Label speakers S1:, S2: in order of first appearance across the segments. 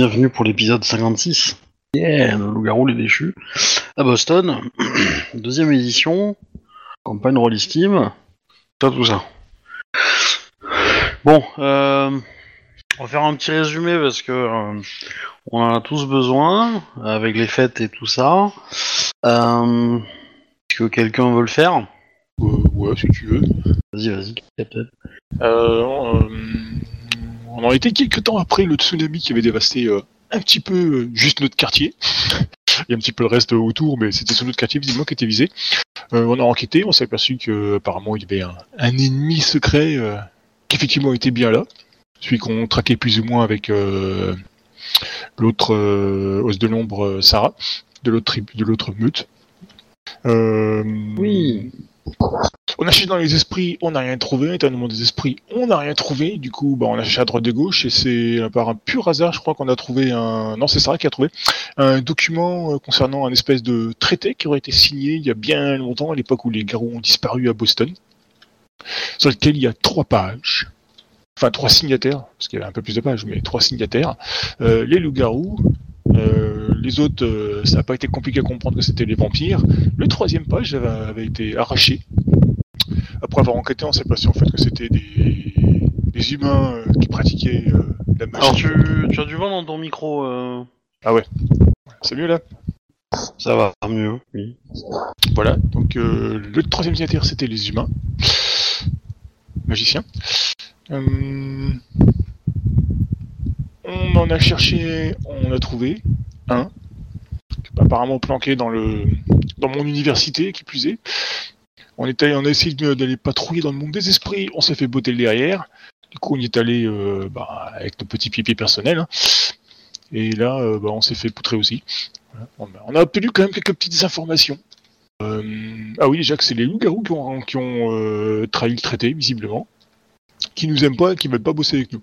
S1: Bienvenue pour l'épisode 56. Yeah, le loup-garou les déchus. À Boston, deuxième édition, campagne Roll Steam, tout tout ça. Bon, euh, on va faire un petit résumé parce que euh, on en a tous besoin, avec les fêtes et tout ça. Euh, Est-ce que quelqu'un veut le faire?
S2: Euh, ouais, si tu veux.
S1: Vas-y, vas-y, Captain.
S2: Euh, euh, on en était quelques temps après le tsunami qui avait dévasté euh, un petit peu euh, juste notre quartier. Il y a un petit peu le reste autour, mais c'était sur notre quartier visiblement qui était visé. Euh, on a enquêté, on s'est aperçu que apparemment il y avait un, ennemi secret qui effectivement était bien là. Celui qu'on traquait plus ou moins avec l'autre os de l'ombre Sarah, de l'autre de l'autre meute.
S1: Oui.
S2: On a cherché dans les esprits, on n'a rien trouvé. Éternellement des esprits, on n'a rien trouvé. Du coup, bah, on a cherché à droite et gauche et c'est euh, par un pur hasard, je crois qu'on a trouvé un. Non, c'est Sarah qui a trouvé un document euh, concernant un espèce de traité qui aurait été signé il y a bien longtemps, à l'époque où les garous ont disparu à Boston, sur lequel il y a trois pages. Enfin, trois signataires, parce qu'il y avait un peu plus de pages, mais trois signataires. Euh, les loups-garous, euh, les autres, euh, ça n'a pas été compliqué à comprendre que c'était les vampires. Le troisième page avait, avait été arraché. Après avoir enquêté, on s'est passé en fait que c'était des, des humains euh, qui pratiquaient la magie.
S1: Alors tu, tu as du vent dans ton micro, euh,
S2: C'est mieux là?
S1: Ça va mieux, oui.
S2: Voilà, donc le troisième signataire c'était les humains. Magiciens. On en a cherché, on a trouvé un. Apparemment planqué dans le dans mon université, qui plus est. On, est allé, on a essayé d'aller patrouiller dans le monde des esprits, on s'est fait botter le derrière. Du coup, on y est allé euh, bah, avec nos petits pieds personnels. Et là, euh, bah, on s'est fait poutrer aussi. Voilà. On a- obtenu quand même quelques petites informations. Euh, ah oui, déjà que c'est les loups-garous qui ont, trahi le traité, visiblement, qui nous aiment pas et qui veulent pas bosser avec nous.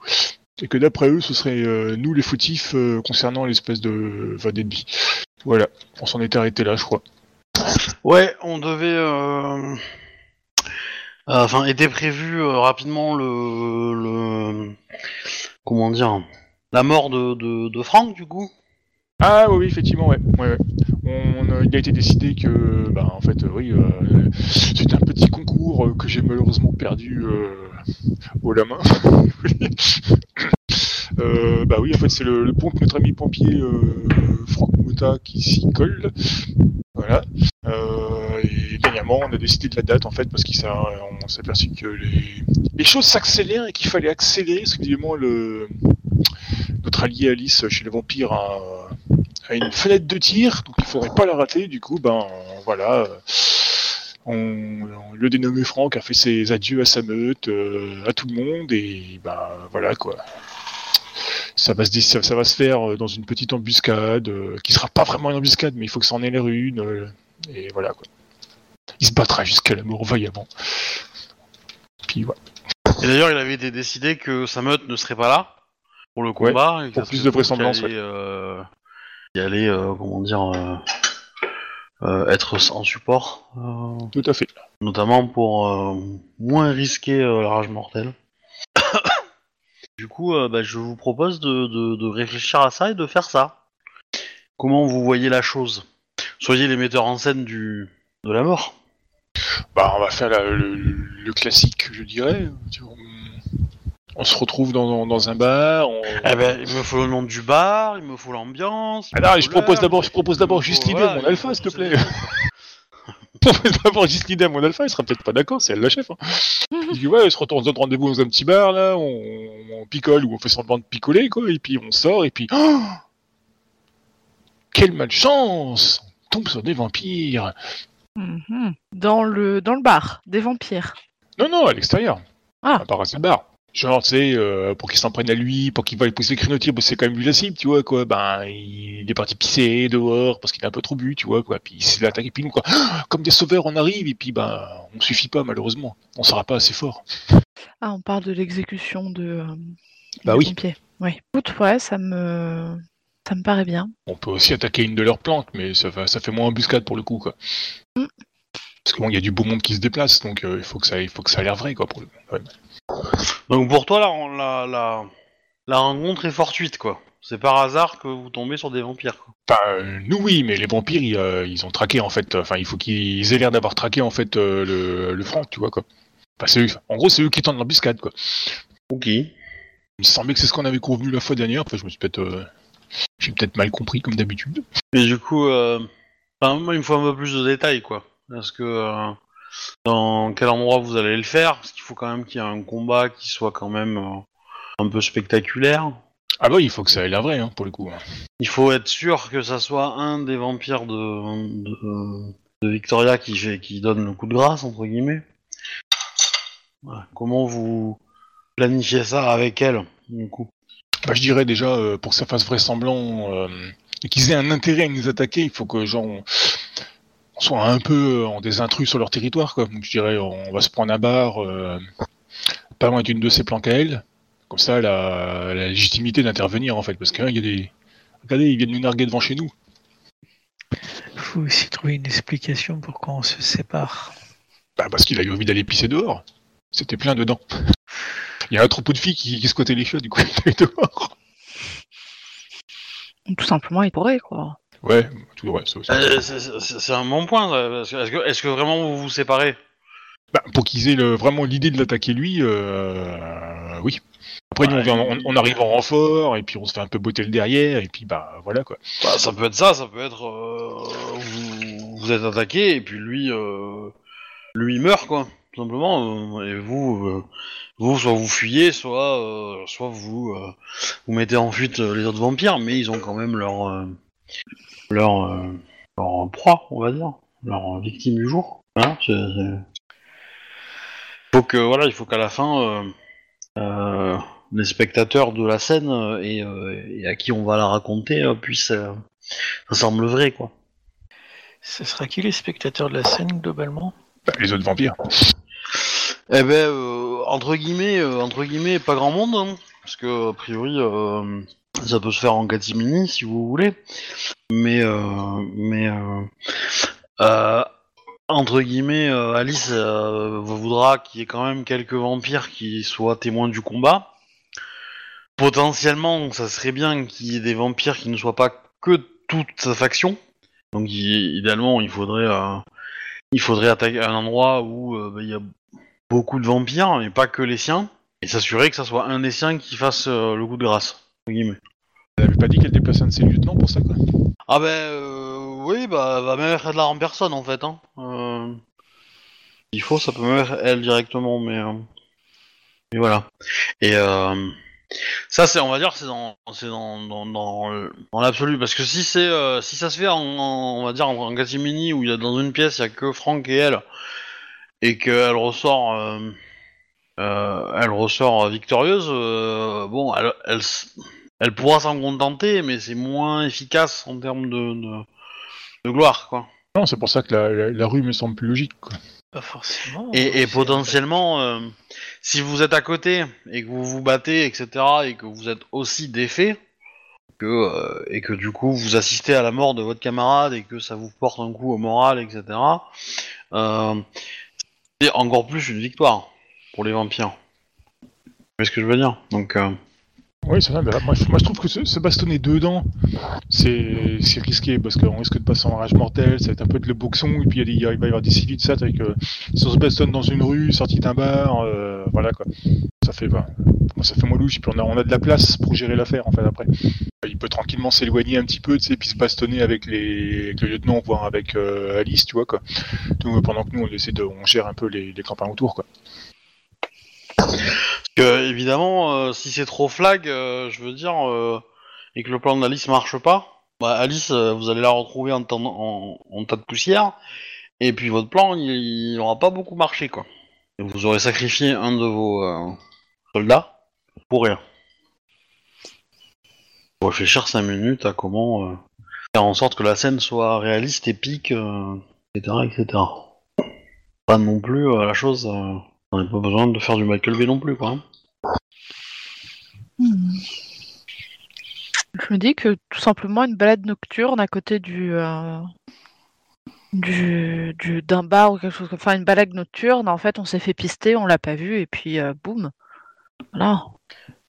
S2: Et que d'après eux, ce serait euh, nous les fautifs euh, concernant l'espèce de enfin, d'ennemi. Voilà, on s'en était arrêté là, je crois.
S1: Ouais, on devait. euh, Enfin, était prévu rapidement le, le. Comment dire La mort de, de, de Franck, du coup
S2: Ah oui, effectivement, ouais. ouais, ouais. On, a- il a été décidé que, bah, en fait, oui, euh, c'est un petit euh, que j'ai malheureusement perdu euh, haut la main. Euh, bah oui, en fait, c'est le, le pompe, notre ami pompier euh, Franck Mota qui s'y colle. Voilà. Et dernièrement, on a décidé de la date, en fait, parce qu'on s'est aperçu que les, choses s'accélèrent et qu'il fallait accélérer, parce que évidemment, le, notre allié Alice chez les vampires a, une fenêtre de tir, donc il faudrait pas la rater. Du coup, ben voilà, on, on- le dénommé Franck a fait ses adieux à sa meute, euh, à tout le monde, et ben voilà quoi. Ça va se dé- ça, ça va se faire euh, dans une petite embuscade, euh, qui sera pas vraiment une embuscade, mais il faut que ça en ait l'air une, euh, et voilà quoi. Il se battra jusqu'à la mort vaillamment. Puis voilà.
S1: Et d'ailleurs, il avait été décidé que sa meute ne serait pas là pour le combat. et
S2: pour plus de vraisemblance,
S1: qui allait, comment dire, être en support, euh,
S2: Tout à fait.
S1: notamment pour euh, moins risquer euh, la rage mortelle. du coup, euh, bah, je vous propose de, de- de réfléchir à ça et de faire ça. Comment vous voyez la chose? Soyez les metteurs en scène du, de la mort.
S2: Bah, on va faire la- le, le classique, je dirais. On, on se retrouve dans, dans un bar. On...
S1: Eh ben, il me faut le nom du bar, il me faut l'ambiance.
S2: Ah non, je propose d'abord, je propose d'abord juste l'idée
S1: voilà,
S2: à mon alpha, s'il te plaît. Je propose d'abord juste l'idée à mon alpha, il sera peut-être pas d'accord, c'est elle la chef. Hein. Il dit ouais, on se se donne rendez-vous dans un petit bar là, on, on picole ou on fait semblant de picoler quoi, et puis on sort et puis oh quelle malchance, on tombe sur des vampires.
S3: Mhm. Dans le dans le bar des vampires.
S2: Non non, à l'extérieur.
S3: Ah.
S2: À part à ce bar. Genre, tu sais, euh, pour qu'il s'en prenne à lui, pour qu'il va lui pousser le créneau c'est quand même lui la cible, tu vois, quoi. Ben, il est parti pisser dehors parce qu'il a un peu trop bu, tu vois, quoi. Puis il s'est attaqué, puis nous, quoi. Comme des sauveurs, on arrive, et puis, ben, on suffit pas, malheureusement. On sera pas assez fort.
S3: Ah, on parle de l'exécution de. euh,
S2: Bah oui.
S3: pompiers. Oui. Écoute, ouais, ça me ça me paraît bien.
S2: On peut aussi attaquer une de leurs plantes, mais ça, va- ça fait moins embuscade pour le coup, quoi.
S3: Mm.
S2: Parce que bon, il y a du beau monde qui se déplace, donc euh, il faut que ça, il faut que ça a l'air vrai, quoi. Pour le... ouais.
S1: Donc pour toi, la, la, la, la rencontre est fortuite, quoi. C'est par hasard que vous tombez sur des vampires. Quoi.
S2: Enfin, euh, nous oui, mais les vampires, ils, euh, ils ont traqué en fait. Enfin, il faut qu'ils aient l'air d'avoir traqué en fait euh, le, le Franck, tu vois quoi. Enfin, c'est eux- en gros, c'est eux qui tentent l'embuscade quoi.
S1: Ok.
S2: Il me semblait que c'est ce qu'on avait convenu la fois dernière. Enfin, je me suis peut-être, euh, j'ai peut-être mal compris comme d'habitude.
S1: Et du coup, euh, enfin, moi, il me faut un peu plus de détails, quoi. Parce que euh, dans quel endroit vous allez le faire? Parce qu'il faut quand même qu'il y ait un combat qui soit quand même euh, un peu spectaculaire.
S2: Ah bah, il faut que ça ait l'air vrai hein, pour le coup.
S1: Il faut être sûr que ça soit un des vampires de, de, de Victoria qui, fait, qui donne le coup de grâce, entre guillemets. Voilà. Comment vous planifiez ça avec elle, du coup?
S2: Bah, je dirais déjà euh, pour que ça fasse vraisemblant euh, et qu'ils aient un intérêt à nous attaquer, il faut que genre on, soit un peu en des intrus sur leur territoire quoi. Donc je dirais on va se prendre un bar euh, pas loin d'une de ces planques à elle. Comme ça, la, la légitimité d'intervenir en fait, parce qu'il y a des regardez, ils viennent nous narguer devant chez nous.
S4: faut aussi trouver une explication pourquoi on se sépare.
S2: Bah, parce qu'il a eu envie d'aller pisser dehors. C'était plein dedans. Il y a un troupeau de filles qui, qui squattaient les chiottes, du coup, il est dehors.
S3: Tout simplement, il pourrait, quoi.
S2: Ouais, tout ouais, ça aussi.
S1: Euh, c'est- c'est c'est un bon point. ça, parce que- Est-ce que, est-ce que vraiment vous vous séparez?
S2: Bah, pour qu'ils aient le- vraiment l'idée de l'attaquer lui, euh, oui. Après, nous, on, vient- on, on arrive en renfort, et puis on se fait un peu botter le derrière, et puis bah voilà quoi.
S1: Bah, ça peut être ça, ça peut être euh, vous, vous êtes attaqué et puis lui, euh, lui meurt quoi, tout simplement. euh, et vous, euh, vous soit vous fuyez, soit, euh, soit vous, euh, vous mettez en fuite euh, les autres vampires, mais ils ont quand même leur, euh, leur, euh, leur proie, on va dire, leur victime du jour. Voilà, c'est- c'est- faut que voilà, il faut qu'à la fin. euh, euh, les spectateurs de la scène euh, et, euh, et à qui on va la raconter euh, puissent euh, ça semble vrai quoi.
S4: Ce sera qui les spectateurs de la scène globalement?
S2: Bah, les autres vampires.
S1: Eh ben euh, entre guillemets euh, entre guillemets pas grand monde hein, parce que a priori euh, ça peut se faire en catimini si vous voulez. Mais euh, mais euh, euh, entre guillemets Alice voudra qu'il y ait quand même quelques vampires qui soient témoins du combat. Potentiellement ça serait bien qu'il y ait des vampires qui ne soient pas que toute sa faction. Donc idéalement il faudrait il faudrait attaquer un endroit où bah, il y a beaucoup de vampires, mais pas que les siens, et s'assurer que ça soit un des siens qui fasse le coup de grâce. Guillemets.
S2: Elle avait pas dit qu'elle déplaçait un de ses lieutenants pour ça quoi.
S1: Ah ben euh, oui, bah va même être là en personne en fait. Hein. Euh, il faut, ça peut même être elle directement, mais, euh, mais voilà. Et euh, ça c'est, on va dire, c'est dans, c'est dans, dans, dans, l'absolu, parce que si c'est, euh, si ça se fait en, en- on va dire en, en où il y a dans une pièce il y a que Franck et elle, et qu'elle ressort, euh, euh, elle ressort victorieuse, euh, bon, elle, elle pourra s'en contenter, mais c'est moins efficace en termes de, de, de gloire, quoi.
S2: Non, c'est pour ça que la, la- la rue me semble plus logique quoi.
S4: Pas forcément.
S1: Et, et
S4: C'est-
S1: potentiellement, euh, si vous êtes à côté et que vous vous battez, etc., et que vous êtes aussi défait, que, euh, et que du coup vous assistez à la mort de votre camarade et que ça vous porte un coup au moral, etc., euh, c'est encore plus une victoire pour les vampires. Vous voyez ce que je veux dire? Donc, euh,
S2: Oui, c'est ça. mais là, moi, je- trouve que se, bastonner dedans, c'est risqué parce qu'on risque de passer en rage mortelle. Ça va être un peu de le boxon et puis il, va y avoir des civils de ça avec si on se bastonne dans une rue, sortie d'un bar, euh, voilà quoi. Ça fait, ça fait moins louche. Puis on a, on a de la place pour gérer l'affaire en fait après. Il peut tranquillement s'éloigner un petit peu, tu sais, puis se bastonner avec les, avec le lieutenant, voire avec euh, Alice, tu vois quoi. Pendant que nous on essaie de, on gère un peu les, les campagnes autour quoi.
S1: Que, évidemment, euh, si c'est trop flag, euh, je veux dire, euh, et que le plan d'Alice marche pas, bah Alice, vous allez la retrouver en, en- tas de poussière, et puis votre plan, il il aura pas beaucoup marché, quoi. Vous aurez sacrifié un de vos soldats pour rien. Réfléchir 5 minutes à comment faire en sorte que la scène soit réaliste, épique, etc., etc. Pas non plus la chose... on n'a pas besoin de faire du Michael Bay non plus, quoi. hein.
S3: Hmm. Je me dis que tout simplement une balade nocturne à côté du euh, du du- d'un bar ou quelque chose comme enfin une balade nocturne en fait on s'est fait pister on l'a pas vu et puis euh, boum voilà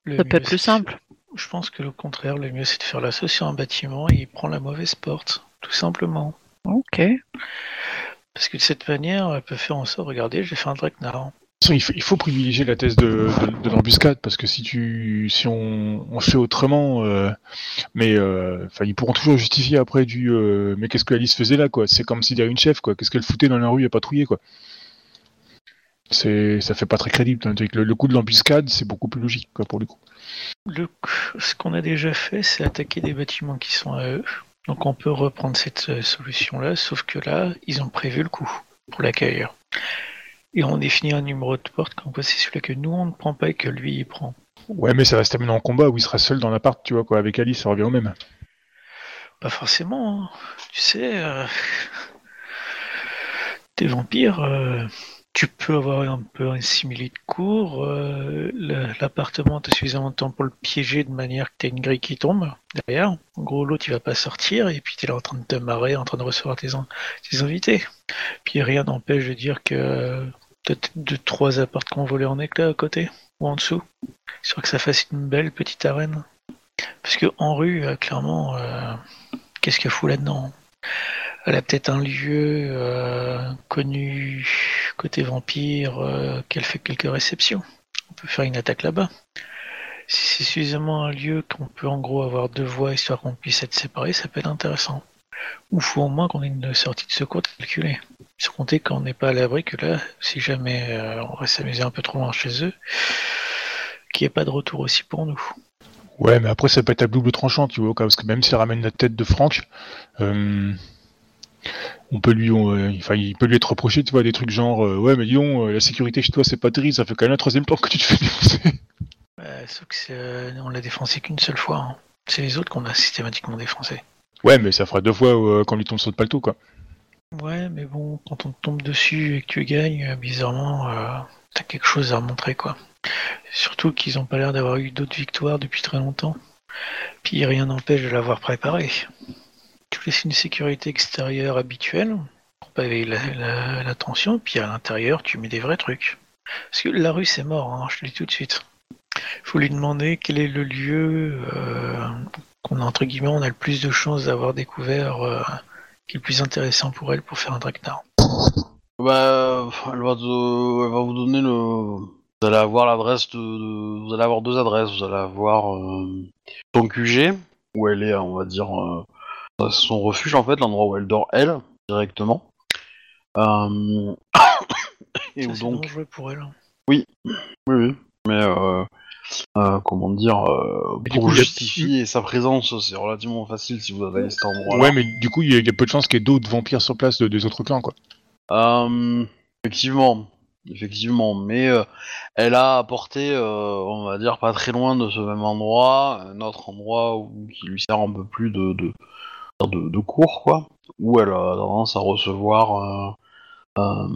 S4: Le
S3: ça peut être plus simple
S4: je pense que le contraire, le mieux c'est de faire l'assaut sur un bâtiment et il prend la mauvaise porte, tout simplement.
S3: Ok.
S4: Parce que de cette manière, elle peut faire en sorte, regardez, j'ai fait un Draknar.
S2: Il faut, il faut privilégier la thèse de, de, de l'embuscade parce que si tu si on, fait autrement, euh, mais euh, ils pourront toujours justifier après du euh, mais qu'est-ce que Alice faisait là quoi? C'est comme s'il y avait une chef quoi. Qu'est-ce qu'elle foutait dans la rue à patrouiller quoi? C'est ça fait pas très crédible. Le, le coup de l'embuscade c'est beaucoup plus logique quoi pour le coup.
S4: Le, ce qu'on a déjà fait, c'est attaquer des bâtiments qui sont à eux. Donc on peut reprendre cette euh, solution-là, sauf que là, ils ont prévu le coup pour l'accueillir. Et on définit un numéro de porte comme quoi c'est celui que nous on ne prend pas et que lui il prend.
S2: Ouais mais ça va se terminer en combat où il sera seul dans l'appart tu vois quoi avec Alice ça revient au même.
S4: Pas forcément, hein. tu sais. euh, Des vampires, euh, tu peux avoir un peu un simili de cours. euh, L'appartement, t'as suffisamment de temps pour le piéger de manière que t'as une grille qui tombe derrière. En gros, l'autre il va pas sortir et puis t'es là en train de te marrer, en train de recevoir tes, in- tes invités. Puis rien n'empêche de dire que peut-être deux, trois apparts qu'on volé en éclats à côté ou en dessous. Histoire que ça fasse une belle petite arène. Parce que en rue, euh, clairement, euh, qu'est-ce qu'elle fout là-dedans? Elle a peut-être un lieu euh, connu côté vampire, euh, qu'elle fait quelques réceptions. On peut faire une attaque là-bas. Si c'est suffisamment un lieu qu'on peut en gros avoir deux voies histoire qu'on puisse être séparés, ça peut être intéressant. Ou faut au moins qu'on ait une sortie de secours calculée. Sans compter qu'on n'est pas à l'abri que là, si jamais euh, on va s'amuser un peu trop loin chez eux, qu'il n'y ait pas de retour aussi pour nous.
S2: Ouais mais après ça peut être à double tranchant tu vois parce que même s'il ramène la tête de Franck, on peut lui on, euh, enfin il peut lui être reproché tu vois des trucs genre euh, ouais mais dis donc euh, la sécurité chez toi c'est pas terrible ça fait quand même la troisième temps que tu te fais défoncer.
S4: Euh, sauf que on l'a défoncé qu'une seule fois. hein. C'est les autres qu'on a systématiquement défoncé.
S2: Ouais, mais ça fera deux fois qu'on lui tombe sur le paletot, quoi.
S4: Ouais, mais bon, quand on te tombe dessus et que tu gagnes, bizarrement, t'as quelque chose à montrer, quoi. Surtout qu'ils ont pas l'air d'avoir eu d'autres victoires depuis très longtemps. Puis rien n'empêche de l'avoir préparé. Tu laisses une sécurité extérieure habituelle pour pas éveiller la, puis à l'intérieur, tu mets des vrais trucs. Parce que la rue, c'est mort, hein, je te le dis tout de suite. Faut lui demander quel est le lieu euh, qu'on a, entre guillemets, on a le plus de chances d'avoir découvert, euh, qui est le plus intéressant pour elle pour faire un Draknar.
S1: Bah, elle va, te- vous donner le. Vous allez avoir l'adresse de, Vous allez avoir deux adresses. Vous allez avoir euh, son QG, où elle est, on va dire, son refuge en fait, l'endroit où elle dort elle, directement. Euh, Et
S4: Ça,
S1: où
S4: c'est
S1: donc.
S4: dangereux pour elle.
S1: Oui, oui. Mais euh, euh, comment dire, euh, pour
S2: coup, a-
S1: justifier sa présence, c'est relativement facile si vous avez cet endroit-là.
S2: Ouais, mais du coup, il y, a- il y a peu de chances qu'il y ait d'autres vampires sur place de- des autres clans, quoi.
S1: Euh, effectivement, effectivement, mais euh, elle a apporté, euh, on va dire, pas très loin de ce même endroit, un autre endroit où, qui lui sert un peu plus de, de, de, de cours, quoi, où elle a tendance à recevoir euh, euh,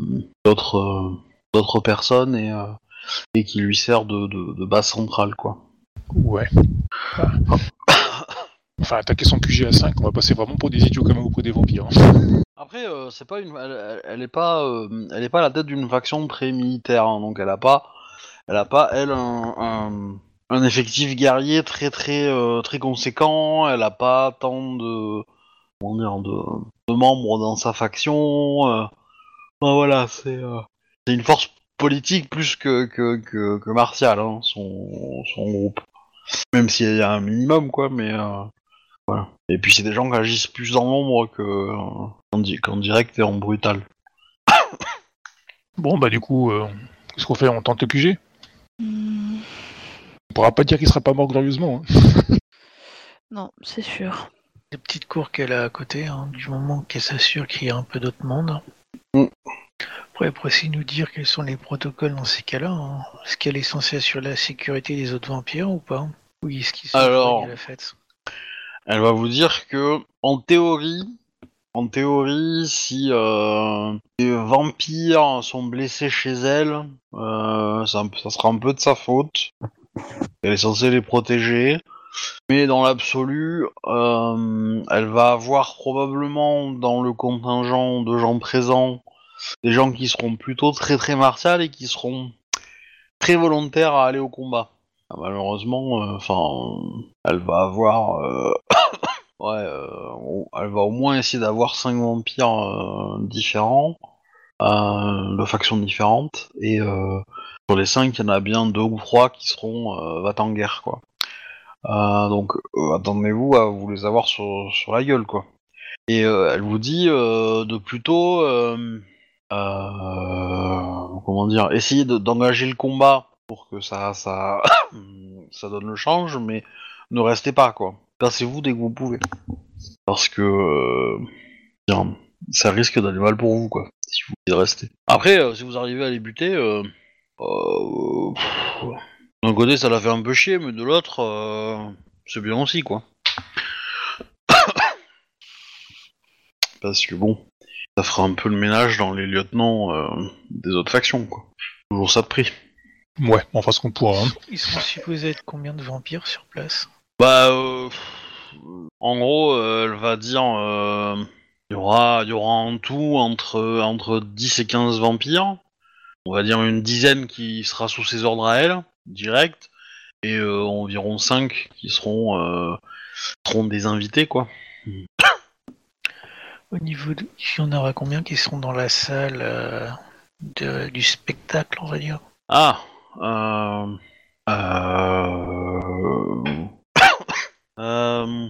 S1: d'autres euh, d'autres personnes et, euh, et qui lui sert de, de, de base centrale, quoi.
S2: Ouais. Enfin, attaquer son QG à 5, on va passer vraiment pour des idiots comme auprès des vampires. hein.
S1: Après, euh, c'est pas une, elle, elle- elle est pas, euh, elle est pas à la tête d'une faction très militaire, hein, donc elle a pas, elle a pas elle un, un, un effectif guerrier très très euh, très conséquent. Elle a pas tant de, comment dire, de, de membres dans sa faction. euh. Enfin, voilà, c'est, euh, c'est une force politique plus que que que, que martiale, hein, son son groupe. Même s'il y a un minimum, quoi, mais. euh, voilà. Et puis c'est des gens qui agissent plus dans l'ombre que euh, en, di- qu'en direct et en brutal.
S2: Bon, bah, du coup, euh, qu'est-ce qu'on fait? On tente le QG
S3: Hmm,
S2: On pourra pas dire qu'il sera pas mort glorieusement. hein.
S3: Non, c'est sûr.
S4: Les petites cours qu'elle a à côté, hein, du moment qu'elle s'assure qu'il y a un peu d'autre monde.
S1: Mm.
S4: Après, elle pourrait aussi nous dire quels sont les protocoles dans ces cas-là. hein. Est-ce qu'elle est censée assurer la sécurité des autres vampires ou pas? Oui, est-ce qu'ils sont
S1: Alors.
S4: à la fête?
S1: Elle va vous dire que, en théorie, en théorie, si euh, les vampires sont blessés chez elle, euh, ça, ça sera un peu de sa faute. Elle est censée les protéger. Mais dans l'absolu, euh, elle va avoir probablement dans le contingent de gens présents des gens qui seront plutôt très très martiaux et qui seront très volontaires à aller au combat. Ah, malheureusement, euh, enfin, elle va avoir, euh, ouais, elle va au moins essayer d'avoir cinq vampires différents, de factions différentes, et sur les cinq, il y en a bien deux ou trois qui seront euh, va en guerre, quoi. Euh, donc, euh, attendez-vous à vous les avoir sur, sur la gueule, quoi. Et euh, elle vous dit de plutôt, comment dire, essayer de- d'engager le combat pour que ça, ça, ça donne le change, mais ne restez pas, quoi. Passez-vous dès que vous pouvez. Parce que ça risque d'aller mal pour vous, quoi, si vous voulez. Après, si vous arrivez à les buter, d'un côté ça la fait un peu chier, mais de l'autre, euh, c'est bien aussi, quoi. Parce que bon, ça fera un peu le ménage dans les lieutenants euh, des autres factions, quoi. Toujours ça de prix.
S2: Ouais, on fera ce qu'on pourra. hein.
S4: Ils sont supposés être combien de vampires sur place?
S1: Bah, euh, en gros, euh, elle va dire, euh, il y aura, il y aura en tout entre entre 10 et 15 vampires. On va dire une dizaine qui sera sous ses ordres à elle, direct, et euh, environ 5 qui seront euh, seront des invités, quoi.
S4: Au niveau de... Il y en aura combien qui seront dans la salle euh, de- du spectacle, on va dire?
S1: Ah, euh, euh, euh,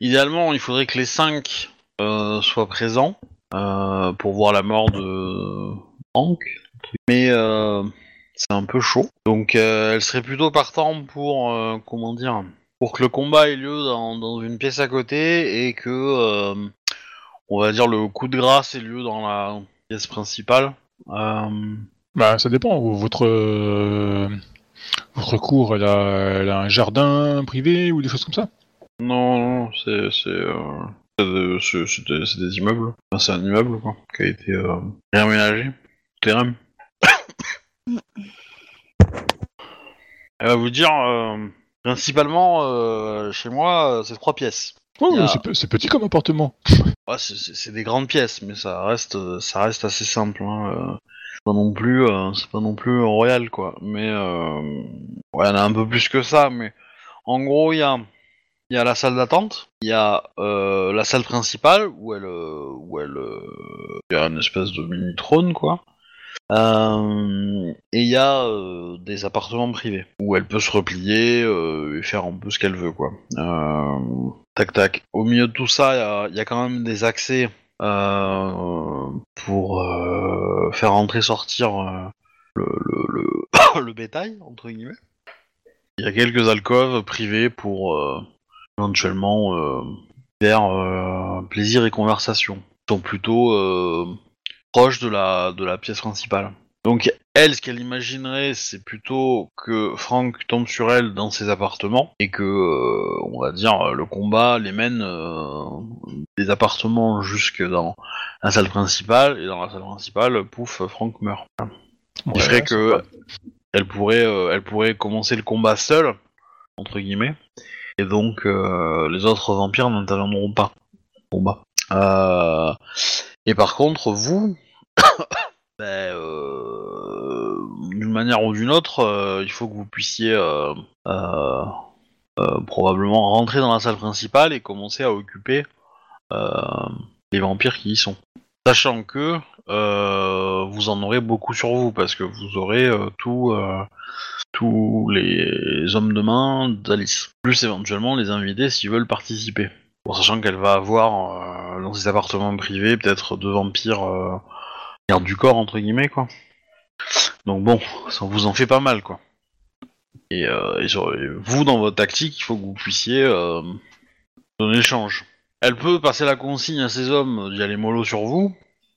S1: idéalement, il faudrait que les 5 soient présents pour voir la mort de Hank, mais c'est un peu chaud. Donc, euh, elle serait plutôt partant pour euh, comment dire, pour que le combat ait lieu dans, dans une pièce à côté et que euh, on va dire le coup de grâce ait lieu dans la pièce principale.
S2: Bah, ça dépend. Votre, votre cour, elle a, elle a un jardin privé ou des choses comme ça?
S1: Non, non, c'est c'est c'est de- c'est- c'est des, immeubles. Enfin, c'est un immeuble quoi, qui a été réaménagé. Terrain. Elle va vous dire euh, principalement euh, chez moi, euh, c'est trois pièces.
S2: Oh,
S1: Il y a-
S2: c'est pe- c'est petit comme appartement.
S1: Ouais, c'est- c'est c'est des grandes pièces, mais ça reste euh, ça reste assez simple. Hein. euh, c'est pas non plus euh, c'est pas non plus royal quoi. Mais euh, ouais, il y en a un peu plus que ça. Mais en gros, il y a il y a la salle d'attente, il y a euh, la salle principale où elle euh, où elle euh, il y a une espèce de mini trône quoi. Euh, et il y a euh, des appartements privés où elle peut se replier euh, et faire un peu ce qu'elle veut quoi. Tac tac. Au milieu de tout ça, il y a- quand même des accès pour faire entrer sortir le, le, bétail entre guillemets. Il y a quelques alcôves privées pour éventuellement faire euh, plaisir et conversation. Ils sont plutôt euh, proches de la, de la pièce principale. Donc elle, ce qu'elle imaginerait, c'est plutôt que Frank tombe sur elle dans ses appartements et que, euh, on va dire, le combat les mène euh, des appartements jusque dans la salle principale et dans la salle principale, pouf, Frank meurt. Ce qui ferait que elle pourrait, euh, elle pourrait commencer le combat seule, entre guillemets, et donc euh, les autres vampires n'interviendront pas au combat. Euh, et par contre, vous, ben, euh, d'une manière ou d'une autre, euh, il faut que vous puissiez euh, probablement rentrer dans la salle principale et commencer à occuper les vampires qui y sont. Sachant que vous en aurez beaucoup sur vous, parce que vous aurez tout, tous les hommes de main d'Alice. Plus éventuellement les invités s'ils veulent participer. Sachant qu'elle va avoir dans ses appartements privés peut-être deux vampires euh, du corps entre guillemets quoi. Donc bon, ça vous en fait pas mal quoi. Et, euh, vous dans votre tactique, il faut que vous puissiez euh, donner le change. Elle peut passer la consigne à ses hommes d'y aller mollo sur vous,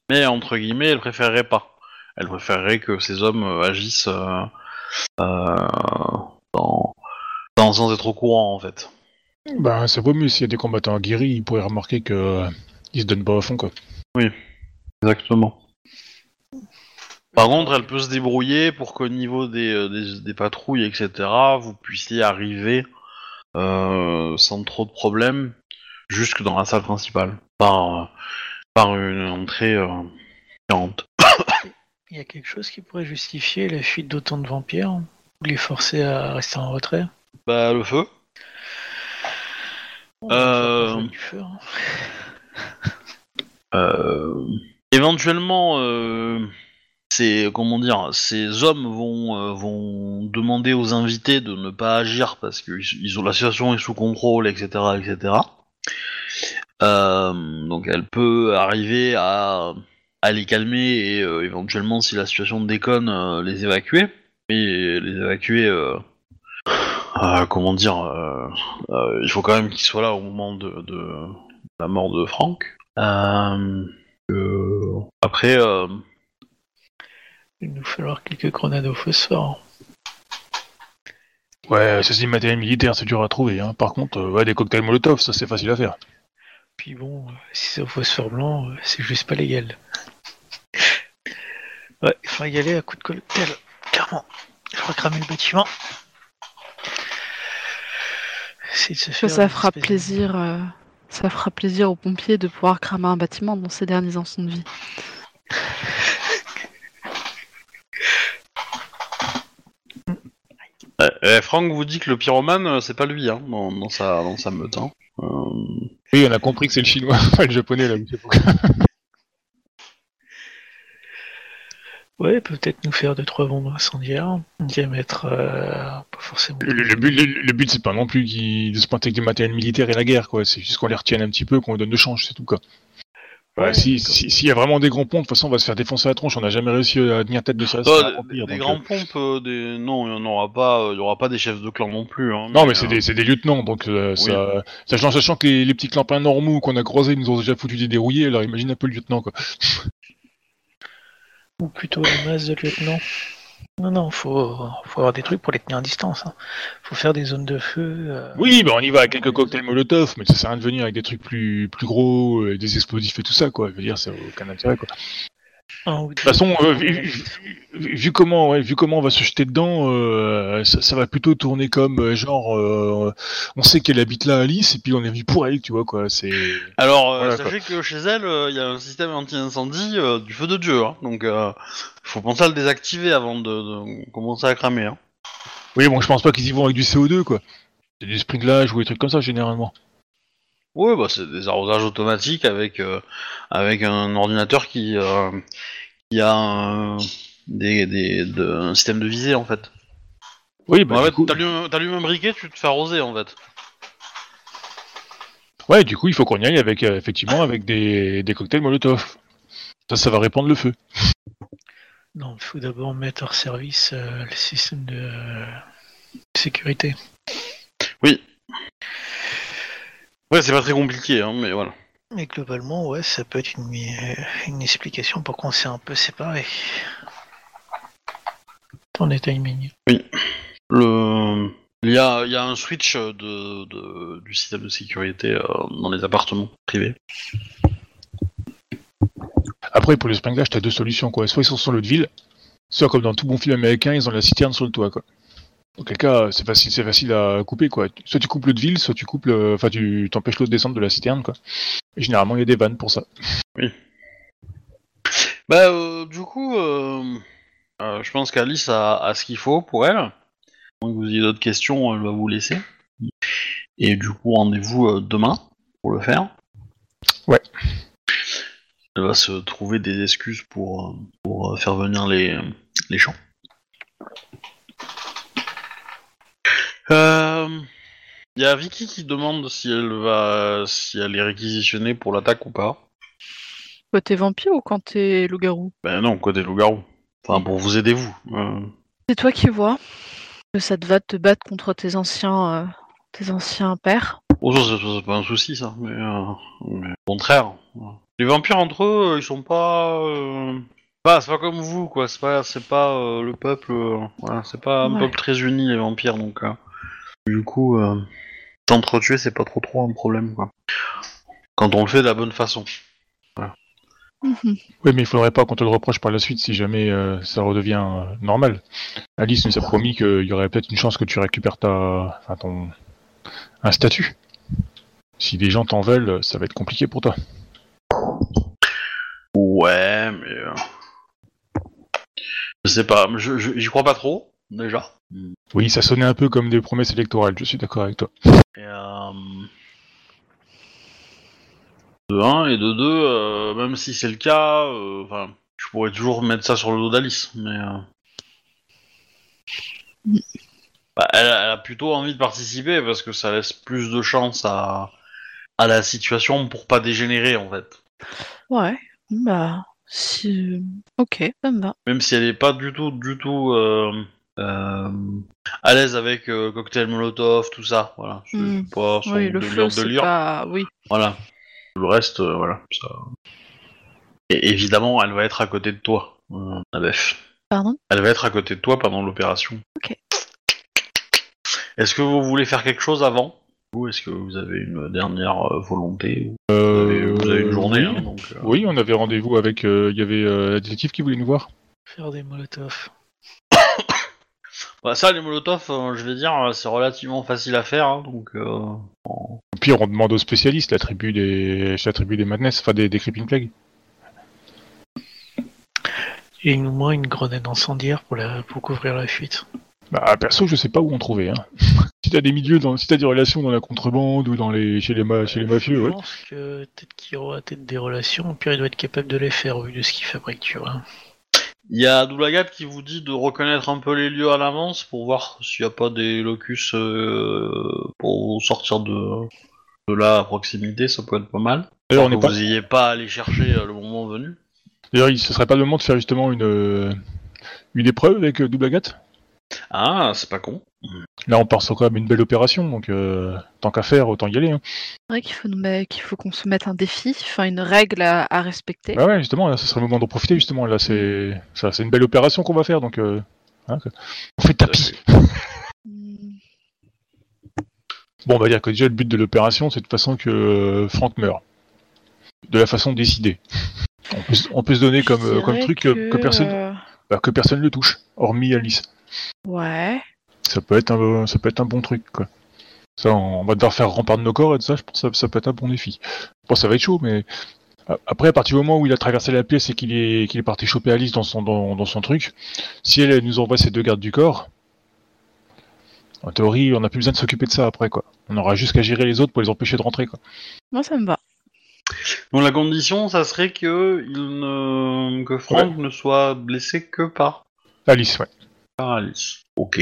S1: mais entre guillemets, elle préférerait pas. Elle préférerait que ces hommes euh, agissent euh, euh, sans être au courant en fait.
S2: Bah, ça vaut mieux s'il y a des combattants aguerris, ils pourraient remarquer que euh, ils se donnent pas à fond, quoi.
S1: Exactement. Par contre, elle peut se débrouiller pour qu'au niveau des, euh, des, des patrouilles, etc., vous puissiez arriver euh, sans trop de problèmes jusque dans la salle principale, par, euh, par une entrée euh, différente.
S4: Il y a quelque chose qui pourrait justifier la fuite d'autant de vampires Vous les forcer à rester en retrait?
S1: Bah, le feu. Euh.
S4: du feu, hein.
S1: Euh, éventuellement, euh, ces comment dire, ces hommes vont euh, vont demander aux invités de ne pas agir parce que ont la situation est sous contrôle, etc., etc. Donc elle peut arriver à les calmer et éventuellement, si la situation déconne, les évacuer. Et les évacuer. comment dire Il faut quand même qu'ils soient là au moment de la mort de Franck. Euh, euh, après, euh,
S4: Il nous falloir quelques grenades au phosphore.
S2: Ouais, ça c'est du matériel militaire, c'est dur à trouver. Hein. Par contre, euh, ouais, des cocktails Molotov, ça c'est facile à faire.
S4: Puis bon, euh, si c'est au phosphore blanc, euh, c'est juste pas légal. Ouais, il faudra y aller à coup de cocktail, clairement. Il faudra cramer le bâtiment. Essayer de se
S3: Que
S4: faire
S3: ça fera plaisir, euh, ça fera plaisir aux pompiers de pouvoir cramer un bâtiment dans ses derniers instants de vie.
S1: euh, euh, Franck vous dit que le pyromane, euh, c'est pas lui, hein, dans, dans sa dans sa meute. Hein. Euh,
S2: Oui, on a compris que c'est le chinois, pas le japonais là. sais pas.
S4: Ouais, peut-être nous faire deux trois bombes incendiaires, diamètre euh, pas forcément.
S2: Le, le but, le, le but, c'est pas non plus qu'ils- de se pointer avec du matériel militaire et la guerre, quoi. C'est juste qu'on les retienne un petit peu, qu'on leur donne de change, c'est tout, quoi. Ouais,
S4: Ouais,
S2: si,
S4: d'accord.
S2: si- s'il y a vraiment des grands ponts, de toute façon, on va se faire défoncer la tronche. On n'a jamais réussi à tenir tête de ça. va
S1: des, grands
S2: euh,
S1: pompes, euh, des... non, il y en aura pas, il y aura pas des chefs de clan non plus. Hein,
S2: Non, mais c'est
S1: euh,
S2: des, c'est des lieutenants, donc euh, ça, sachant, sachant que les, les petits clampins normaux qu'on a croisés nous ont déjà foutu des dérouillés, alors imagine un peu le lieutenant, quoi.
S4: Ou plutôt la masse de lieutenants. Non, non, faut, faut avoir des trucs pour les tenir à distance. Hein. Faut faire des zones de feu. euh,
S2: Oui, bah on y va avec quelques cocktails Molotov, mais ça sert à rien de venir avec des trucs plus, plus gros, euh, des explosifs et tout ça, quoi. Je veux dire, n'a aucun intérêt, quoi.
S4: Ou
S2: De toute façon, euh, vu, vu- vu comment, ouais, vu comment on va se jeter dedans, euh, ça, ça va plutôt tourner comme euh, genre, euh, on sait qu'elle habite là, Alice, et puis on est venu pour elle, tu vois quoi. C'est
S1: Alors,
S2: Voilà,
S1: sachez que chez elle, euh, il y a un système anti-incendie euh, du feu de Dieu, hein, donc euh, faut penser à le désactiver avant de, de commencer à cramer. Hein.
S2: oui, bon, je pense pas qu'ils y vont avec du CO2 quoi. C'est du sprinklage ou des trucs comme ça généralement.
S1: Ouais, bah c'est des arrosages automatiques avec euh, avec un ordinateur qui euh, qui a un, des, des de- un système de visée en fait.
S2: Oui, bah
S1: en
S2: du
S1: fait,
S2: coup,
S1: t'allumes t'allumes un briquet, tu te fais arroser en fait.
S2: ouais, du coup, il faut qu'on y aille avec euh, effectivement avec des, des cocktails Molotov. Ça, ça va répandre le feu.
S4: Non, il faut d'abord mettre hors service euh, le système de euh, sécurité.
S1: Ouais, c'est pas très compliqué, hein, mais voilà.
S4: Mais globalement, ouais, ça peut être une, euh, une explication pour qu'on s'est un peu séparés. Ton est timing.
S1: Le il y a, il y a un switch de, de- du système de sécurité euh, dans les appartements privés.
S2: Après, pour le sprinklage, t'as deux solutions quoi. Soit ils sont sur l'eau de ville, soit comme dans tout bon film américain, ils ont la citerne sur le toit quoi. Dans quel cas, c'est facile, c'est facile à couper quoi. Soit tu coupes l'eau de ville, soit tu coupes, enfin tu t'empêches l'eau de descendre de la citerne quoi. Et généralement, il y a des vannes pour ça.
S1: Bah, euh, du coup, euh, euh, je pense qu'Alice a, a ce qu'il faut pour elle. Si vous avez d'autres questions, elle va vous laisser. Et du coup, rendez-vous euh, demain pour le faire.
S2: Ouais.
S1: Elle va se trouver des excuses pour, pour faire venir les, les champs. Euh, Il y a Vicky qui demande si elle va, si elle est réquisitionnée pour l'attaque ou pas.
S3: Quand t'es vampire ou quand t'es loup-garou?
S1: Ben non, côté loup-garou. Enfin, pour vous aider, vous. Euh,
S3: C'est toi qui vois que ça te va te battre contre tes anciens, euh, tes anciens pères.
S1: Oh, ça, c'est- c'est pas un souci, ça. Mais, euh, mais au contraire. Les vampires entre eux, euh, ils sont pas. Euh... Bah, c'est pas comme vous, quoi. C'est pas, c'est pas euh, le peuple. euh, Voilà, c'est pas un
S3: Ouais.
S1: peuple très uni, les vampires, donc. Du coup, euh, t'entretuer, c'est pas trop trop un problème, quoi. Quand on le fait de la bonne façon.
S2: Oui, mais il faudrait pas qu'on te le reproche par la suite si jamais euh, ça redevient euh, normal. Alice nous a promis qu'il y aurait peut-être une chance que tu récupères ta, enfin, ton, un statut. Si les gens t'en veulent, ça va être compliqué pour toi.
S1: Ouais, mais. euh, Je sais pas, je- je- j'y crois pas trop, déjà.
S2: Oui, ça sonnait un peu comme des promesses électorales, je suis d'accord avec toi.
S1: Et, euh, De 1 et de 2, euh, même si c'est le cas, euh, enfin, je pourrais toujours mettre ça sur le dos d'Alice, mais. euh, bah, elle, a- elle a plutôt envie de participer parce que ça laisse plus de chance à, à la situation pour pas dégénérer en fait.
S3: Ouais, bah, si... Ok, ça me va.
S1: Même si elle est pas du tout, du tout à l'aise avec euh, cocktail Molotov, tout ça, voilà. C'est
S3: Hmm.
S1: pas son
S3: Oui, le
S1: délire
S3: pas... Oui,
S1: Voilà. Le reste, euh, voilà. Ça... Et évidemment, elle va être à côté de toi, euh, Adef.
S3: pardon?
S1: Elle va être à côté de toi pendant l'opération.
S3: Ok.
S1: Est-ce que vous voulez faire quelque chose avant? Ou est-ce que vous avez une dernière euh, volonté vous,
S2: Euh,
S1: avez, vous avez une journée,
S2: oui.
S1: hein, donc, euh,
S2: Oui, on avait rendez-vous avec. euh, Il y avait euh, la détective qui voulait nous voir.
S4: Faire des molotovs.
S1: Bah, ça, les molotovs, euh, je vais dire, euh, c'est relativement facile à faire, hein, donc... euh,
S2: Au pire, on demande aux spécialistes, la tribu des, la tribu des Madness, enfin des, des Creeping Plague.
S4: Et moi une grenade incendiaire pour, la... pour couvrir la fuite.
S2: Bah, perso, je sais pas où en trouver. Hein. si t'as des milieux, dans, si t'as des relations dans la contrebande ou dans les, chez les, ma- chez les mafieux,
S4: Je
S2: ouais.
S4: pense que peut-être qu'il aura peut-être des relations, au pire il doit être capable de les faire vu de ce qu'il fabrique, tu vois.
S1: Il y a Doulagat qui vous dit de reconnaître un peu les lieux à l'avance pour voir s'il n'y a pas des locus euh, pour sortir de, de là à proximité, ça peut être pas mal.
S2: D'ailleurs, on
S1: que
S2: n'est pas.
S1: vous n'ayez pas à aller chercher euh, le moment venu.
S2: D'ailleurs, il- ce serait pas le moment de faire justement une, euh, une épreuve avec Double Agathe
S1: Ah, c'est pas con.
S2: Là, on part sur quand même une belle opération, donc euh, tant qu'à faire, autant y aller. Hein.
S3: C'est vrai qu'il faut, qu'il qu'on se mette un défi, enfin une règle à, à respecter.
S2: Bah ouais, justement, là, ce serait le moment d'en profiter, justement. Là, c'est ça, c'est une belle opération qu'on va faire, donc euh, hein, on fait tapis. Bon, on va dire que déjà le but de l'opération, c'est de toute façon que euh, Franck meure. De la façon décidée. On peut, se- on peut se donner comme, euh, comme truc que, que personne,
S3: euh,
S2: bah, que personne ne touche, hormis Alice.
S3: Ouais.
S2: Ça peut être un, ça peut être un bon truc, quoi. Ça, on va devoir faire rempart de nos corps et tout ça, je pense que ça, ça peut être un bon défi. Bon, ça va être chaud, mais a- après, à partir du moment où il a traversé la pièce et qu'il est, qu'il est parti choper Alice dans son, dans, dans son truc, si elle, elle nous envoie ses deux gardes du corps, en théorie, on n'a plus besoin de s'occuper de ça après, quoi. On aura juste qu'à gérer les autres pour les empêcher de rentrer, quoi.
S3: Moi, ça me va.
S1: Donc la condition, ça serait que, il ne... que Franck ne soit blessé que par,
S2: Alice, ouais.
S1: Ok.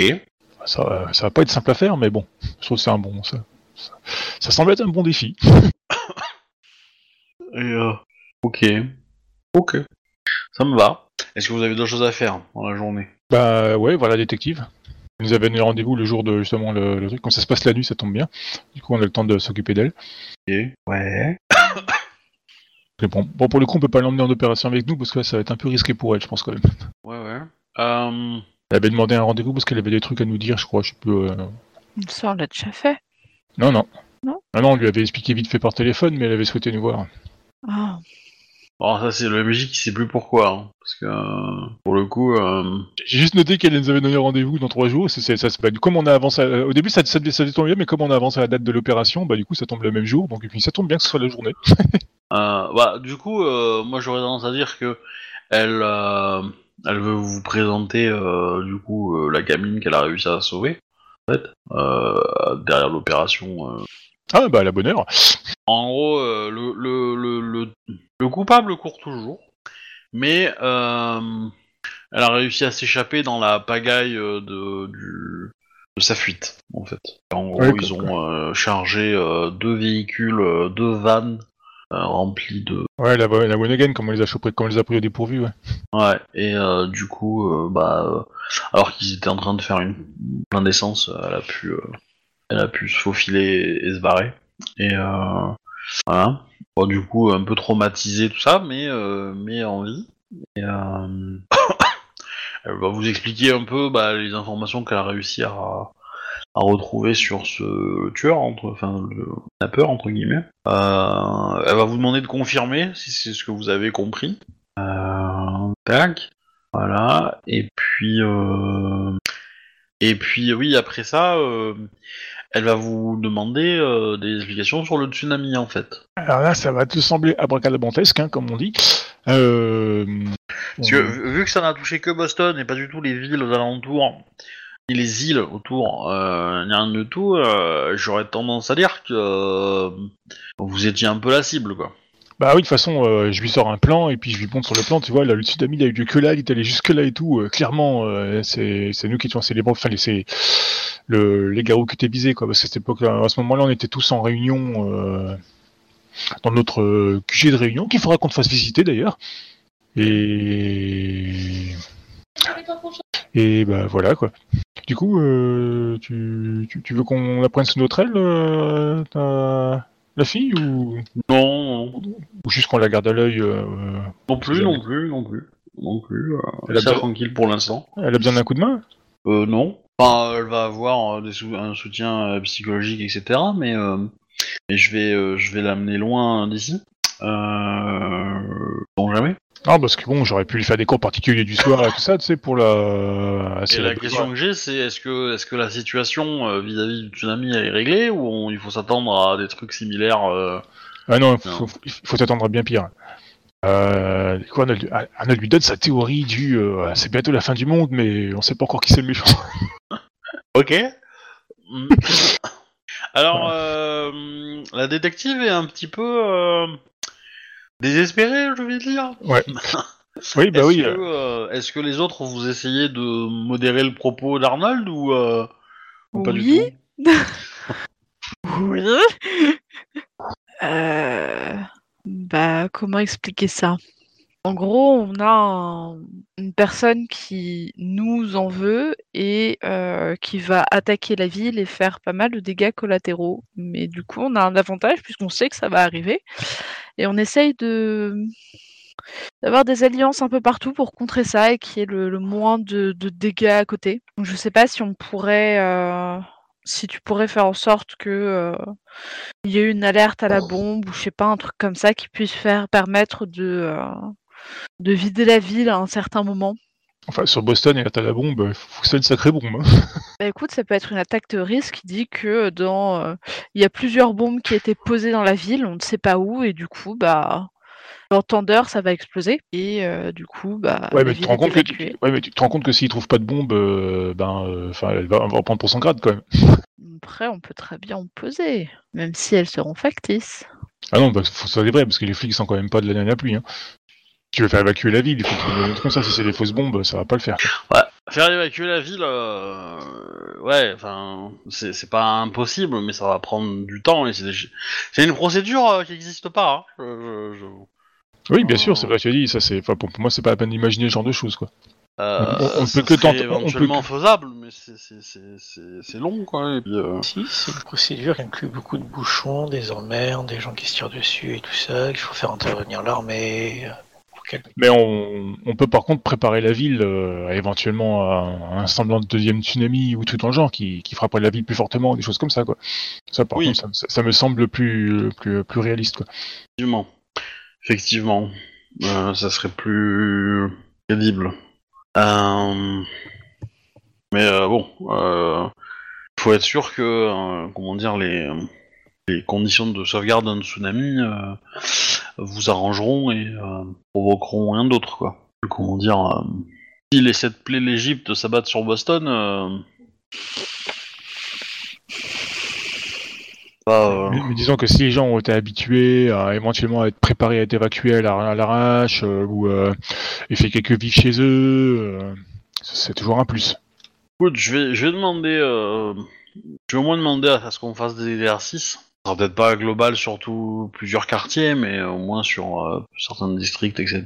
S2: Ça, va- ça va pas être simple à faire, mais bon, je trouve que c'est un bon, ça, ça, ça semble être un bon défi.
S1: Et euh, ok. Ok. Ça me va. Est-ce que vous avez d'autres choses à faire dans la journée?
S2: Bah ouais, voilà, détective. Elle nous avait donné rendez-vous le jour de justement le, le truc. Comme ça se passe la nuit, ça tombe bien. Du coup, on a le temps de s'occuper d'elle.
S1: Ok. Ouais.
S2: Mais bon, bon, pour le coup, on peut pas l'emmener en opération avec nous parce que là, ça va être un peu risqué pour elle, je pense quand même.
S1: Ouais, ouais. Euh...
S2: Elle avait demandé un rendez-vous parce qu'elle avait des trucs à nous dire, je crois. Je sais plus. euh,
S3: Ça, on l'a déjà fait.
S2: Non, non.
S3: Non
S2: Ah non, on lui avait expliqué vite fait par téléphone, mais elle avait souhaité nous voir.
S3: Ah,
S1: Bon, ça c'est le MJ qui sait plus pourquoi. hein, parce que, euh, pour le coup... Euh...
S2: J'ai juste noté qu'elle nous avait donné rendez-vous dans trois jours. C'est, c'est- ça, se- bah, comme on a avancé, à- au début ça, ça, devait- ça bien, mais comme on a avancé à la date de l'opération, bah du coup ça tombe le même jour. Donc et puis ça tombe bien que ce soit la journée.
S1: Euh, bah, du coup, euh, moi j'aurais tendance à dire que elle, euh, elle veut vous présenter euh, du coup euh, la gamine qu'elle a réussi à sauver, en fait, euh, derrière l'opération.
S2: Ah bah à la bonne heure.
S1: En gros, le, le, le, le, le coupable court toujours, mais elle a réussi à s'échapper dans la pagaille de, du, de sa fuite, en fait. En gros, ils ont chargé deux véhicules, deux vannes euh, remplis de
S2: Ouais, la, la one again, comme on les a chopés, les a pris au dépourvu, ouais.
S1: Ouais, et euh, du coup, euh, bah, alors qu'ils étaient en train de faire une plein d'essence, elle a pu, elle a pu se faufiler et, et se barrer. Et voilà. Bon, du coup, un peu traumatisé tout ça, mais mais en vie. Et, elle va vous expliquer un peu bah, les informations qu'elle a réussi à, à retrouver sur ce tueur, entre, enfin le kidnappeur entre guillemets. Euh, elle va vous demander de confirmer si c'est ce que vous avez compris. Euh, tac. Voilà. Et puis, euh, et puis, oui, après ça, euh, elle va vous demander des explications sur le tsunami, en fait.
S2: Alors là, ça va te sembler abracadabrantesque, hein, comme on dit.
S1: Parce que vu vu que ça n'a touché que Boston et pas du tout les villes aux alentours, les îles autour, euh, rien de tout, euh, j'aurais tendance à dire que euh, vous étiez un peu la cible, quoi.
S2: Bah oui, de toute façon, je lui sors un plan et puis je lui montre sur le plan, tu vois, là, le tsunami, il a eu que là, il est allé jusque là et tout. clairement, c'est nous qui étions les enfin, c'est le, les garous qui étaient visés, quoi. Parce époque, à ce moment-là, on était tous en réunion dans notre QG de réunion, qu'il faudra qu'on te fasse visiter d'ailleurs. Et et bah voilà quoi. Du coup, euh, tu, tu, tu veux qu'on la prenne sous notre aile, euh, ta- la fille, ou,
S1: Non, non,
S2: ou juste qu'on la garde à l'œil euh,
S1: non plus, non plus, non plus, non plus. Euh,
S2: Elle besoin-
S1: tranquille pour l'instant.
S2: Elle a besoin d'un coup de main?
S1: Euh, non. Enfin, elle va avoir des sou- un soutien psychologique, etc. Mais, euh, mais je vais, euh, je vais l'amener loin d'ici. Euh, bon, jamais.
S2: Non, parce que bon, j'aurais pu lui faire des cours particuliers du soir et tout ça, tu sais, pour la.
S1: Et la question que j'ai, c'est est-ce que, est-ce que la situation euh, vis-à-vis du tsunami elle est réglée ou on- il faut s'attendre à des trucs similaires euh,
S2: Ah non, il faut, s'attendre à bien pire. Euh, quoi, Arnold, Arnold lui donne sa théorie du euh, c'est bientôt la fin du monde, mais on sait pas encore qui c'est le méchant.
S1: Ok. Mm. Alors, euh, la détective est un petit peu désespérée, je vais dire.
S2: Oui, bah
S1: est-ce
S2: oui.
S1: Que,
S2: euh,
S1: euh, est-ce que les autres vous essayez de modérer le propos d'Arnold ou, euh, ou pas
S3: Oui.
S1: du tout?
S3: Oui. Euh, Bah, comment expliquer ça? En gros, on a un- une personne qui nous en veut et euh, qui va attaquer la ville et faire pas mal de dégâts collatéraux. Mais du coup, on a un avantage puisqu'on sait que ça va arriver. Et on essaye d'avoir des alliances un peu partout pour contrer ça et qu'il y ait le, moins de, de dégâts à côté. Donc, je sais pas si on pourrait... euh, si tu pourrais faire en sorte que euh, il y ait une alerte à la bombe ou je sais pas un truc comme ça qui puisse faire permettre de euh, de vider la ville à un certain moment.
S2: Enfin, sur Boston et à la bombe, il faut que c'est une sacrée bombe. hein.
S3: Bah écoute, ça peut être une attaque terroriste qui dit que dans euh, il y a plusieurs bombes qui étaient posées dans la ville, on ne sait pas où et du coup bah d'heures ça va exploser et euh, du coup bah
S2: Ouais, mais tu te rends compte que,
S3: évacuée.
S2: ouais, mais tu te rends compte que s'il trouve pas de bombe, euh, ben, euh, enfin, elle va, en prendre pour son grade quand même.
S3: Après, on peut très bien en poser, même si elles seront factices.
S2: Ah non, bah, faut soit vrai, parce que les flics sont quand même pas de la pluie. Hein. Tu veux faire évacuer la ville, il faut truc comme ça. Si c'est des fausses bombes, ça va pas le faire. quoi.
S1: Ouais, faire évacuer la ville, euh, ouais, enfin, c'est pas impossible, mais ça va prendre du temps et c'est une procédure euh, qui n'existe pas. Hein. Je- je- je-
S2: Oui, bien sûr,
S1: Oh.
S2: c'est vrai, tu as dit. Ça, c'est, enfin, pour, pour moi, c'est pas la peine d'imaginer ce genre de choses, quoi.
S1: Euh,
S2: On- on ne
S1: ça
S2: peut que tenter- on peut
S1: éventuellement
S2: que-
S1: faisable, mais c'est- long, quoi. Et puis, euh,
S4: Si, c'est une procédure qui inclut beaucoup de bouchons, des emmerdes, des gens qui se tirent dessus et tout ça, qu'il faut faire intervenir l'armée. Euh.
S2: Mais on, on peut par contre préparer la ville euh, à éventuellement à un semblant de deuxième tsunami ou tout dans le genre qui, qui frapperait la ville plus fortement, des choses comme ça, quoi. Ça, par
S1: Oui.
S2: contre, ça, me semble plus, plus, plus réaliste, quoi.
S1: effectivement, effectivement, Euh, ça serait plus crédible. Euh, Mais euh, bon, euh, faut être sûr que, euh, comment dire, les, les conditions de sauvegarde d'un tsunami euh, vous arrangeront et euh, provoqueront rien d'autre, quoi. Comment dire, euh, si les sept plaies l'Égypte s'abattent sur Boston, euh, euh,
S2: Mais, mais disons que si les gens ont été habitués à éventuellement être préparés à être évacués à la- à l'arrache ou et fait quelques vies chez eux, c'est toujours un plus.
S1: Écoute, je vais, je vais demander. euh, je vais au moins demander à ce qu'on fasse des exercices. Sera peut-être pas global sur tout- plusieurs quartiers, mais au moins sur euh, certains districts, etc.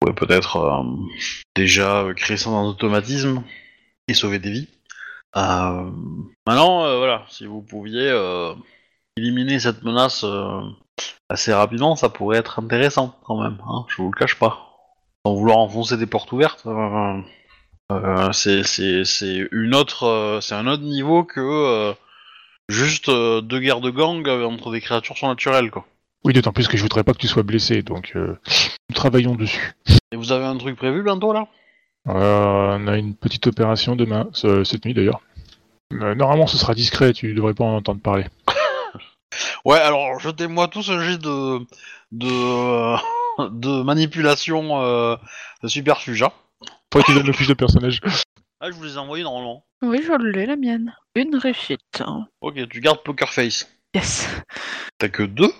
S1: Pourrait peut-être euh, déjà créer ça dans automatisme et sauver des vies. Euh, maintenant, voilà, si vous pouviez éliminer cette menace assez rapidement, ça pourrait être intéressant quand même. Hein, je vous le cache pas. Sans vouloir enfoncer des portes ouvertes. c'est une autre c'est un autre niveau que juste euh, deux guerres de gang euh, entre des créatures surnaturelles quoi.
S2: Oui, d'autant plus que je voudrais pas que tu sois blessé, donc euh, nous travaillons dessus.
S1: Et vous avez un truc prévu bientôt là?
S2: Euh, on a une petite opération demain, ce- cette nuit d'ailleurs. Euh, normalement, ce sera discret, tu devrais pas en entendre parler.
S1: Ouais alors jetez-moi tous un jet de de de manipulation euh, de superfuge. hein.
S2: Faut que tu donnes le fiche de personnage.
S1: Ah, je vous les ai envoyés normalement.
S3: Oui, je l'ai, la mienne. Une réussite.
S1: Ok, tu gardes Poker Face.
S3: Yes.
S1: T'as que deux?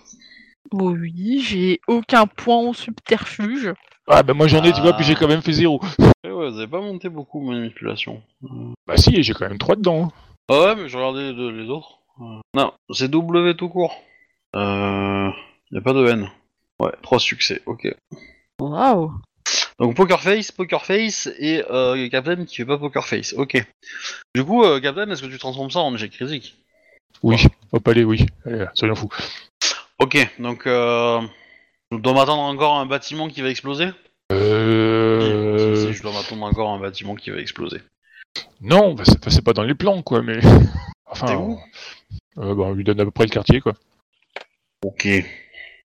S3: Oui, j'ai aucun point en subterfuge.
S2: Ah bah moi j'en ai, tu vois,
S1: Ah.
S2: puis j'ai quand même fait zéro.
S1: Eh ouais, vous avez pas monté beaucoup manipulation.
S2: Bah si, j'ai quand même 3 dedans. hein.
S1: Ah ouais, mais je regardais les, deux- les autres. Euh, Non, c'est W tout court. Euh... Y a pas de N. Ouais, trois succès, ok.
S3: Waouh.
S1: Donc Poker Face, Poker Face et euh, Captain qui fait pas Poker Face, ok. Du coup, euh, Captain, est-ce que tu transformes ça en échec critique
S2: Oui, hop allez, oui. Allez, soyons fous.
S1: Ok, donc euh... je dois m'attendre encore à un bâtiment qui va exploser?
S2: Euh...
S1: Si, si, je dois m'attendre encore à un bâtiment qui va exploser.
S2: Non, bah, c'est c'est pas dans les plans, quoi, mais... Enfin,
S1: T'es où?
S2: euh, bah, on lui donne à peu près le quartier, quoi.
S1: Ok.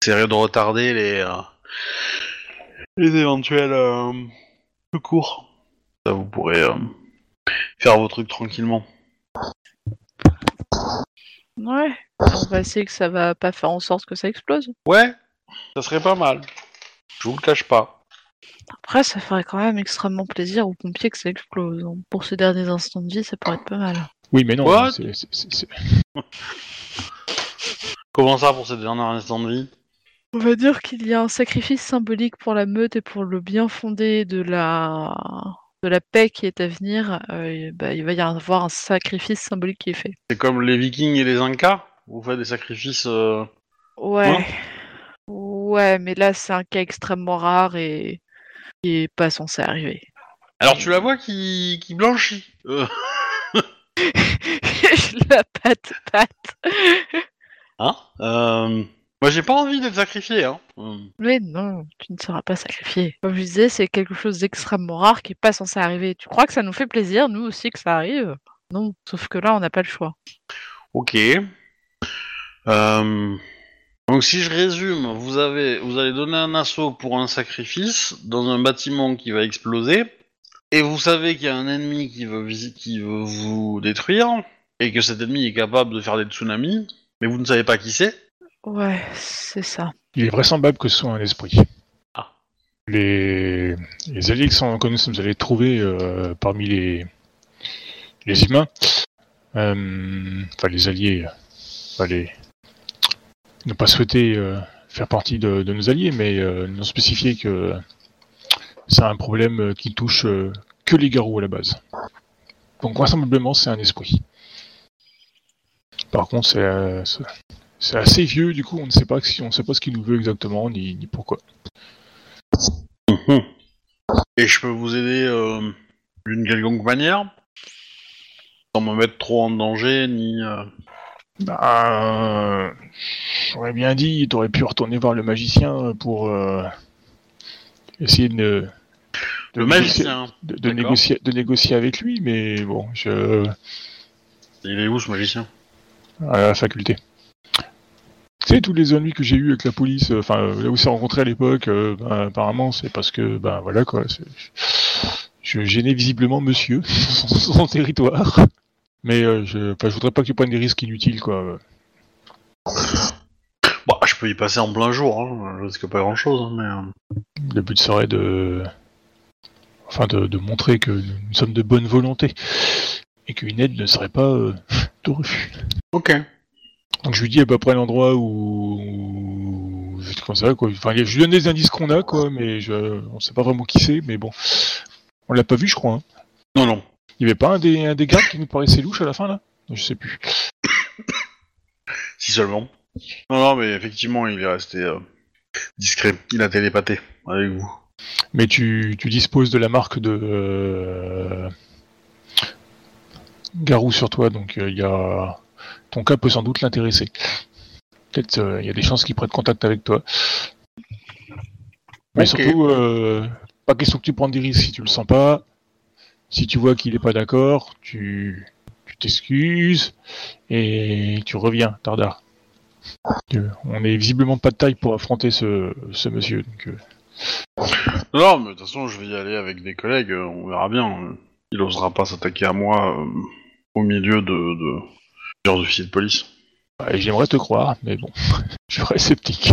S1: J'essaierai de retarder les, euh, les éventuels euh, secours. Ça, vous pourrez euh, faire vos trucs tranquillement.
S3: Ouais. On va essayer que ça va pas faire en sorte que ça explose.
S1: Ouais, ça serait pas mal. Je vous le cache pas.
S3: Après, ça ferait quand même extrêmement plaisir aux pompiers que ça explose. Pour ces derniers instants de vie, ça pourrait être pas mal.
S2: Oui, mais non,
S1: What?
S2: c'est- c'est- c'est- c'est-
S1: Comment ça pour cette dernière instant de vie?
S3: On va dire qu'il y a un sacrifice symbolique pour la meute et pour le bien fondé de la de la paix qui est à venir. euh, et bah, il va y avoir un sacrifice symbolique qui est fait.
S1: C'est comme les Vikings et les Incas Vous faites des sacrifices euh,
S3: Ouais.
S1: Hein
S3: ouais, mais là c'est un cas extrêmement rare et qui est pas censé arriver.
S1: Alors tu la vois qui, qui blanchit. Euh,
S3: Je la patte patte.
S1: hein euh, Moi j'ai pas envie d'être sacrifié. Hein.
S3: Mais non, tu ne seras pas sacrifié. Comme je disais, c'est quelque chose d'extrêmement rare qui est pas censé arriver. Tu crois que ça nous fait plaisir, nous aussi, que ça arrive? Non, sauf que là, on n'a pas le choix.
S1: Ok. Euh, Donc si je résume, vous avez, vous allez donner un assaut pour un sacrifice dans un bâtiment qui va exploser, et vous savez qu'il y a un ennemi qui veut, qui veut vous détruire, et que cet ennemi est capable de faire des tsunamis, mais vous ne savez pas qui c'est.
S3: Ouais, c'est ça.
S2: Il est vraisemblable que ce soit un esprit.
S1: Ah.
S2: Les, les alliés que, sont, que nous sommes allés trouver euh, parmi les, les humains, euh, enfin les alliés, euh, enfin les, n'ont pas souhaité euh, faire partie de, de nos alliés, mais euh, nous ont spécifié que c'est un problème qui touche euh, que les garous à la base. Donc vraisemblablement c'est un esprit. Par contre c'est euh, c'est- assez vieux, du coup on ne sait pas si on sait pas ce qu'il nous veut exactement ni, ni pourquoi.
S1: Mhm. Et je peux vous aider euh, d'une quelconque manière, sans me mettre trop en danger, ni... euh,
S2: Bah, j'aurais bien dit, t'aurais pu retourner voir le magicien pour euh, essayer de, de
S1: Le
S2: négocier-
S1: magicien.
S2: de, négocier, de négocier avec lui, mais bon, je
S1: Il est où ce magicien?
S2: À la faculté. Tu sais, tous les ennuis que j'ai eu avec la police, euh, enfin, euh, là où s'est rencontré à l'époque, euh, ben, apparemment, c'est parce que, ben voilà quoi, c'est- je gênais visiblement monsieur, son, son territoire. Mais euh, je, enfin, je voudrais pas que tu prennes des risques inutiles, quoi.
S1: Bah, je peux y passer en plein jour, hein. je risque pas grand-chose, hein, mais...
S2: Le but serait de, enfin, de, de montrer que nous sommes de bonne volonté et qu'une aide ne serait pas de refus.
S1: Ok.
S2: Donc je lui dis à peu près l'endroit où, comme ça quoi. Enfin, je lui donne des indices qu'on a quoi, mais je, on sait pas vraiment qui c'est, mais bon, on l'a pas vu je crois. Hein.
S1: Non, non.
S2: Il y avait pas un des, un des gardes qui nous paraissait louche à la fin là? Je sais plus.
S1: Si seulement. Non, non, mais effectivement, il est resté euh, discret. Il a télépathé avec vous.
S2: Mais tu, tu disposes de la marque de euh, Garou sur toi, donc euh, il y a ton cas peut sans doute l'intéresser. Peut-être euh, il y a des chances qu'il prenne contact avec toi. Mais surtout, euh, pas question que tu prennes des risques si tu le sens pas. Si tu vois qu'il est pas d'accord, tu t'excuses et tu reviens, Tardar. Euh, On est visiblement pas de taille pour affronter ce, ce monsieur. Donc, euh,
S1: Non, mais de toute façon, je vais y aller avec des collègues, on verra bien. Il osera pas s'attaquer à moi euh, au milieu de, de plusieurs officiers de police.
S2: Ouais, J'aimerais te croire, mais bon, je reste sceptique.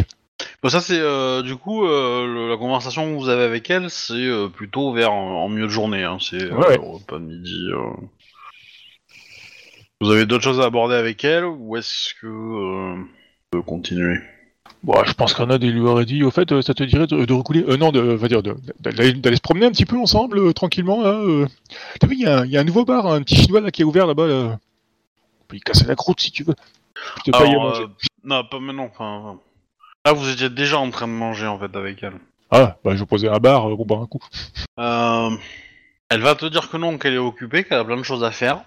S1: Bon, ça c'est euh, du coup euh, le- la conversation que vous avez avec elle, c'est euh, plutôt vers en, en milieu de journée. Hein, c'est euh,
S2: Ouais, ouais.
S1: au repas de midi. euh. Vous avez d'autres choses à aborder avec elle ou est-ce que euh, on peut continuer?
S2: Bon, je pense qu'Arnaud il lui aurait dit, au fait, euh, ça te dirait de, de recouler, euh, non, de, va dire, de- d'aller d'aller se promener un petit peu ensemble, euh, tranquillement, là. euh. T'as vu, il y, a un- il y a un nouveau bar, un petit chinois là qui est ouvert là-bas, là. On peut y casser la croûte si tu veux. Je te paye à
S1: Alors,
S2: manger.
S1: euh, Non, pas maintenant. Enfin, là, vous étiez déjà en train de manger en fait avec elle.
S2: Ah, bah je posais un bar euh, pour boire un coup.
S1: Euh, elle va te dire que non, qu'elle est occupée, qu'elle a plein de choses à faire,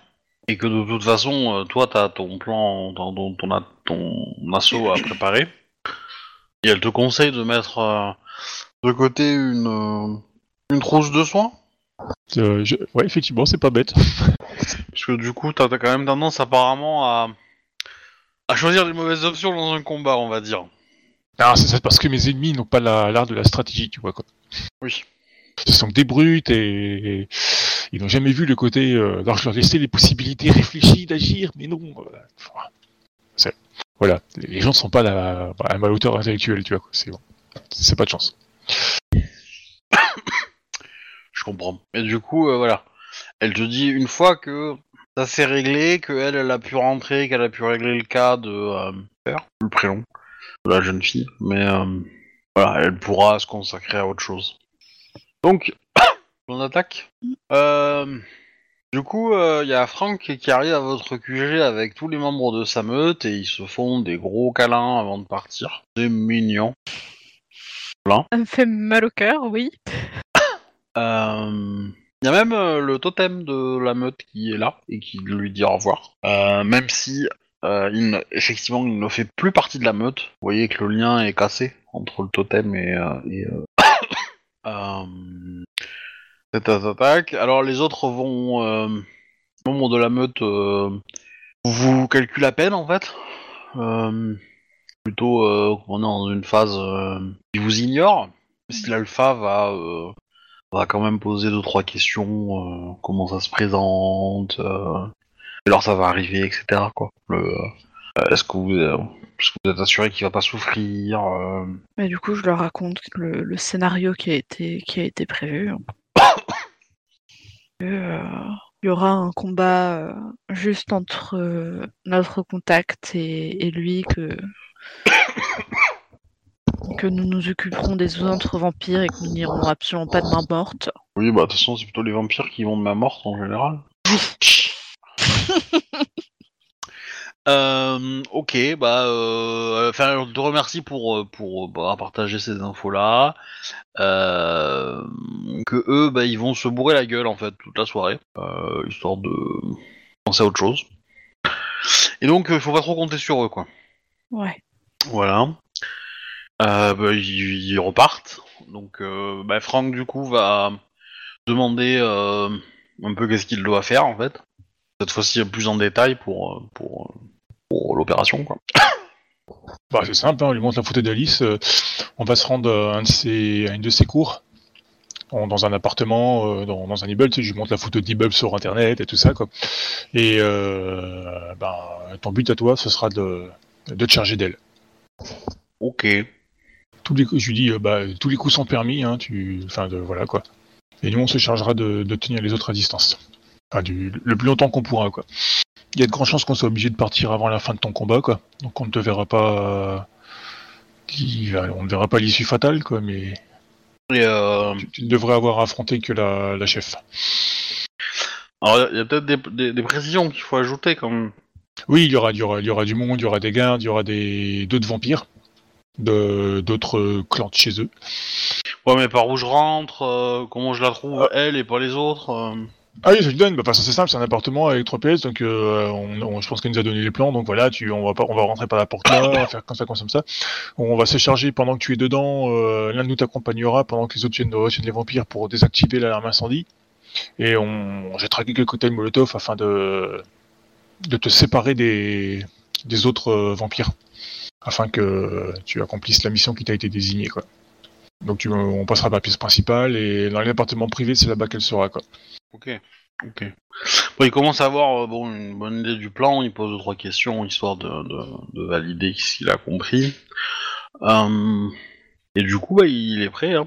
S1: et que de toute façon, euh, toi, t'as ton plan, ton, ton, ton, a- ton assaut à préparer. Et elle te conseille de mettre euh, de côté une, euh, une trousse de soins,
S2: Euh, je- Ouais, effectivement, c'est pas bête.
S1: parce que du coup, t'as quand même tendance apparemment à, à choisir les mauvaises options dans un combat, on va dire.
S2: Ah, c'est ça, parce que mes ennemis n'ont pas la- l'art de la stratégie, tu vois, quoi.
S1: Oui.
S2: Ce sont des brutes et, et ils n'ont jamais vu le côté. Euh... Alors je leur laissais les possibilités réfléchies d'agir, mais non. euh, Voilà, les gens ne sont pas la, à ma hauteur intellectuelle, tu vois. quoi, C'est bon. C'est pas de chance.
S1: Comprends. Et du coup, euh, voilà. Elle te dit une fois que ça s'est réglé, que elle, a pu rentrer, qu'elle a pu régler le cas de euh, le prénom de la jeune fille, mais euh, voilà, elle pourra se consacrer à autre chose. Donc, on attaque. Du coup, il y a Franck qui arrive à votre QG avec tous les membres de sa meute et ils se font des gros câlins avant de partir. C'est mignon.
S3: Ça me fait mal au cœur, oui.
S1: Euh, Il y a même euh, le totem de la meute qui est là et qui lui dit au revoir. Euh, même si, euh, effectivement, il ne fait plus partie de la meute. Vous voyez que le lien est cassé entre le totem et, euh, et, euh, euh, cette attaque. Alors les autres vont, euh, membres de la meute, euh, vous calculez à peine en fait. Euh, plutôt, euh, on est dans une phase euh, qui vous ignore. Si l'alpha va euh, on va quand même poser deux trois questions, euh, comment ça se présente, euh, heure ça va arriver, etc. Quoi. Le, euh, est-ce que vous, est-ce que vous êtes assuré qu'il va pas souffrir
S3: Et du coup, je leur raconte le, scénario qui a été, qui a été prévu. Il y aura un combat juste entre notre contact et, et lui que que nous nous occuperons des autres vampires et que nous n'irons absolument pas de main morte.
S1: Oui, bah de toute façon, c'est plutôt les vampires qui vont de ma morte en général. Euh, ok, bah, euh, enfin, je te remercie pour euh, pour euh, bah, partager ces infos-là. Euh, que eux, bah, ils vont se bourrer la gueule en fait toute la soirée, euh, histoire de penser à autre chose. Et donc, il faut pas trop compter sur eux, quoi.
S3: Ouais.
S1: Voilà. Euh, bah, ils, ils repartent. Donc, euh, bah, Franck, du coup, va demander euh, un peu qu'est-ce qu'il doit faire, en fait. Cette fois-ci, plus en détail pour, pour, pour l'opération, quoi.
S2: Bah, c'est simple, hein, on lui montre la photo d'Alice. euh, on va se rendre à, un de ses, à une de ses cours. en- dans un appartement, euh, dans, dans un immeuble, tu sais, je lui montre la photo d'immeuble sur internet et tout ça, quoi. Et euh, ben, ton but à toi, ce sera de, de te charger d'elle.
S1: Ok.
S2: Tous les coups, je lui dis, euh, bah, tous les coups sont permis, hein, tu, enfin, de, voilà, quoi. Et nous, on se chargera de, de tenir les autres à distance. Enfin, du, le plus longtemps qu'on pourra, quoi. Il y a de grandes chances qu'on soit obligé de partir avant la fin de ton combat, quoi. Donc on ne te verra pas. qui- on ne verra pas l'issue fatale, quoi, mais
S1: Et, euh,
S2: tu, tu ne devrais avoir à affronter que la, la chef.
S1: alors, il y a peut-être des, des- des précisions qu'il faut ajouter, quand même.
S2: Oui, il y aura, il y aura, il y aura du monde, il y aura des gardes, il y aura des d'autres vampires, d'autres euh, clans de chez eux.
S1: Ouais, mais par où je rentre, euh, comment je la trouve, elle, et pas les autres euh.
S2: Ah oui, je lui donne. Bah, ça, c'est simple, c'est un appartement avec 3 pièces, donc euh, on, on- je pense qu'elle nous a donné les plans. Donc voilà, tu, on va pas, on va rentrer par la porte là, faire comme ça, comme ça, comme ça. On va se charger pendant que tu es dedans. euh, L'un de nous t'accompagnera pendant que les autres viennent de les vampires pour désactiver l'alarme incendie. Et on, on jettera quelques cocktails Molotov afin de de te séparer des des autres euh, vampires, afin que tu accomplisses la mission qui t'a été désignée, quoi. Donc tu, on passera par la pièce principale et dans l'appartement privé, c'est là-bas qu'elle sera, quoi.
S1: Ok, ok. Bon, il commence à avoir euh, bon, une bonne idée du plan, il pose deux trois questions histoire de, de, de valider ce qu'il a compris. Euh, et du coup, bah, il est prêt. Hein.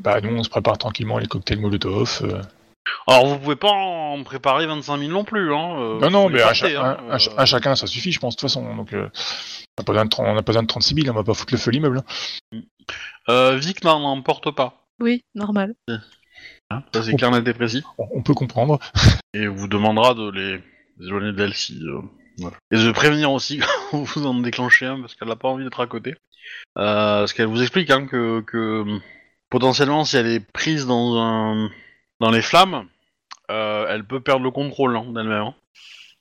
S2: Bah, nous, on se prépare tranquillement les cocktails Molotov. euh.
S1: Alors, vous pouvez pas en préparer 25 000 non plus. Hein. euh,
S2: non, non, mais
S1: les
S2: à, cha-
S1: hein, euh,
S2: un chacun, ça suffit, je pense, de toute façon. Donc, euh, on n'a pas besoin de tren- on n'a pas besoin de 36 000, on va pas foutre le feu à l'immeuble. hein.
S1: euh, Vic n'en emporte pas.
S3: Oui, normal.
S1: Hein, ça, c'est clair, net et précis.
S2: On, peut comprendre.
S1: Et vous demandera de les éloigner d'elle si. euh, voilà. Et de prévenir aussi quand vous en déclenchez un parce qu'elle n'a pas envie d'être à côté. Euh, parce qu'elle vous explique hein, que, que potentiellement, si elle est prise dans un dans les flammes, euh, elle peut perdre le contrôle hein, d'elle-même. hein.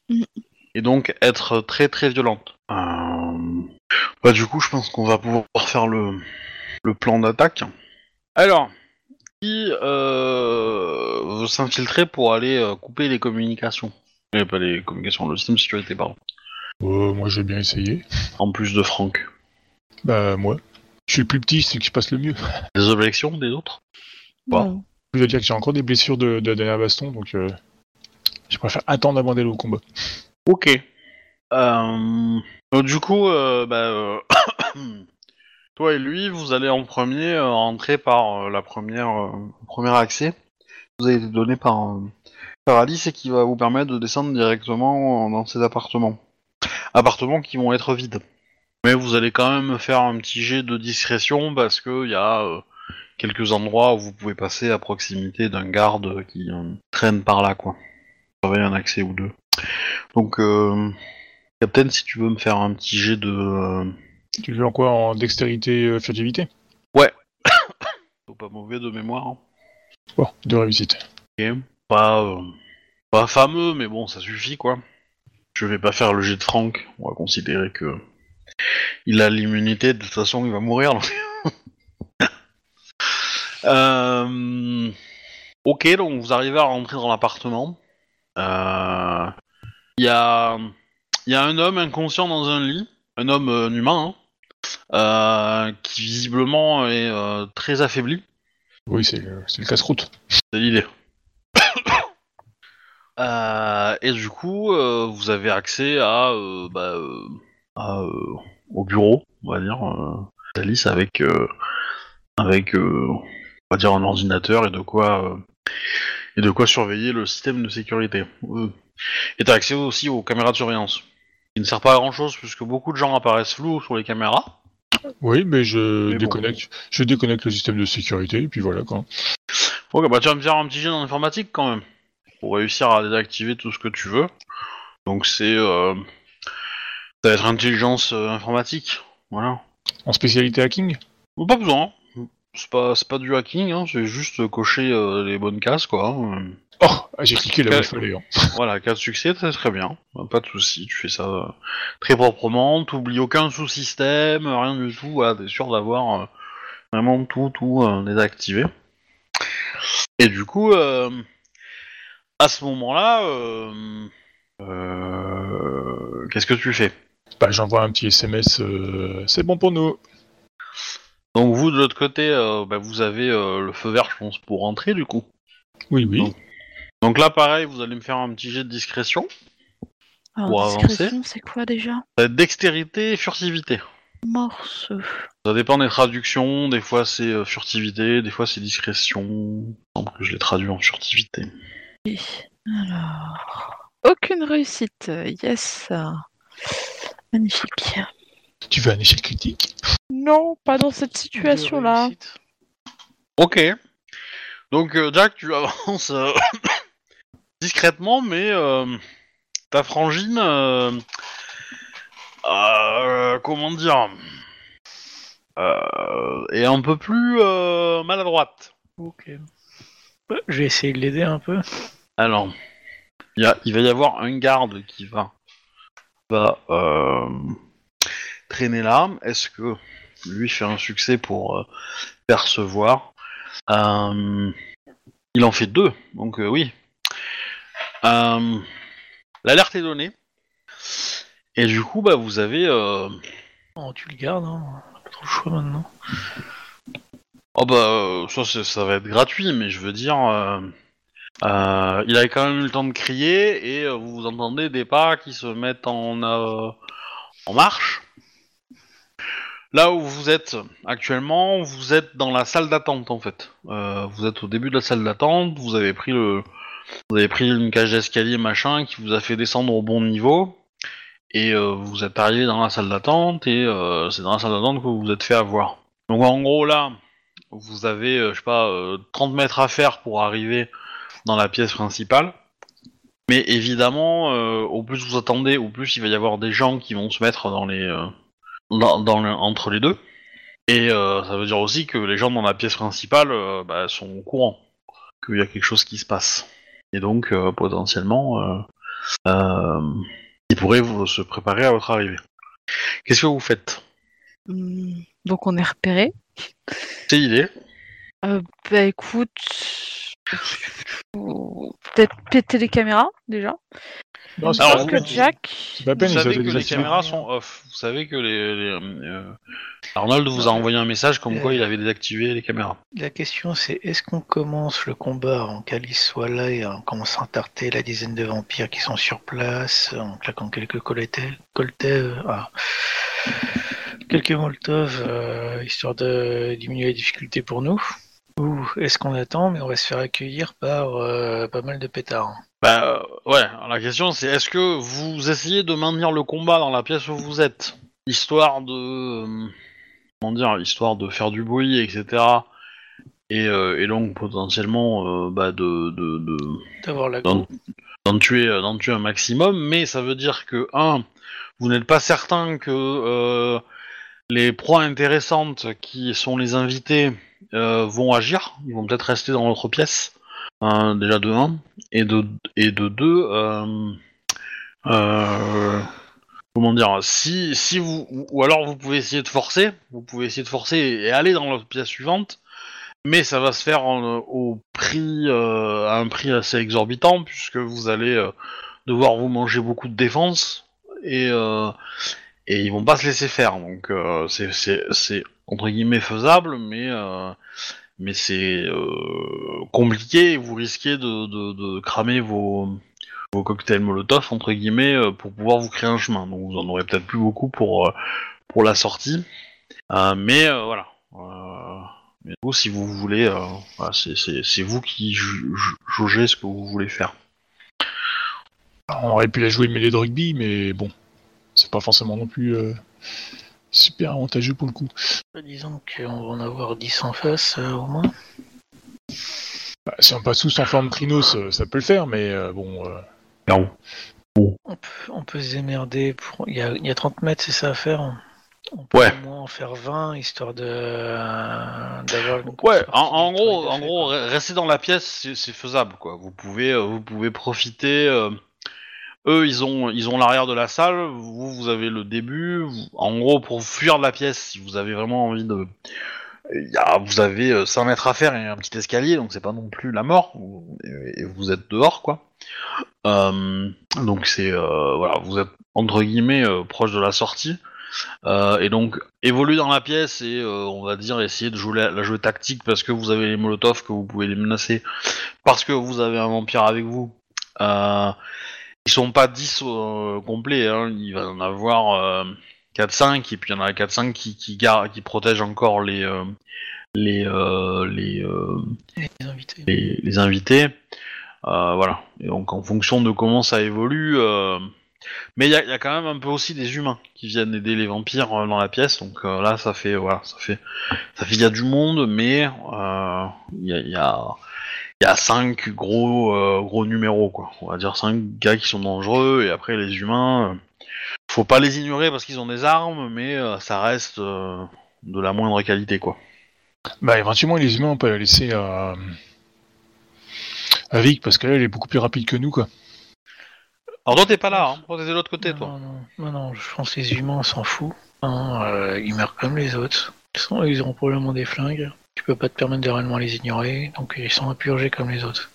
S3: Mhm.
S1: Et donc être très très violente. Euh, Bah, du coup, je pense qu'on va pouvoir faire le, le plan d'attaque. Alors, qui euh, veut s'infiltrer pour aller euh, couper les communications? Eh, Pas les communications, le système de sécurité, pardon.
S2: Euh, moi, j'ai bien essayé.
S1: En plus de Franck.
S2: Bah, moi. Je suis le plus petit, c'est qui se passe le mieux.
S1: Des objections des autres? Bon.
S3: Non.
S2: Je veux dire que j'ai encore des blessures de, de la dernière baston, donc euh, je préfère attendre avant d'aller au combat.
S1: Ok. Euh, du coup, euh, bah, toi et lui, vous allez en premier rentrer par la première, premier accès. Vous avez été donné par, par Alice et qui va vous permettre de descendre directement dans ces appartements. Appartements qui vont être vides. Mais vous allez quand même faire un petit jet de discrétion parce que il y a quelques endroits où vous pouvez passer à proximité d'un garde qui euh, traîne par là, quoi. Vous avez un accès ou deux. Donc, euh, Captain, si tu veux me faire un petit jet de. euh,
S2: Tu veux en quoi? En dextérité, euh, furtivité
S1: faut pas mauvais de mémoire. hein.
S2: Bon, de réussite.
S1: Ok. Pas, euh, pas fameux, mais bon, ça suffit quoi. Je vais pas faire le jet de Franck. On va considérer que. Il a l'immunité, de toute façon, il va mourir. donc. Euh, Ok, donc vous arrivez à rentrer dans l'appartement. Euh, Il y, a... il y a un homme inconscient dans un lit, un homme euh, humain, hein, euh, qui visiblement est euh, très affaibli.
S2: Oui, c'est le, casse-route.
S1: C'est l'idée. Euh, et du coup, euh, vous avez accès à, euh, bah, euh, à, euh, au bureau, on va dire, euh, d'Alice avec, euh, avec, euh, on va dire un ordinateur et de quoi, euh, et de quoi surveiller le système de sécurité. Euh, et t'as accès aussi aux caméras de surveillance, qui ne sert pas à grand chose puisque beaucoup de gens apparaissent flous sur les caméras.
S2: Oui, mais je
S1: Mais bon.
S2: déconnecte, je déconnecte le système de sécurité, et puis voilà quoi.
S1: Ok, bah tu vas me faire un petit jet dans l'informatique quand même. Pour réussir à désactiver tout ce que tu veux. Donc c'est... Euh, ça va être intelligence euh, informatique. Voilà.
S2: En spécialité hacking?
S1: Pas besoin. C'est pas, c'est pas du hacking, hein, c'est juste cocher euh, les bonnes cases, quoi. hein.
S2: Oh, ah, j'ai cliqué là où il fallait. hein.
S1: Voilà, cas de succès, c'est très bien. Pas de souci, tu fais ça euh, très proprement, t'oublies aucun sous-système, rien du tout, voilà, t'es sûr d'avoir euh, vraiment tout, tout euh, désactivé. Et du coup, euh, à ce moment-là, euh, euh, qu'est-ce que tu fais?
S2: Bah, j'envoie un petit SMS, euh, c'est bon pour nous.
S1: Donc vous, de l'autre côté, euh, bah, vous avez euh, le feu vert, je pense, pour rentrer, du coup.
S2: Oui, oui.
S1: Donc là, pareil, vous allez me faire un petit jet de discrétion.
S3: Alors,
S1: Pour avancer.
S3: discrétion, c'est quoi déjà?
S1: Ça va être dextérité et furtivité.
S3: Morceau.
S1: Ça dépend des traductions, des fois c'est euh, furtivité, des fois c'est discrétion. Il me semble que je l'ai traduit en furtivité.
S3: Oui. Alors. Aucune réussite. Yes. Magnifique.
S2: Tu veux un échec critique?
S3: Non, pas dans cette situation-là.
S1: Ok. Donc euh, Jack, tu avances euh, discrètement, mais euh, ta frangine, comment dire, est un peu plus maladroite.
S4: Ok. Ouais, Je vais essayer de l'aider un peu.
S1: Alors, il y a- il va y avoir un garde qui va, va traîner là. Est-ce que lui fait un succès pour euh, percevoir Euh, Il en fait deux, donc euh, oui. L'alerte est donnée. Et du coup, bah, vous avez...
S4: Oh, tu le gardes, hein. Pas trop le choix maintenant.
S1: Oh bah, ça, ça va être gratuit, mais je veux dire... euh, il a quand même eu le temps de crier et euh, vous entendez des pas qui se mettent en, euh, en marche. Là où vous êtes actuellement, vous êtes dans la salle d'attente en fait. Euh, vous êtes au début de la salle d'attente, vous avez pris le, vous avez pris une cage d'escalier machin qui vous a fait descendre au bon niveau, et euh, vous êtes arrivé dans la salle d'attente et euh, c'est dans la salle d'attente que vous vous êtes fait avoir. Donc en gros là, vous avez, je sais pas, euh, 30 mètres à faire pour arriver dans la pièce principale. Mais évidemment, au plus vous attendez, au plus il va y avoir des gens qui vont se mettre dans les, dans, entre les deux. Et euh, ça veut dire aussi que les gens dans la pièce principale euh, bah, sont au courant qu'il y a quelque chose qui se passe. Et donc euh, potentiellement, ils pourraient vous- se préparer à votre arrivée. Qu'est-ce que vous faites?
S3: Hmm, Donc on est repéré.
S1: C'est l'idée.
S3: Bah écoute, peut-être péter les caméras déjà.
S2: Non, c'est
S1: Alors,
S2: pas
S3: que. Jack,
S2: C'est pas la peine,
S1: Vous
S2: ils
S1: savez que les caméras sont off. Vous savez que les, les, euh, Arnold vous a envoyé un message comme quoi il avait désactivé les caméras.
S4: La question c'est est-ce qu'on commence le combat en qu'Alice soit là et en commençant à tarter la dizaine de vampires qui sont sur place, en claquant quelques colletés, euh, ah, quelques molotov, euh, histoire de diminuer les difficultés pour nous? Ou est-ce qu'on attend mais on va se faire accueillir par euh, pas mal de pétards
S1: Bah euh, ouais, la question c'est est-ce que vous essayez de maintenir le combat dans la pièce où vous êtes Histoire de... euh, comment dire Histoire de faire du bruit, etc. Et, euh, et donc potentiellement bah, de... de, de
S4: D'avoir la
S1: d'en, d'en tuer, d'en tuer un maximum, mais ça veut dire que, un, vous n'êtes pas certain que les proies intéressantes qui sont les invités euh, vont agir, ils vont peut-être rester dans l'autre pièce, hein, déjà de 1, et de, et de 2, euh, euh, comment dire, si, si vous, ou alors vous pouvez essayer de forcer, vous pouvez essayer de forcer et aller dans l'autre pièce suivante, mais ça va se faire au prix, à un prix assez exorbitant, puisque vous allez devoir vous manger beaucoup de défense, et, et ils vont pas se laisser faire. Donc euh, c'est- entre guillemets faisable, mais, euh, mais c'est euh, compliqué, et vous risquez de, de, de cramer vos, vos cocktails Molotov, entre guillemets, euh, pour pouvoir vous créer un chemin. Donc vous en aurez peut-être plus beaucoup pour, euh, pour la sortie. Euh, mais voilà. Mais vous, si vous voulez, voilà, c'est- vous qui ju- jaugez ce que vous voulez faire.
S2: On aurait pu la jouer mêlée de rugby, mais bon, c'est pas forcément non plus euh, super avantageux pour le coup.
S4: Disons qu'on va en avoir 10 en face euh, au moins.
S2: Bah, si on passe tous en forme Trinos, euh, ça peut le faire, mais euh, bon. euh,
S1: Non.
S4: On peut, on peut se démerder. Pour... Il, y a, il y a 30 mètres, c'est ça à faire On peut
S1: Ouais.
S4: au moins en faire 20, histoire de euh, d'avoir une
S1: Ouais, en, gros, en gros, rester dans la pièce, c'est faisable, quoi. Vous pouvez, vous pouvez profiter. euh, eux, ils ont, ils ont l'arrière de la salle. Vous, vous avez le début. En gros, pour fuir de la pièce, si vous avez vraiment envie de, vous avez euh, 100 mètres à faire et un petit escalier, donc c'est pas non plus la mort. Vous- Et, vous êtes dehors, quoi. Euh, donc c'est, euh, voilà, vous êtes entre guillemets euh, proche de la sortie. Euh, et donc évoluer dans la pièce et euh, on va dire essayer de jouer la, la jouer tactique parce que vous avez les molotovs que vous pouvez les menacer parce que vous avez un vampire avec vous. Euh, ils sont pas 10 euh, complets, hein. il va y en avoir euh, 4-5 et puis il y en a 4-5 qui, qui, qui protègent encore les euh, les euh, les, euh,
S4: Les invités.
S1: les, les invités. Euh, voilà. Et donc en fonction de comment ça évolue. euh, Mais il y a, il y a quand même un peu aussi des humains qui viennent aider les vampires euh, dans la pièce. Donc euh, là, ça fait voilà, ça fait ça fait il y a du monde, mais euh, il y a il y a il y a cinq gros euh, gros numéros quoi. On va dire cinq gars qui sont dangereux et après les humains. euh, faut pas les ignorer parce qu'ils ont des armes, mais euh, ça reste euh, de la moindre qualité quoi.
S2: Bah, éventuellement, les humains, on peut la laisser à. à Vic, parce qu'elle, elle est beaucoup plus rapide que nous, quoi.
S1: Alors toi t'es pas là, hein. toi t'es de l'autre côté
S4: non,
S1: toi.
S4: Non, non, non, non, je pense que les humains on s'en fout. Hein, euh, ils meurent comme les autres. De toute façon, ils auront probablement des flingues. Tu peux pas te permettre de réellement les ignorer, donc ils sont à purger comme les autres.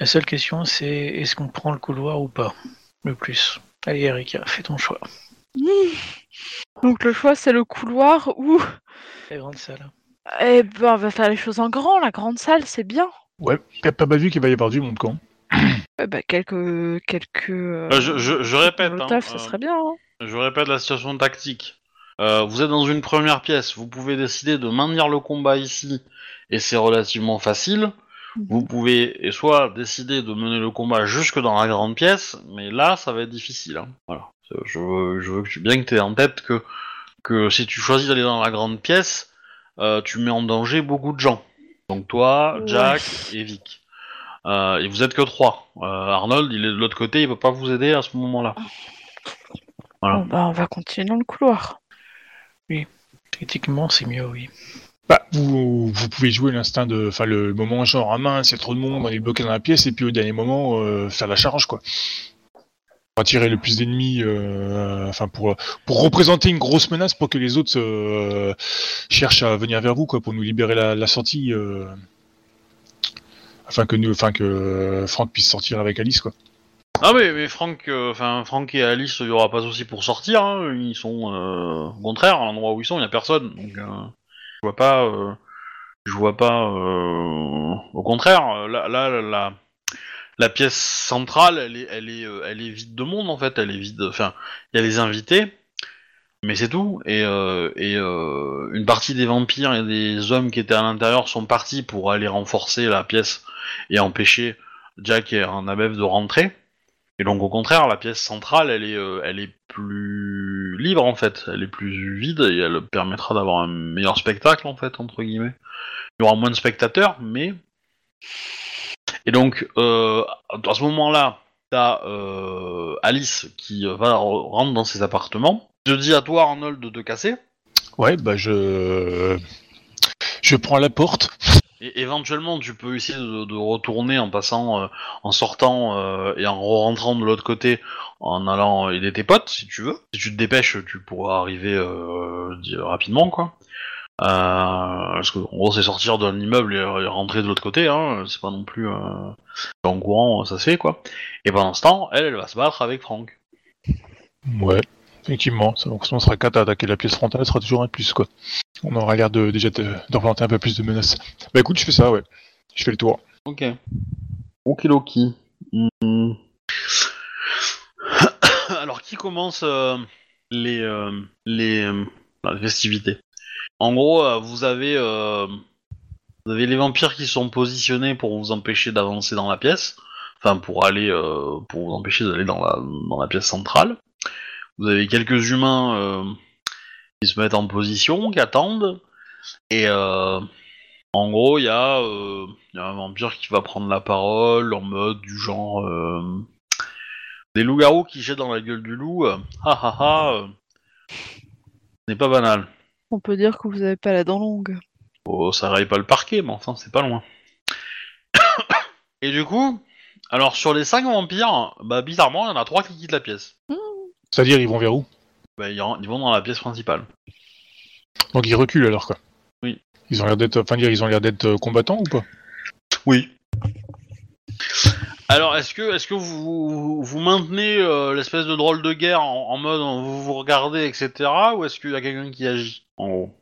S4: La seule question c'est est-ce qu'on prend le couloir ou pas Le plus? Allez Erika, fais ton choix.
S3: Donc le choix c'est le couloir ou
S4: La grande salle.
S3: eh ben on va faire les choses en grand. La grande salle c'est bien.
S2: Ouais, t'as pas mal vu qu'il va y avoir du monde, quand
S3: Eh ben, quelques quelques. euh,
S1: Euh, je, je, je répète, hein,
S3: ça
S1: euh,
S3: serait bien. hein.
S1: je répète la situation tactique. Euh, vous êtes dans une première pièce, vous pouvez décider de maintenir le combat ici, et c'est relativement facile. Vous pouvez et soit décider de mener le combat jusque dans la grande pièce, mais là, ça va être difficile. hein. Voilà. Je veux, je veux que tu, bien que tu aies en tête que, que si tu choisis d'aller dans la grande pièce, euh, tu mets en danger beaucoup de gens. Donc toi,
S3: Ouais.
S1: Jack et Vic. Euh, et vous êtes que trois. Arnold, il est de l'autre côté, il peut pas vous aider à ce moment-là. Voilà.
S3: Bon, bah, on va continuer dans le couloir.
S4: Techniquement, c'est mieux, oui.
S2: Bah, vous, vous pouvez jouer l'instinct de, enfin le moment genre ah mince, il y a trop de monde, on est bloqué dans la pièce, et puis au dernier moment euh, faire la charge quoi. Pour attirer le plus d'ennemis, euh, enfin pour pour représenter une grosse menace pour que les autres euh, cherchent à venir vers vous quoi, pour nous libérer la, la sortie, euh, afin que nous, enfin que Franck puisse sortir avec Alice quoi.
S1: Ah mais, mais Franck, euh, enfin Franck et Alice, il y aura pas de souci pour sortir. hein. Ils sont euh, au contraire à l'endroit où ils sont, il y a personne. Donc euh, je vois pas, euh, je vois pas. euh, au contraire, euh, là, là, la, pièce centrale, elle est, elle est, elle est vide de monde en fait. Elle est vide. Enfin, il y a les invités, mais c'est tout. Et, et une partie des vampires et des hommes qui étaient à l'intérieur sont partis pour aller renforcer la pièce et empêcher Jack et Annabeth de rentrer. Et donc au contraire, la pièce centrale, elle est, euh, elle est plus libre en fait, elle est plus vide et elle permettra d'avoir un meilleur spectacle en fait entre guillemets. Il y aura moins de spectateurs, mais et donc euh, à ce moment-là, t'as euh, Alice qui va re- rentrer dans ses appartements. Je dis à toi Arnold de te casser
S2: Ouais, bah je je prends la porte.
S1: Éventuellement tu peux essayer de, retourner en passant, euh, en sortant euh, et en rentrant de l'autre côté en allant aider tes potes si tu veux. Si tu te dépêches, tu pourras arriver euh, rapidement quoi. Parce que en gros c'est sortir d'un immeuble et, rentrer de l'autre côté, hein, c'est pas non plus en courant, ça se fait quoi. Et pendant ce temps, elle, elle va se battre avec Franck.
S2: Ouais, effectivement. Ça, donc, si on sera quatre à attaquer la pièce frontale, ce sera toujours un plus, quoi. On aura l'air de, déjà de, de replanter un peu plus de menaces. Bah écoute, je fais ça, ouais. Je fais le tour.
S1: Ok. Okidoki. Hmm. Alors, qui commence euh, les, euh, les, euh, les festivités En gros, euh, vous avez, euh, vous avez les vampires qui sont positionnés pour vous empêcher d'avancer dans la pièce. Enfin, pour aller, euh, pour vous empêcher d'aller dans la, dans la pièce centrale. Vous avez quelques humains euh, qui se mettent en position, qui attendent. Et euh, en gros, il y, a, euh, il y a un vampire qui va prendre la parole en mode du genre des loups-garous qui jettent dans la gueule du loup. ha ha ha. ce n'est pas banal.
S3: On peut dire que vous avez pas la dent longue.
S1: Oh, ça raye pas le parquet, mais enfin, c'est pas loin. Et du coup, alors sur les 5 vampires, bah bizarrement, il y en a 3 qui quittent la pièce.
S2: C'est-à-dire, ils vont vers où
S1: Bah, ils, vont dans la pièce principale.
S2: Donc ils reculent alors, quoi.
S1: Oui.
S2: Ils ont l'air d'être, enfin dire, ils ont l'air d'être euh, combattants ou pas
S1: Oui. Alors, est-ce que, est-ce que vous, vous, maintenez euh, l'espèce de drôle de guerre en, en mode euh, vous vous regardez, etc. Ou est-ce qu'il y a quelqu'un qui agit En gros?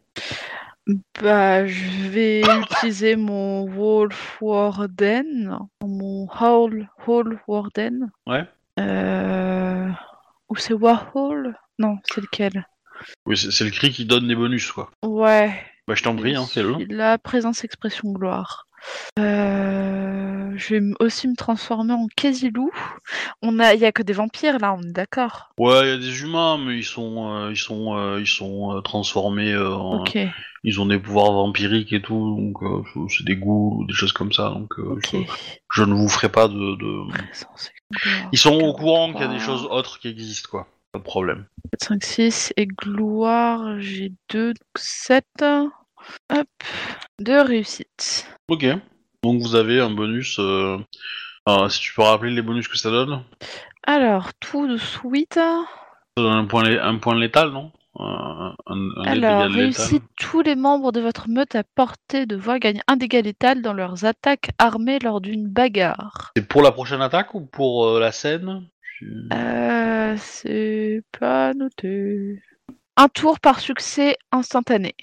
S3: Bah, je vais utiliser mon Wolf Warden, mon Howl, Howl Warden.
S1: Ouais.
S3: Euh... Ou c'est Warhol? Non, c'est lequel?
S1: Oui, c'est, c'est le cri qui donne des bonus, quoi.
S3: Ouais.
S1: Bah, je t'en prie, hein, c'est le.
S3: La présence, expression, gloire. Euh, Je vais aussi me transformer en quasi-loup. On a, il y a que des vampires là, on est d'accord.
S1: Ouais, il y a des humains, mais ils sont, euh, ils sont, euh, ils sont transformés. en- Ils ont des pouvoirs vampiriques et tout, donc euh, c'est- des goûts ou des choses comme ça. Donc, euh, je, je ne vous ferai pas de. de-
S3: gloire.
S1: Ils sont au courant qu'il y a des
S3: 43.
S1: choses autres qui existent, quoi. Pas de problème.
S3: 4, 5, 6 et gloire, j'ai 2, donc 7. Hop, 2 réussites.
S1: Ok. Donc vous avez un bonus. euh, alors, si tu peux rappeler les bonus que ça donne.
S3: Alors, tout de suite.
S1: Ça donne un point, lé- un point létal, non? Euh, un,
S3: Alors,
S1: dégâts létal.
S3: réussite, tous les membres de votre meute à portée de voix gagnent un dégât létal dans leurs attaques armées lors d'une bagarre.
S1: C'est pour la prochaine attaque ou pour euh, la scène? Je-
S3: Euh, c'est pas noté. Un tour par succès instantané.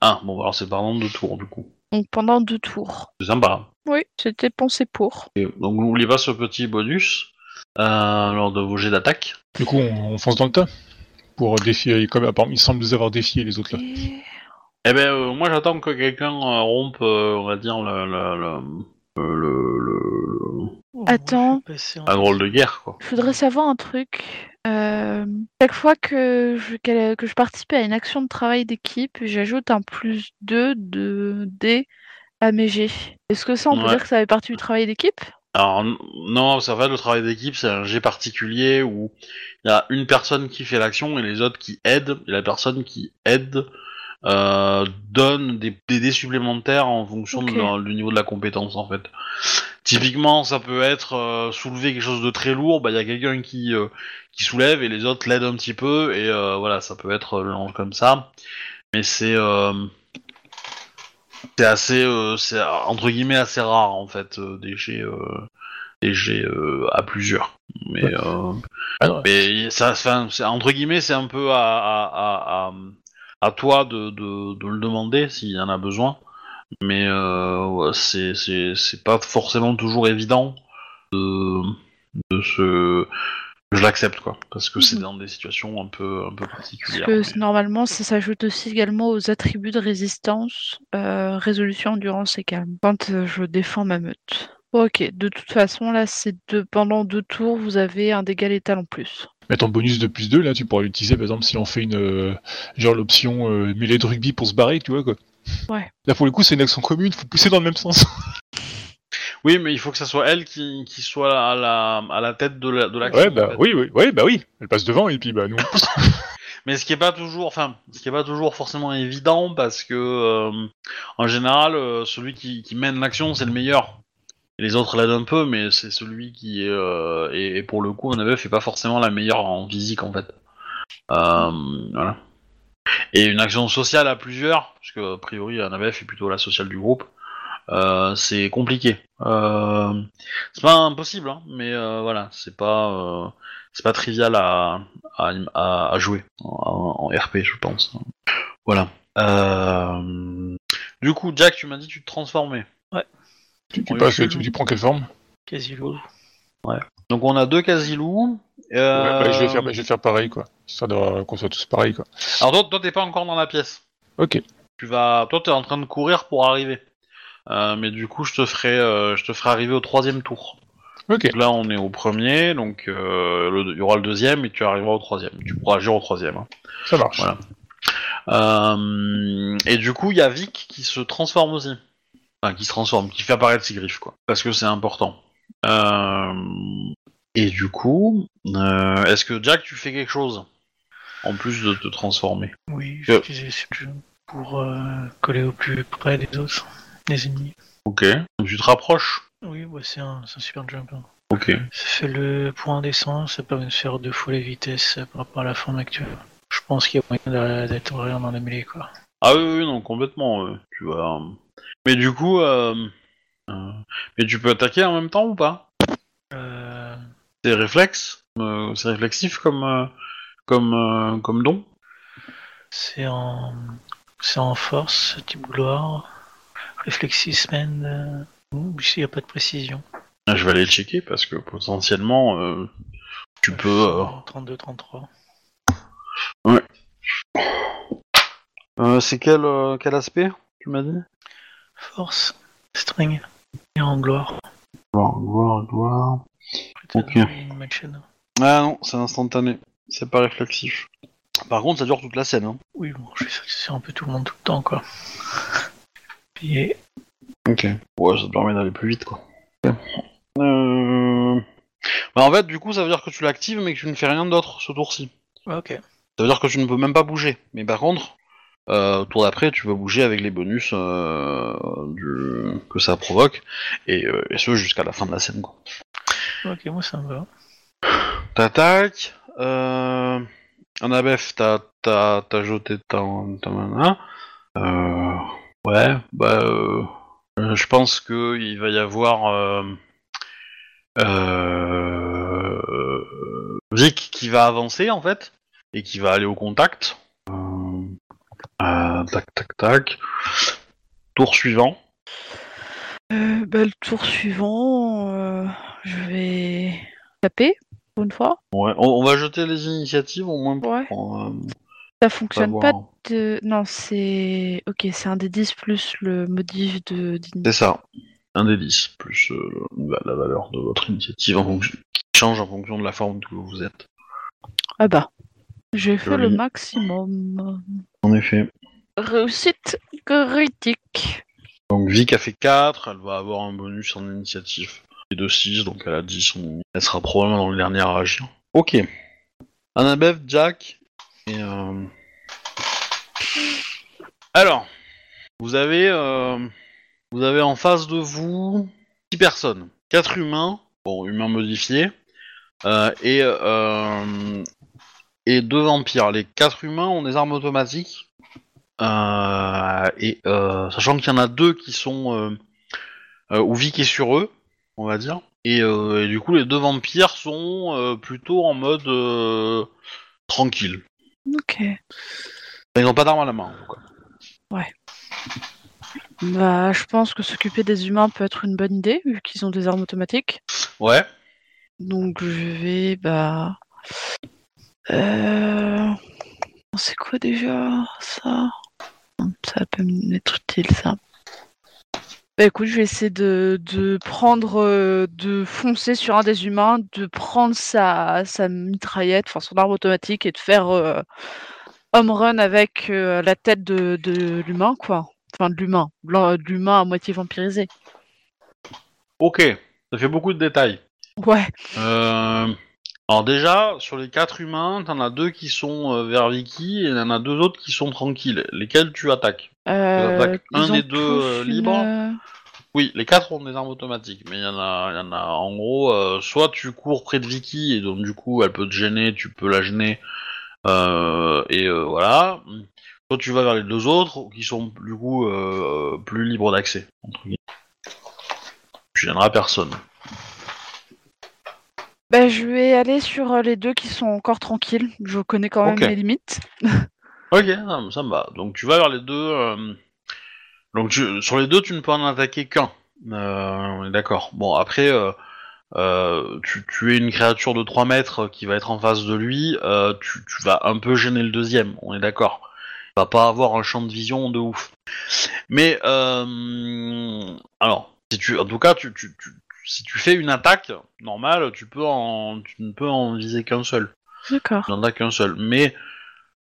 S1: Ah, bon, alors c'est par nombre de tours, du coup.
S3: Donc pendant deux tours.
S1: C'est sympa.
S3: Oui, c'était pensé pour.
S1: Et donc n'oubliez pas ce petit bonus euh, lors de vos jets d'attaque.
S2: Du coup, on, on fonce dans le tas. pour défier, comme il semble nous avoir défié les autres là.
S3: Et-
S1: Eh ben, euh, moi j'attends que quelqu'un euh, rompe, euh, on va dire, le, le, le, le- le-
S3: Attends.
S1: un drôle de guerre, quoi.
S3: Je voudrais savoir un truc. Euh, chaque fois que je, que je participe à une action de travail d'équipe, j'ajoute un plus 2 de D à mes G. Est-ce que ça, on peut dire que ça fait partie du travail d'équipe?
S1: Alors non, ça fait le travail d'équipe, c'est un jet particulier où il y a une personne qui fait l'action et les autres qui aident. Et la personne qui aide euh, donne des, des dés supplémentaires en fonction de du niveau de la compétence en fait. Typiquement, ça peut être euh, soulever quelque chose de très lourd, bah il y a quelqu'un qui euh, qui soulève et les autres l'aident un petit peu et euh, voilà, ça peut être euh, comme ça. Mais c'est euh, c'est assez, euh, c'est entre guillemets assez rare en fait euh, des jets, euh, des jets euh, à plusieurs. Mais, euh,
S2: Ah non,
S1: mais ça, enfin, c'est entre guillemets, c'est un peu à, à, à, à, à toi de, de, de le demander s'il y en a besoin. Mais euh, c'est, c'est, c'est pas forcément toujours évident de, de se je l'accepte quoi parce que c'est
S3: Mhm.
S1: dans des situations un peu un peu
S3: Parce
S1: particulières.
S3: que
S1: mais-
S3: c- normalement, ça s'ajoute aussi également aux attributs de résistance, euh, résolution, endurance et calme, quand euh, je défends ma meute. Ok, de toute façon, là, c'est pendant deux tours, vous avez un dégât létal en plus.
S2: Mais ton bonus de plus 2, là, tu pourras l'utiliser, par exemple, si on fait une. euh, genre l'option euh, mêlée de rugby pour se barrer, tu vois, quoi.
S3: Ouais.
S2: Là, pour le coup, c'est une action commune, faut pousser dans le même sens.
S1: Oui, mais il faut que ça soit elle qui, qui soit à la, à la tête de la- de l'action.
S2: ouais,
S1: en
S2: bah
S1: fait.
S2: oui, oui, ouais, bah oui. Elle passe devant, et puis, bah, nous, on pousse.
S1: Mais ce qui est pas toujours, enfin, ce qui est pas toujours forcément évident parce que euh, en général, euh, celui qui, qui mène l'action c'est le meilleur. Les autres l'aident un peu, mais c'est celui qui est, euh, et, pour le coup, un ABF est pas forcément la meilleure en physique en fait. Euh, voilà. Et une action sociale à plusieurs, parce que a priori un ABF est plutôt la sociale du groupe. euh, c'est compliqué. C'est pas impossible, hein, mais voilà, c'est pas, c'est pas trivial à, jouer en, en RP, je pense. Voilà. Du coup, Jack, tu m'as dit que tu te transformais.
S2: Tu, passes, tu, tu prends quelle forme
S4: Quasilo.
S1: Donc on a deux Casilou. Euh...
S2: Ouais, bah, je, vais faire, bah, je vais faire pareil, quoi. Histoire de- qu'on soit tous pareils, quoi.
S1: Alors toi, toi, t'es pas encore dans la pièce.
S2: Ok.
S1: Tu vas, toi, t'es en train de courir pour arriver. Euh, mais du coup, je te ferai, euh, je te ferai arriver au troisième tour.
S2: Ok.
S1: Là, on est au premier, donc euh, il y aura le deuxième et tu arriveras au troisième. Tu pourras agir au troisième. hein.
S2: Ça marche.
S1: Voilà. Euh, et du coup, il y a Vic qui se transforme aussi. Enfin, qui se transforme, qui fait apparaître ses griffes, quoi. Parce que c'est important. Euh, et du coup, euh, est-ce que Jack, tu fais quelque chose En plus de te transformer?
S4: Oui, j'utilisais jeu pour euh, coller au plus près des autres, des ennemis.
S1: Ok. Donc tu te rapproches?
S4: Oui, ouais, c'est un, super jump. hein.
S1: Ok.
S4: Ça fait le point descend, ça permet de faire deux fois la vitesse par rapport à la forme actuelle. Je pense qu'il y a moyen d'être vraiment dans la mêlée, quoi.
S1: Ah oui, oui, non, complètement. euh, tu vas. Mais du coup, euh, euh, mais tu peux attaquer en même temps ou pas
S4: Euh,
S1: C'est réflexe C'est réflexif comme comme comme don
S4: c'est en, c'est en force, type gloire, réflexisme, euh, ouh, ici il n'y a pas de précision.
S1: Ah, Je vais aller le checker parce que potentiellement tu peux. euh,
S4: 32-33.
S1: euh, c'est quel quel aspect Tu m'as dit?
S4: Force, string, et en gloire.
S1: Gloire, gloire, gloire. Ok. Ah non, c'est instantané. C'est pas réflexif. Par contre, ça dure toute la scène. Hein.
S4: Oui, bon, je vais satisfaire un peu tout le monde tout le temps, quoi. Puis,
S1: Ok. Ouais, ça te permet d'aller plus vite, quoi. Euh... Bah, en fait, du coup, ça veut dire que tu l'actives, mais que tu ne fais rien d'autre ce tour-ci.
S4: ok.
S1: Ça veut dire que tu ne peux même pas bouger. Mais par contre, euh, tour d'après, tu peux bouger avec les bonus euh, du... que ça provoque, et, euh, et ce jusqu'à la fin de la scène, quoi.
S4: Ok, moi ça me va.
S1: T'attaques. Euh... En ABF, t'as, t'as, t'as jeté ta, ta mana. Euh... Ouais, bah... Je pense que il va y avoir... Vic qui va avancer, en fait, et qui va aller au contact. Euh... tac, tac, tac. Tour suivant.
S3: Euh, bah, le tour suivant, euh, je vais taper. pour une fois.
S1: Ouais, on, on va jeter les initiatives au moins pour
S3: Ouais. Ça fonctionne pas de. Non, c'est. Ok, c'est un des 10 plus le modif de.
S1: C'est ça. Un des 10, plus euh, la, valeur de votre initiative en fonction, qui change en fonction de la forme que vous êtes.
S3: Ah bah. J'ai fait le maximum.
S1: En effet.
S3: Réussite critique.
S1: Donc Vic a fait 4, elle va avoir un bonus en initiative. Et de 6, donc elle a 10. on- Elle sera probablement dans le dernier à agir. Ok. Annabeth, Jack et... euh, Alors, vous avez, euh, vous avez en face de vous 6 personnes. 4 humains, bon, humains modifiés, euh, et, et 2 vampires. Les 4 humains ont des armes automatiques. Euh, et euh, sachant qu'il y en a deux qui sont euh, euh, Vic est sur eux, on va dire. Et, et du coup, les deux vampires sont plutôt en mode tranquille.
S3: Ok.
S1: Ils n'ont pas d'armes à la main. cas.
S3: Bah, je pense que s'occuper des humains peut être une bonne idée, vu qu'ils ont des armes automatiques.
S1: Ouais.
S3: Donc je vais, bah... Euh... C'est quoi déjà, ça? Ça peut m'être utile, ça. Bah écoute, je vais essayer de, de prendre, euh, de foncer sur un des humains, de prendre sa, sa mitraillette, enfin son arme automatique, et de faire euh, home run avec euh, la tête de, de l'humain, quoi. Enfin, de l'humain. Blanc- De l'humain à moitié vampirisé.
S1: Ok. Ça fait beaucoup de détails.
S3: Ouais.
S1: Euh, Alors déjà, sur les quatre humains, t'en as deux qui sont euh, vers Vicky et il y en a deux autres qui sont tranquilles. Lesquels tu attaques?
S3: Euh,
S1: attaques un des deux, euh, libres? Oui, les quatre ont des armes automatiques, mais il y en a, y en a en gros, soit tu cours près de Vicky et donc du coup elle peut te gêner, tu peux la gêner, et voilà. Soit tu vas vers les deux autres qui sont du coup plus libres d'accès. Tu gêneras personne.
S3: Bah, je vais aller sur euh, les deux qui sont encore tranquilles. Je connais quand même
S1: Ok.
S3: mes limites.
S1: Ok, ça me va. Donc tu vas vers les deux. euh, Donc tu- sur les deux, tu ne peux en attaquer qu'un. Euh, on est d'accord. Bon, après, euh, tu, tu es une créature de 3 mètres qui va être en face de lui. tu, tu vas un peu gêner le deuxième. On est d'accord. Va pas avoir un champ de vision de ouf. Mais euh, alors, si tu, en tout cas, tu, tu, tu- si tu fais une attaque normale, tu peux en, tu ne peux en viser qu'un seul.
S3: D'accord.
S1: Il n'y en a qu'un seul. Mais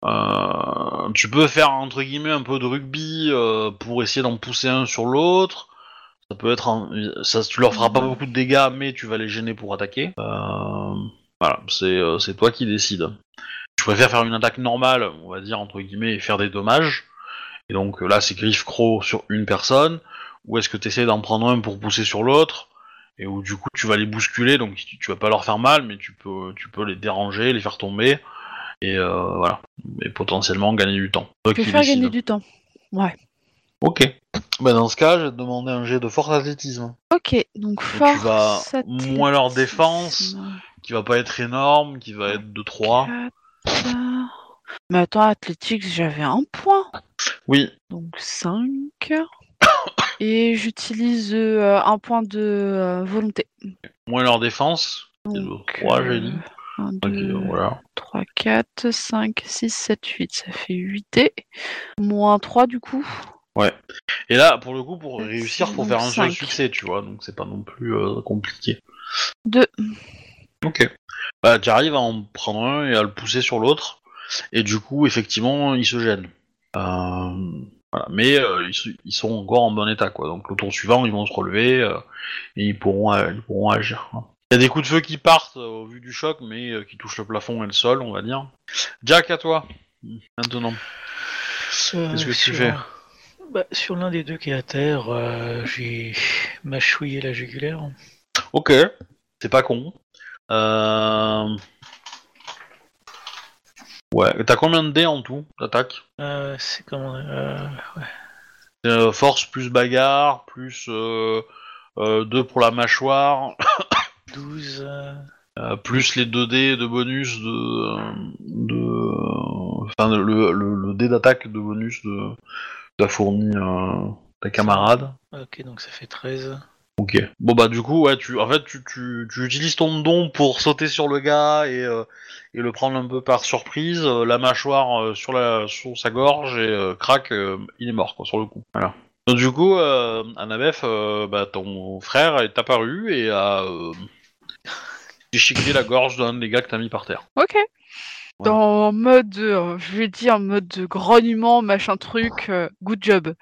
S1: euh, tu peux faire entre guillemets un peu de rugby euh, pour essayer d'en pousser un sur l'autre. Ça peut être, ça, tu leur feras pas beaucoup de dégâts, mais tu vas les gêner pour attaquer. Euh, voilà, c'est toi qui décides. Tu préfères faire une attaque normale, on va dire entre guillemets, et faire des dommages. Et donc là, c'est griffe croc sur une personne. Ou est-ce que tu essaies d'en prendre un pour pousser sur l'autre? Et où du coup tu vas les bousculer, donc tu, tu vas pas leur faire mal, mais tu peux, tu peux les déranger, les faire tomber, et euh, voilà, et potentiellement gagner du temps.
S3: Vais
S1: qui
S3: faire gagner du temps. Ouais.
S1: Ok. Bah dans ce cas, je vais te demander un jet de force athlétisme,
S3: Ok, donc
S1: tu
S3: force.
S1: vas
S3: athlétisme,
S1: moins leur défense. qui va pas être énorme, qui va être de 3.
S3: quatre. Mais attends, athlétique, j'avais un point.
S1: Oui,
S3: Donc 5. Et j'utilise euh, un point de euh, volonté.
S1: moins leur défense, qui est de
S3: Donc,
S1: 3 j'ai dit.
S3: 1,
S1: Ok,
S3: 2,
S1: voilà.
S3: 3, 4, 5, 6, 7, 8. Ça fait 8 dés. Moins 3 du coup.
S1: Et là, pour le coup, pour
S3: Euh,
S1: réussir, faut faire un seul succès, tu vois, donc c'est pas non plus euh, compliqué.
S3: 2.
S1: Ok. Bah, tu arrives à en prendre un et à le pousser sur l'autre, et du coup, effectivement, ils se gênent. Euh, voilà. Mais euh, ils, sont encore en bon état, quoi. Donc le tour suivant, ils vont se relever euh, et ils pourront, euh, ils pourront agir. quoi. Il y a des coups de feu qui partent au vu du choc, mais qui touchent le plafond et le sol, on va dire. Jack, à toi. Maintenant. Qu'est-ce que tu
S4: sur-
S1: fais
S4: bah, Sur l'un des deux qui est à terre, j'ai mâchouillé la jugulaire.
S1: Ok. C'est pas con. Euh... Ouais. T'as combien de dés en tout d'attaque
S4: Euh, c'est comment euh, ouais.
S1: Euh, force plus bagarre, plus 2 pour la mâchoire,
S4: 12. euh,
S1: euh, plus les 2 dés de bonus de. de enfin, le, le, le dé d'attaque de bonus de t'as fourni euh, ta camarade.
S4: Ok, donc ça fait 13.
S1: Ok. Bon bah du coup ouais tu en fait tu, tu, tu utilises ton don pour sauter sur le gars et, euh, et le prendre un peu par surprise, euh, la mâchoire euh, sur la sur sa gorge et euh, crac euh, il est mort quoi sur le coup. Voilà. Donc du coup euh, euh, bah ton frère est apparu et a euh, déchiqueté la gorge d'un des gars que t'as mis par terre.
S3: Ok.
S1: Ouais.
S3: Dans mode, euh, je vais dire, mode de grognement, machin truc, euh, good job.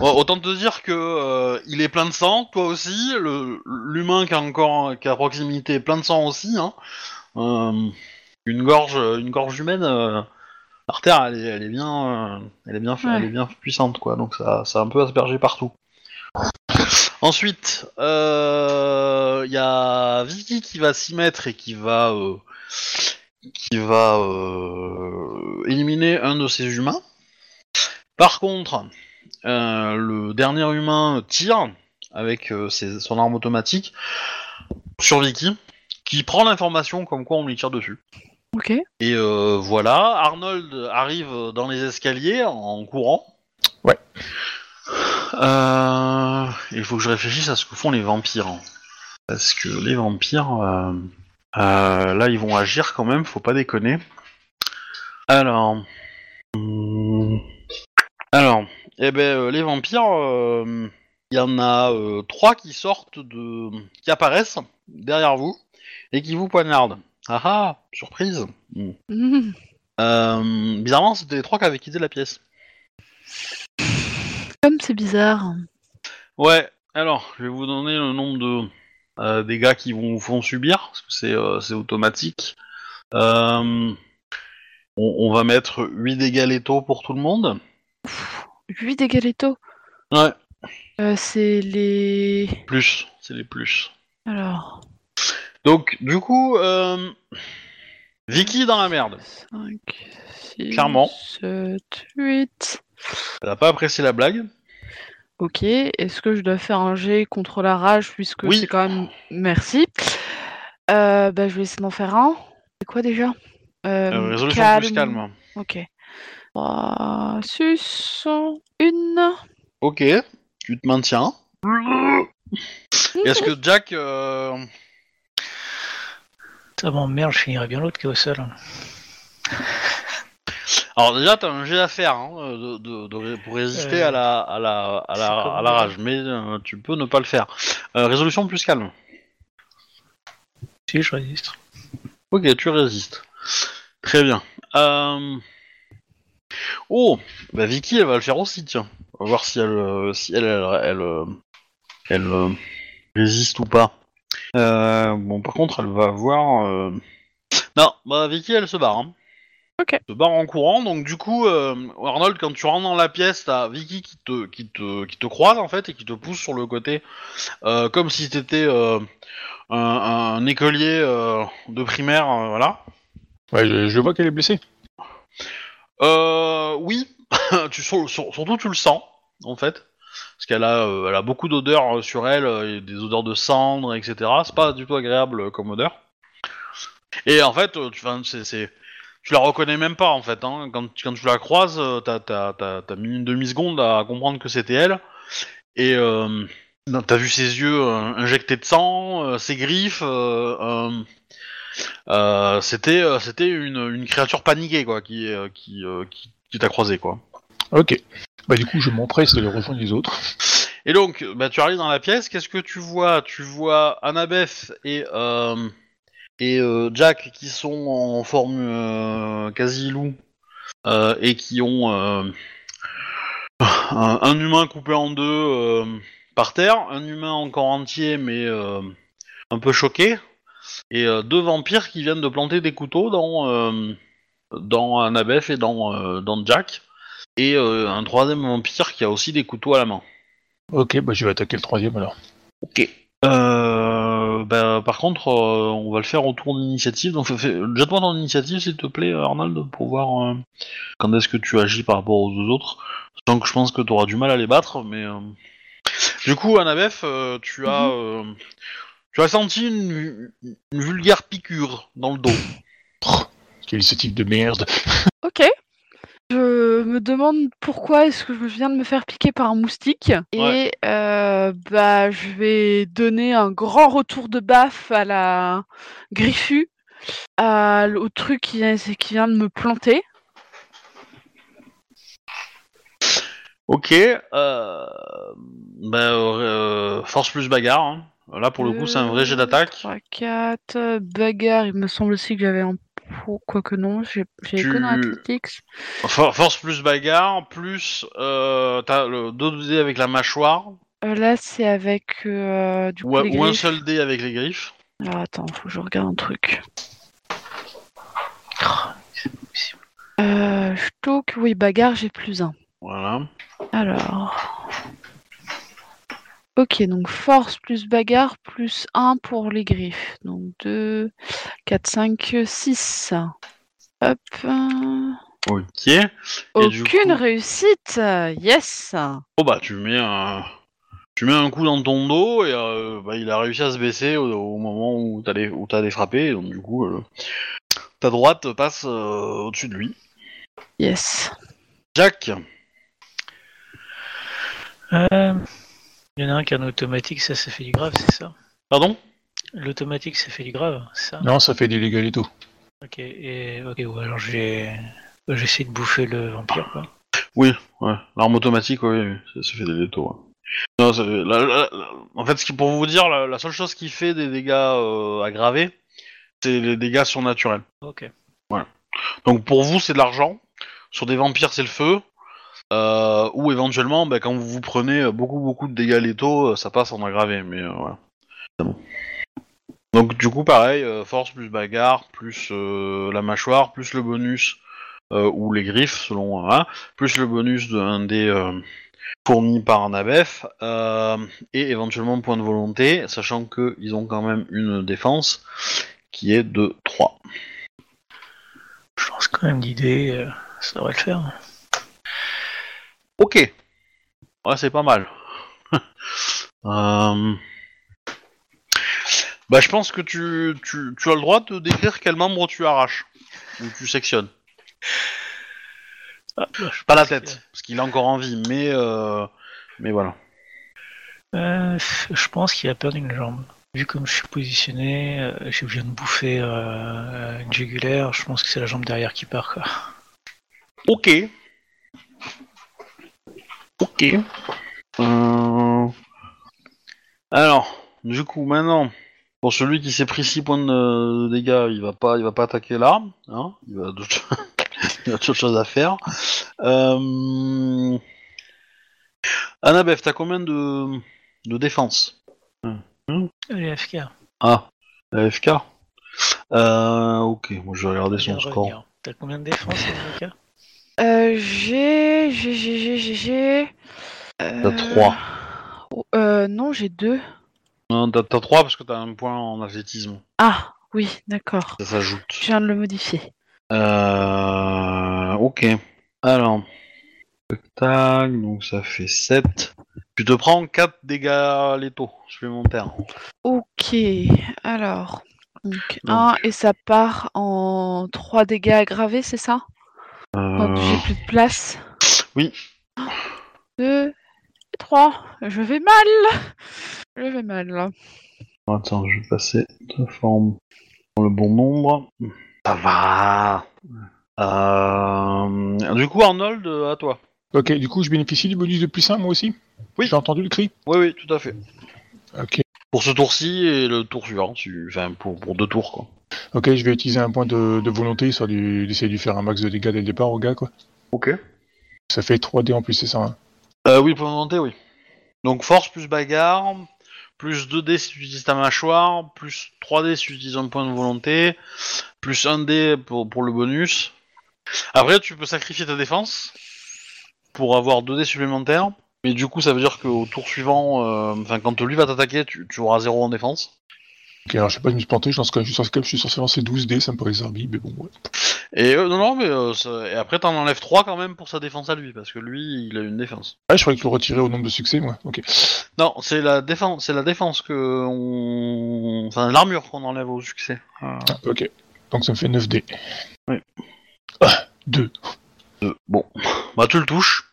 S1: Autant te dire que euh, il est plein de sang, toi aussi. Le l'humain qui a encore qui est à proximité est plein de sang aussi. Hein. Euh, une gorge, une gorge humaine euh, par terre, elle est, elle est bien, euh, elle est bien,
S3: Ouais.
S1: elle est bien puissante quoi. Donc ça, ça a un peu aspergé partout. Ensuite, euh, il y a Vicky qui va s'y mettre et qui va, euh, qui va euh, éliminer un de ces humains. Par contre, euh, le dernier humain tire avec euh, ses- son arme automatique sur Vicky, qui prend l'information comme quoi on lui tire dessus.
S3: Ok.
S1: Et euh, voilà, Arnold arrive dans les escaliers en courant.
S2: Ouais.
S1: Euh, il faut que je réfléchisse à ce que font les vampires. hein. Parce que les vampires, euh, euh, là, ils vont agir quand même, faut pas déconner. Alors, alors, eh ben, euh, les vampires, euh, il y en a euh, trois qui sortent de, qui apparaissent derrière vous et qui vous poignardent. Ah ah, surprise. Euh, bizarrement, c'était les trois qui avaient quitté la pièce.
S3: Comme c'est bizarre.
S1: Ouais. Alors, je vais vous donner le nombre de euh, dégâts qui vont vous font subir parce que c'est euh, c'est automatique. Euh, on, on va mettre 8 dégâts létaux pour tout le monde.
S3: 8 dégâts létaux.
S1: Ouais.
S3: C'est les.
S1: Plus, c'est les plus.
S3: Alors.
S1: Donc, du coup, Vicky dans la merde.
S3: 5, 6,
S1: Clairement.
S3: 7, 8.
S1: Elle a pas apprécié la blague.
S3: Ok. Est-ce que je dois faire un jet contre la rage puisque
S1: Oui.
S3: c'est quand même. Merci. Euh, bah, je vais essayer d'en faire un. C'est quoi déjà? Euh,
S1: Euh, résolution plus calme.
S3: Ok. 3, 6, 1.
S1: Ok, tu te maintiens. Est-ce que Jack... euh,
S4: Ça m'emmerde, je finirai bien l'autre qui est au sol.
S1: Alors déjà, t'as un jet à faire hein, de, de- de ré- pour résister
S4: Euh,
S1: à la, à la, à
S4: c'est
S1: la,
S4: comme
S1: à la
S4: ça.
S1: rage, mais euh, tu peux ne pas le faire. Euh, résolution plus calme.
S4: Si, je résiste.
S1: Ok, tu résistes. Très bien. Euh... Oh, bah Vicky, elle va le faire aussi, tiens. On va voir si elle, euh, si elle, elle, elle, euh, elle, euh, résiste ou pas. Euh, bon, par contre, elle va avoir. euh, Non, bah Vicky, elle se barre. Hein.
S3: Ok.
S1: Se barre en courant, donc du coup, euh, Arnold, quand tu rentres dans la pièce, t'as Vicky qui te, qui te, qui te croise en fait et qui te pousse sur le côté, euh, comme si t'étais euh, un, un écolier euh, de primaire, euh, voilà.
S2: Ouais, je, je vois qu'elle est blessée.
S1: Euh, oui, tu, sur- sur- surtout tu le sens, en fait. Parce qu'elle a, euh, elle a beaucoup d'odeurs sur elle, euh, des odeurs de cendre, etc. C'est pas du tout agréable euh, comme odeur. Et en fait, euh, tu, enfin, c'est- tu la reconnais même pas, en fait. Hein. Quand, quand tu la croises, euh, t'as, t'as, t'as, t'as mis une demi-seconde à comprendre que c'était elle. Et euh, t'as vu ses yeux euh, injectés de sang, euh, ses griffes. c'était, c'était une, une créature paniquée, quoi, qui, qui, qui, qui t'a croisé, quoi.
S2: Ok. Bah du coup, je m'empresse d'aller rejoindre les autres.
S1: Et donc, bah, tu arrives dans la pièce, qu'est-ce que tu vois? Tu vois Annabeth et, et euh, Jack qui sont en forme euh, quasi loup euh, et qui ont euh, un, un humain coupé en deux euh, par terre, un humain encore entier mais euh, un peu choqué, et euh, deux vampires qui viennent de planter des couteaux dans, euh, dans Annabeth et dans, euh, dans Jack, et euh, un troisième vampire qui a aussi des couteaux à la main.
S2: Ok, bah je vais attaquer le troisième alors.
S1: Ok. Euh, bah, par contre, euh, on va le faire au tour d'initiative. Donc, fais- fais- jette-moi ton initiative, s'il te plaît, Arnold, pour voir euh, quand est-ce que tu agis par rapport aux deux autres. Que je pense que tu auras du mal à les battre, mais. euh, Du coup, Annabeth, euh, tu as. euh, Tu as senti une, une vulgaire piqûre dans le dos.
S2: Quel initiative de merde?
S3: Ok. Je me demande pourquoi est-ce que je viens de me faire piquer par un moustique. Et euh, bah, je vais donner un grand retour de baffe à la griffue, à, au truc qui, vient- qui vient de me planter.
S1: Ok. Euh, bah, euh, force plus bagarre. hein. Là, pour le coup, c'est un vrai jet d'attaque.
S3: 3, 4, bagarre. Il me semble aussi que j'avais un pro, quoique non, j'ai
S1: Tu-
S3: que dans Athletics.
S1: For- Force plus bagarre, plus euh, t'as le deux dés avec la mâchoire,
S3: Euh, là, c'est avec euh, du coup,
S1: ou,
S3: les
S1: ou un seul dé avec les griffes.
S3: Alors attends, faut que je regarde un truc.
S4: C'est pas possible.
S3: Euh, Stock, oui, bagarre, j'ai plus un.
S1: Voilà.
S3: Alors. Ok, donc force plus bagarre plus 1 pour les griffes. Donc 2, 4, 5, 6. Hop.
S1: Ok. Et
S3: Aucune
S1: coup-
S3: réussite. Yes.
S1: Bon bah tu mets un, tu mets un coup dans ton dos et euh, bah, il a réussi à se baisser au, au moment où t'allais où t'allais frapper. Donc du coup, euh, ta droite passe euh, au-dessus de lui.
S3: Yes.
S1: Jack.
S4: Euh, Il y en a un qui a un automatique, ça, ça fait du grave, c'est ça?
S1: Pardon?
S4: L'automatique, ça fait du grave, c'est ça?
S2: Non, ça fait des légales et tout.
S4: Ok, et, ok, ou alors j'ai j'essaie de bouffer le vampire, quoi.
S1: Oui, ouais. L'arme automatique, oui, ça, ça fait des létaux. ouais. Non, ça- la- la- la- en fait, ce qui, pour vous dire, la, la seule chose qui fait des dégâts euh, aggravés, c'est les dégâts surnaturels.
S4: Ok.
S1: Donc pour vous, c'est de l'argent. Sur des vampires, c'est le feu. Euh, ou éventuellement, bah, quand vous vous prenez beaucoup beaucoup de dégâts létaux, euh, ça passe en aggravé. Mais euh, voilà. Donc du coup, pareil, euh, force plus bagarre, plus euh, la mâchoire, plus le bonus euh, ou les griffes, selon plus le bonus d'un dé euh, fourni par un euh, et éventuellement point de volonté, sachant qu'ils ont quand même une défense qui est de 3.
S4: Je lance quand même l'idée, euh, ça devrait le faire.
S1: Ok. Ouais, c'est pas mal. Euh, Bah, je pense que tu, tu, tu as le droit de décrire quel membre tu arraches. Ou tu sectionnes.
S4: Ah,
S1: Pas la tête, parce qu'il est encore en vie, mais, euh, mais voilà.
S4: Euh, je pense qu'il a perdu une jambe. Vu comme je suis positionné, euh, je viens de bouffer euh, une jugulaire, je pense que c'est la jambe derrière qui part, quoi.
S1: Ok. Ok. Euh, Alors, du coup, maintenant, pour celui qui s'est pris 6 points de, de dégâts, il va pas, il va pas attaquer là. Hein il, va d'autres- il a d'autres choses à faire. Euh... Annabeth, t'as combien de, de défense
S4: Allez, FK.
S1: Ah, AFK euh, Ok, moi je vais regarder son score.
S4: T'as combien de défense, FK
S3: Euh, j'ai, j'ai, j'ai, j'ai, j'ai, j'ai.
S1: T'as
S3: Euh,
S1: 3.
S3: oh, Euh, non, j'ai 2.
S1: Non, t'as 3 parce que t'as un point en athlétisme.
S3: Ah, oui, d'accord.
S1: Ça s'ajoute.
S3: Je viens de le modifier.
S1: Euh, ok. Alors, tac, tac, donc ça fait 7. Tu te prends 4 dégâts létaux supplémentaires.
S3: Ok, alors. Donc,
S1: Donc.
S3: 1 et ça part en 3 dégâts aggravés, c'est ça?
S1: Euh,
S3: j'ai plus de place.
S1: oui.
S3: 2 et 3. Je vais mal. Je vais mal là.
S1: Attends, je vais passer de forme dans le bon nombre. Ça va. Euh, Du coup, Arnold, à toi.
S2: Ok, du coup, je bénéficie du bonus de plus 1 moi aussi?
S1: Oui.
S2: J'ai entendu le cri
S1: Oui, oui, tout à fait.
S2: Ok.
S1: Pour ce tour-ci et le tour suivant, tu... enfin pour, pour deux tours quoi.
S2: Ok, je vais utiliser un point de, de volonté, histoire d'essayer de lui faire un max de dégâts dès le départ au gars, quoi.
S1: Ok.
S2: Ça fait 3D en plus, c'est ça hein
S1: Euh, oui, pour volonté, oui. Donc force plus bagarre, plus 2D si tu utilises ta mâchoire, plus 3D si tu utilises un point de volonté, plus 1D pour, pour le bonus. Après, tu peux sacrifier ta défense pour avoir 2D supplémentaires. Mais du coup, ça veut dire qu'au tour suivant, euh, enfin quand lui va t'attaquer, tu, tu auras 0 en défense.
S2: Ok, alors je sais pas, je me suis planté, je lance quand même, je suis censé, je suis censé lancer 12D, ça me paraît zarbi, mais bon, ouais.
S1: Et euh, non, non, mais euh, ça- et après t'en enlèves 3 quand même pour sa défense à lui, parce que lui, il a une défense.
S2: Ah, je croyais que le retirer au nombre de succès, moi. Ok.
S1: Non, c'est la défense, c'est la défense que on... enfin l'armure qu'on enlève au succès. Ah.
S2: Ah, ok. Donc ça me fait 9D.
S1: Oui.
S2: Ah, 2.
S1: Euh, bon, Bah tu le touches.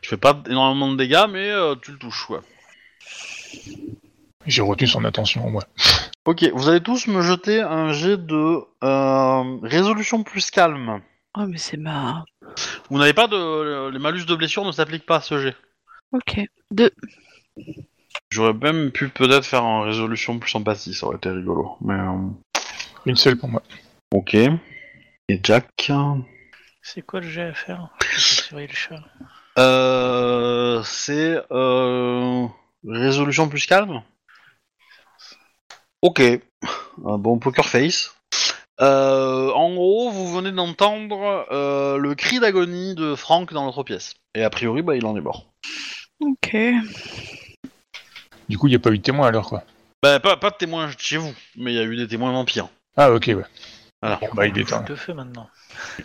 S1: Tu fais pas énormément de dégâts, mais euh, tu le touches, ouais.
S2: J'ai retenu son attention, moi.
S1: Ok, vous allez tous me jeter un jet de euh, résolution plus calme.
S3: Oh, mais c'est ma.
S1: Vous n'avez pas de... Les malus de blessure ne s'appliquent pas à ce jet.
S3: Ok. Deux.
S1: J'aurais même pu peut-être faire en résolution plus empathie, ça aurait été rigolo. Mais euh,
S2: Une seule pour moi.
S1: ok. Et Jack?
S4: C'est quoi le jet à faire? Je vais surveiller le chat.
S1: euh, C'est euh, résolution plus calme? Ok. Un bon poker face. Euh, en gros, vous venez d'entendre euh, le cri d'agonie de Frank dans l'autre pièce. Et a priori, bah, il en est mort.
S3: Ok.
S2: Du coup, il n'y a pas eu de témoin alors, quoi.
S1: Bah, pas, pas de témoins chez vous, mais il y a eu des témoins vampires.
S2: Ah, ok, ouais.
S1: Voilà.
S2: Bon, bah, il est temps.
S4: de feu maintenant.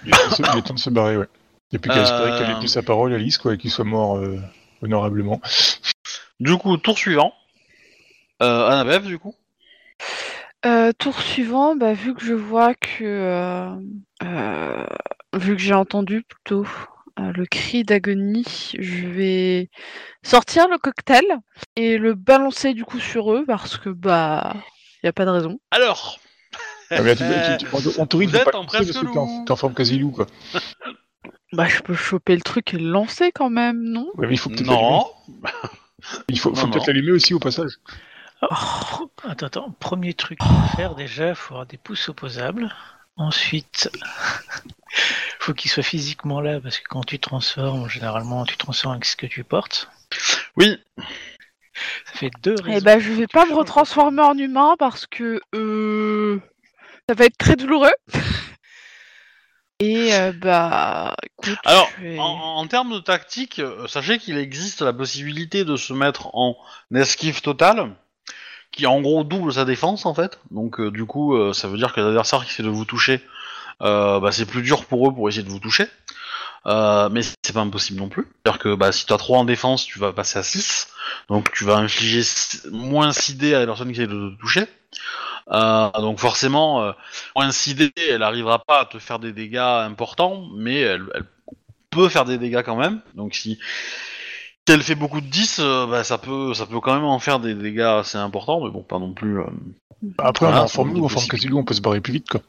S2: Il est temps de se- il est temps de se barrer, ouais. Il n'y a plus qu'à
S1: Euh.
S2: espérer qu'elle ait tenu sa parole, Alice, quoi, et qu'il soit mort euh, honorablement.
S1: Du coup, tour suivant. Euh, Annabeth, du coup.
S3: Euh, tour suivant, bah, vu que je vois que. euh, euh, vu que j'ai entendu plutôt euh, le cri d'agonie, je vais sortir le cocktail et le balancer du coup sur eux parce que, bah. Y a pas de raison.
S1: Alors,
S2: Ah, mais là, tu-
S1: Euh,
S2: tu- tu- on t'autorise
S1: vous
S2: de
S1: êtes
S2: pas
S1: en
S2: le lancer parce
S1: presque
S2: que t'es en-
S1: loup.
S2: t'es en forme quasi loup, quoi.
S3: Bah, je peux choper le truc et le lancer quand même, non?
S2: Ouais, mais il faut peut-être l'allumer.
S1: non.
S2: Il faut, faut
S1: Non,
S2: peut-être
S1: non.
S2: l'allumer aussi au passage.
S3: Oh,
S4: Attends, attends. Premier truc à faire déjà, il faut avoir des pouces opposables. Ensuite, faut qu'il soit physiquement là parce que quand tu transformes, généralement, tu transformes avec ce que tu portes.
S1: Oui,
S4: Ça fait deux
S3: Eh
S4: raisons.
S3: bah, je vais pas me retransformer en humain parce que euh, ça va être très douloureux. Et euh, bah, écoute,
S1: Alors,
S3: vais-
S1: en, en termes de tactique, euh, sachez qu'il existe la possibilité de se mettre en esquive totale, qui en gros double sa défense en fait. Donc euh, du coup, euh, ça veut dire que l'adversaire qui essaie de vous toucher, euh, bah, c'est plus dur pour eux pour essayer de vous toucher. Mais c'est pas impossible non plus. C'est-à-dire que bah, si tu as 3 en défense, tu vas passer à 6. Donc tu vas infliger moins 6 dés à la personne qui essaie de te toucher. Donc forcément, moins 6 dés, elle arrivera pas à te faire des dégâts importants, mais elle peut faire des dégâts quand même. Donc si, si elle fait beaucoup de 10, euh, bah, ça, peut, ça peut quand même en faire des dégâts assez importants, mais bon, pas non plus... euh,
S2: Après,
S1: Voilà,
S2: on en forme en forme on peut se barrer plus vite, quoi.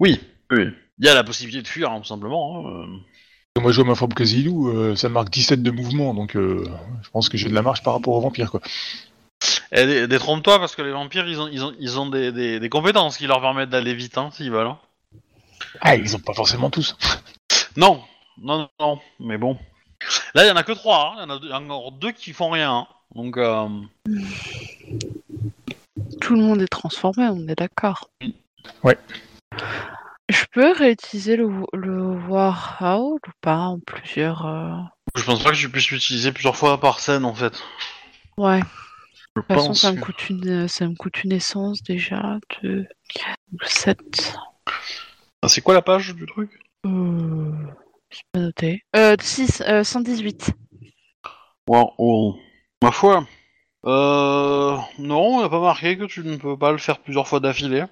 S1: Oui, oui. Il y a la possibilité de fuir, hein, tout simplement. hein, euh.
S2: Moi, je vois ma forme quasi loup, euh, ça marque 17 de mouvement, donc euh, je pense que j'ai de la marge par rapport aux vampires, quoi.
S1: Dé- détrompe-toi, parce que les vampires, ils ont, ils ont, ils ont des, des, des compétences qui leur permettent d'aller vite, hein, s'ils veulent. hein.
S2: Ah, ils ont pas forcément tous.
S1: Non, non, non, mais bon. Là, il y en a que trois. hein. Il y en a deux- encore deux qui font rien. hein. Donc, euh,
S3: tout le monde est transformé, on est d'accord.
S2: Ouais.
S3: Je peux réutiliser le, le Warhowl ou pas en plusieurs. euh,
S1: je pense pas que tu puisses l'utiliser plusieurs fois par scène, en fait.
S3: Ouais.
S1: Je
S3: De toute façon,
S1: pense
S3: ça me
S1: que-
S3: coûte une, ça me coûte une essence déjà de 7.
S1: Ah, c'est quoi la page du truc?
S3: Euh... C'est pas noté. Euh, 6, euh, 118.
S1: Wow, oh. Ma foi. Euh. Non, il a pas marqué que tu ne peux pas le faire plusieurs fois d'affilée.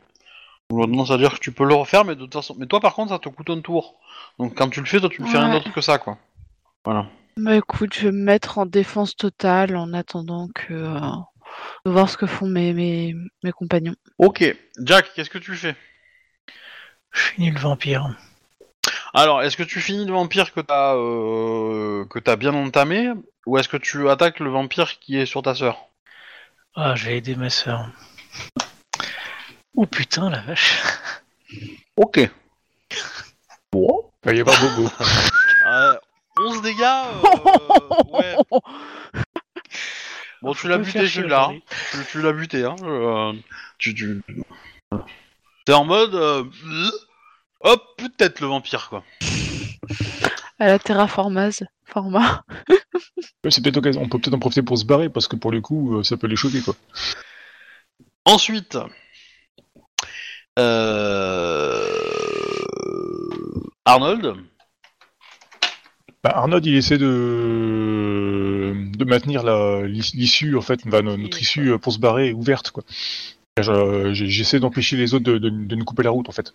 S1: On a tendance à dire que tu peux le refaire, mais de toute façon. Mais toi, par contre, ça te coûte un tour. Donc quand tu le fais, toi, tu ne fais rien
S3: Ouais.
S1: d'autre que ça, quoi. Voilà.
S3: Bah écoute, je vais me mettre en défense totale en attendant que. euh, de voir ce que font mes, mes, mes compagnons.
S1: Ok. Jack, qu'est-ce que tu fais?
S4: Je finis le vampire.
S1: Alors, est-ce que tu finis le vampire que t'as euh, que t'as bien entamé, ou est-ce que tu attaques le vampire qui est sur ta sœur?
S4: Ah, j'ai aidé ma sœur. Oh putain, la vache.
S1: Ok. Bon.
S2: Il va y avoir Bobo.
S1: Euh, 11 dégâts. euh, ouais. Bon, tu l'as buté celui-là. hein. tu l'as buté, hein. euh, tu, tu... T'es en mode. Hop, tête le vampire, quoi.
S3: À la terraformase. Format.
S2: Ouais, C'est peut-être l'occasion. On peut peut-être en profiter pour se barrer, parce que pour le coup, euh, ça peut les choquer, quoi.
S1: Ensuite. Euh... Arnold.
S2: Bah, Arnaud, il essaie de, de maintenir la- l'issue, en fait, bah, no- notre issue euh, pour se barrer ouverte, quoi. J'essaie d'empêcher les autres de, de- de nous couper la route, en fait.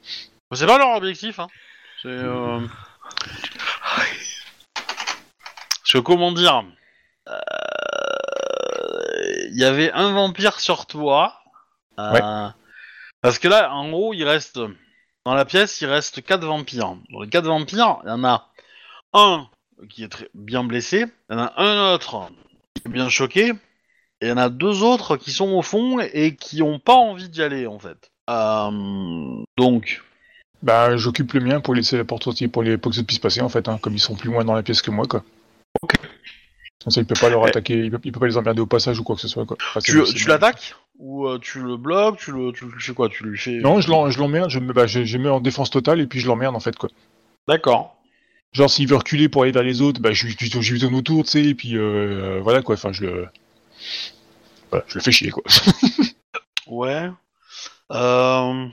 S1: C'est pas leur objectif, hein. C'est. euh, que comment dire Euh, Il y avait un vampire sur toi. Euh, Parce que là, en gros, il reste dans la pièce, il reste quatre vampires. Dans les quatre vampires, il y en a un qui est très bien blessé, il y en a un autre qui est bien choqué, il y en a deux autres qui sont au fond et qui ont pas envie d'y aller en fait. Euh, donc,
S2: Bah, j'occupe le mien pour laisser la porte sortie, pour, les, pour que ça puisse passer, en fait, hein, comme ils sont plus loin dans la pièce que moi, quoi.
S1: Ok.
S2: Comme ça, il peut pas leur
S1: Eh.
S2: attaquer, il peut, il peut pas les emmerder au passage ou quoi que ce soit, quoi. Enfin,
S1: tu, tu l'attaques ou euh, tu le bloques, tu le, tu fais quoi Tu lui fais
S2: Non, je l'emmerde, je, me- bah, je, je mets en défense totale et puis je l'emmerde, en fait, quoi.
S1: D'accord.
S2: Genre, s'il veut reculer pour aller vers les autres, bah, je lui tourne autour, tu sais, et puis, euh, voilà, quoi, enfin, je le... Voilà, je le fais chier, quoi.
S1: Ouais. Euh...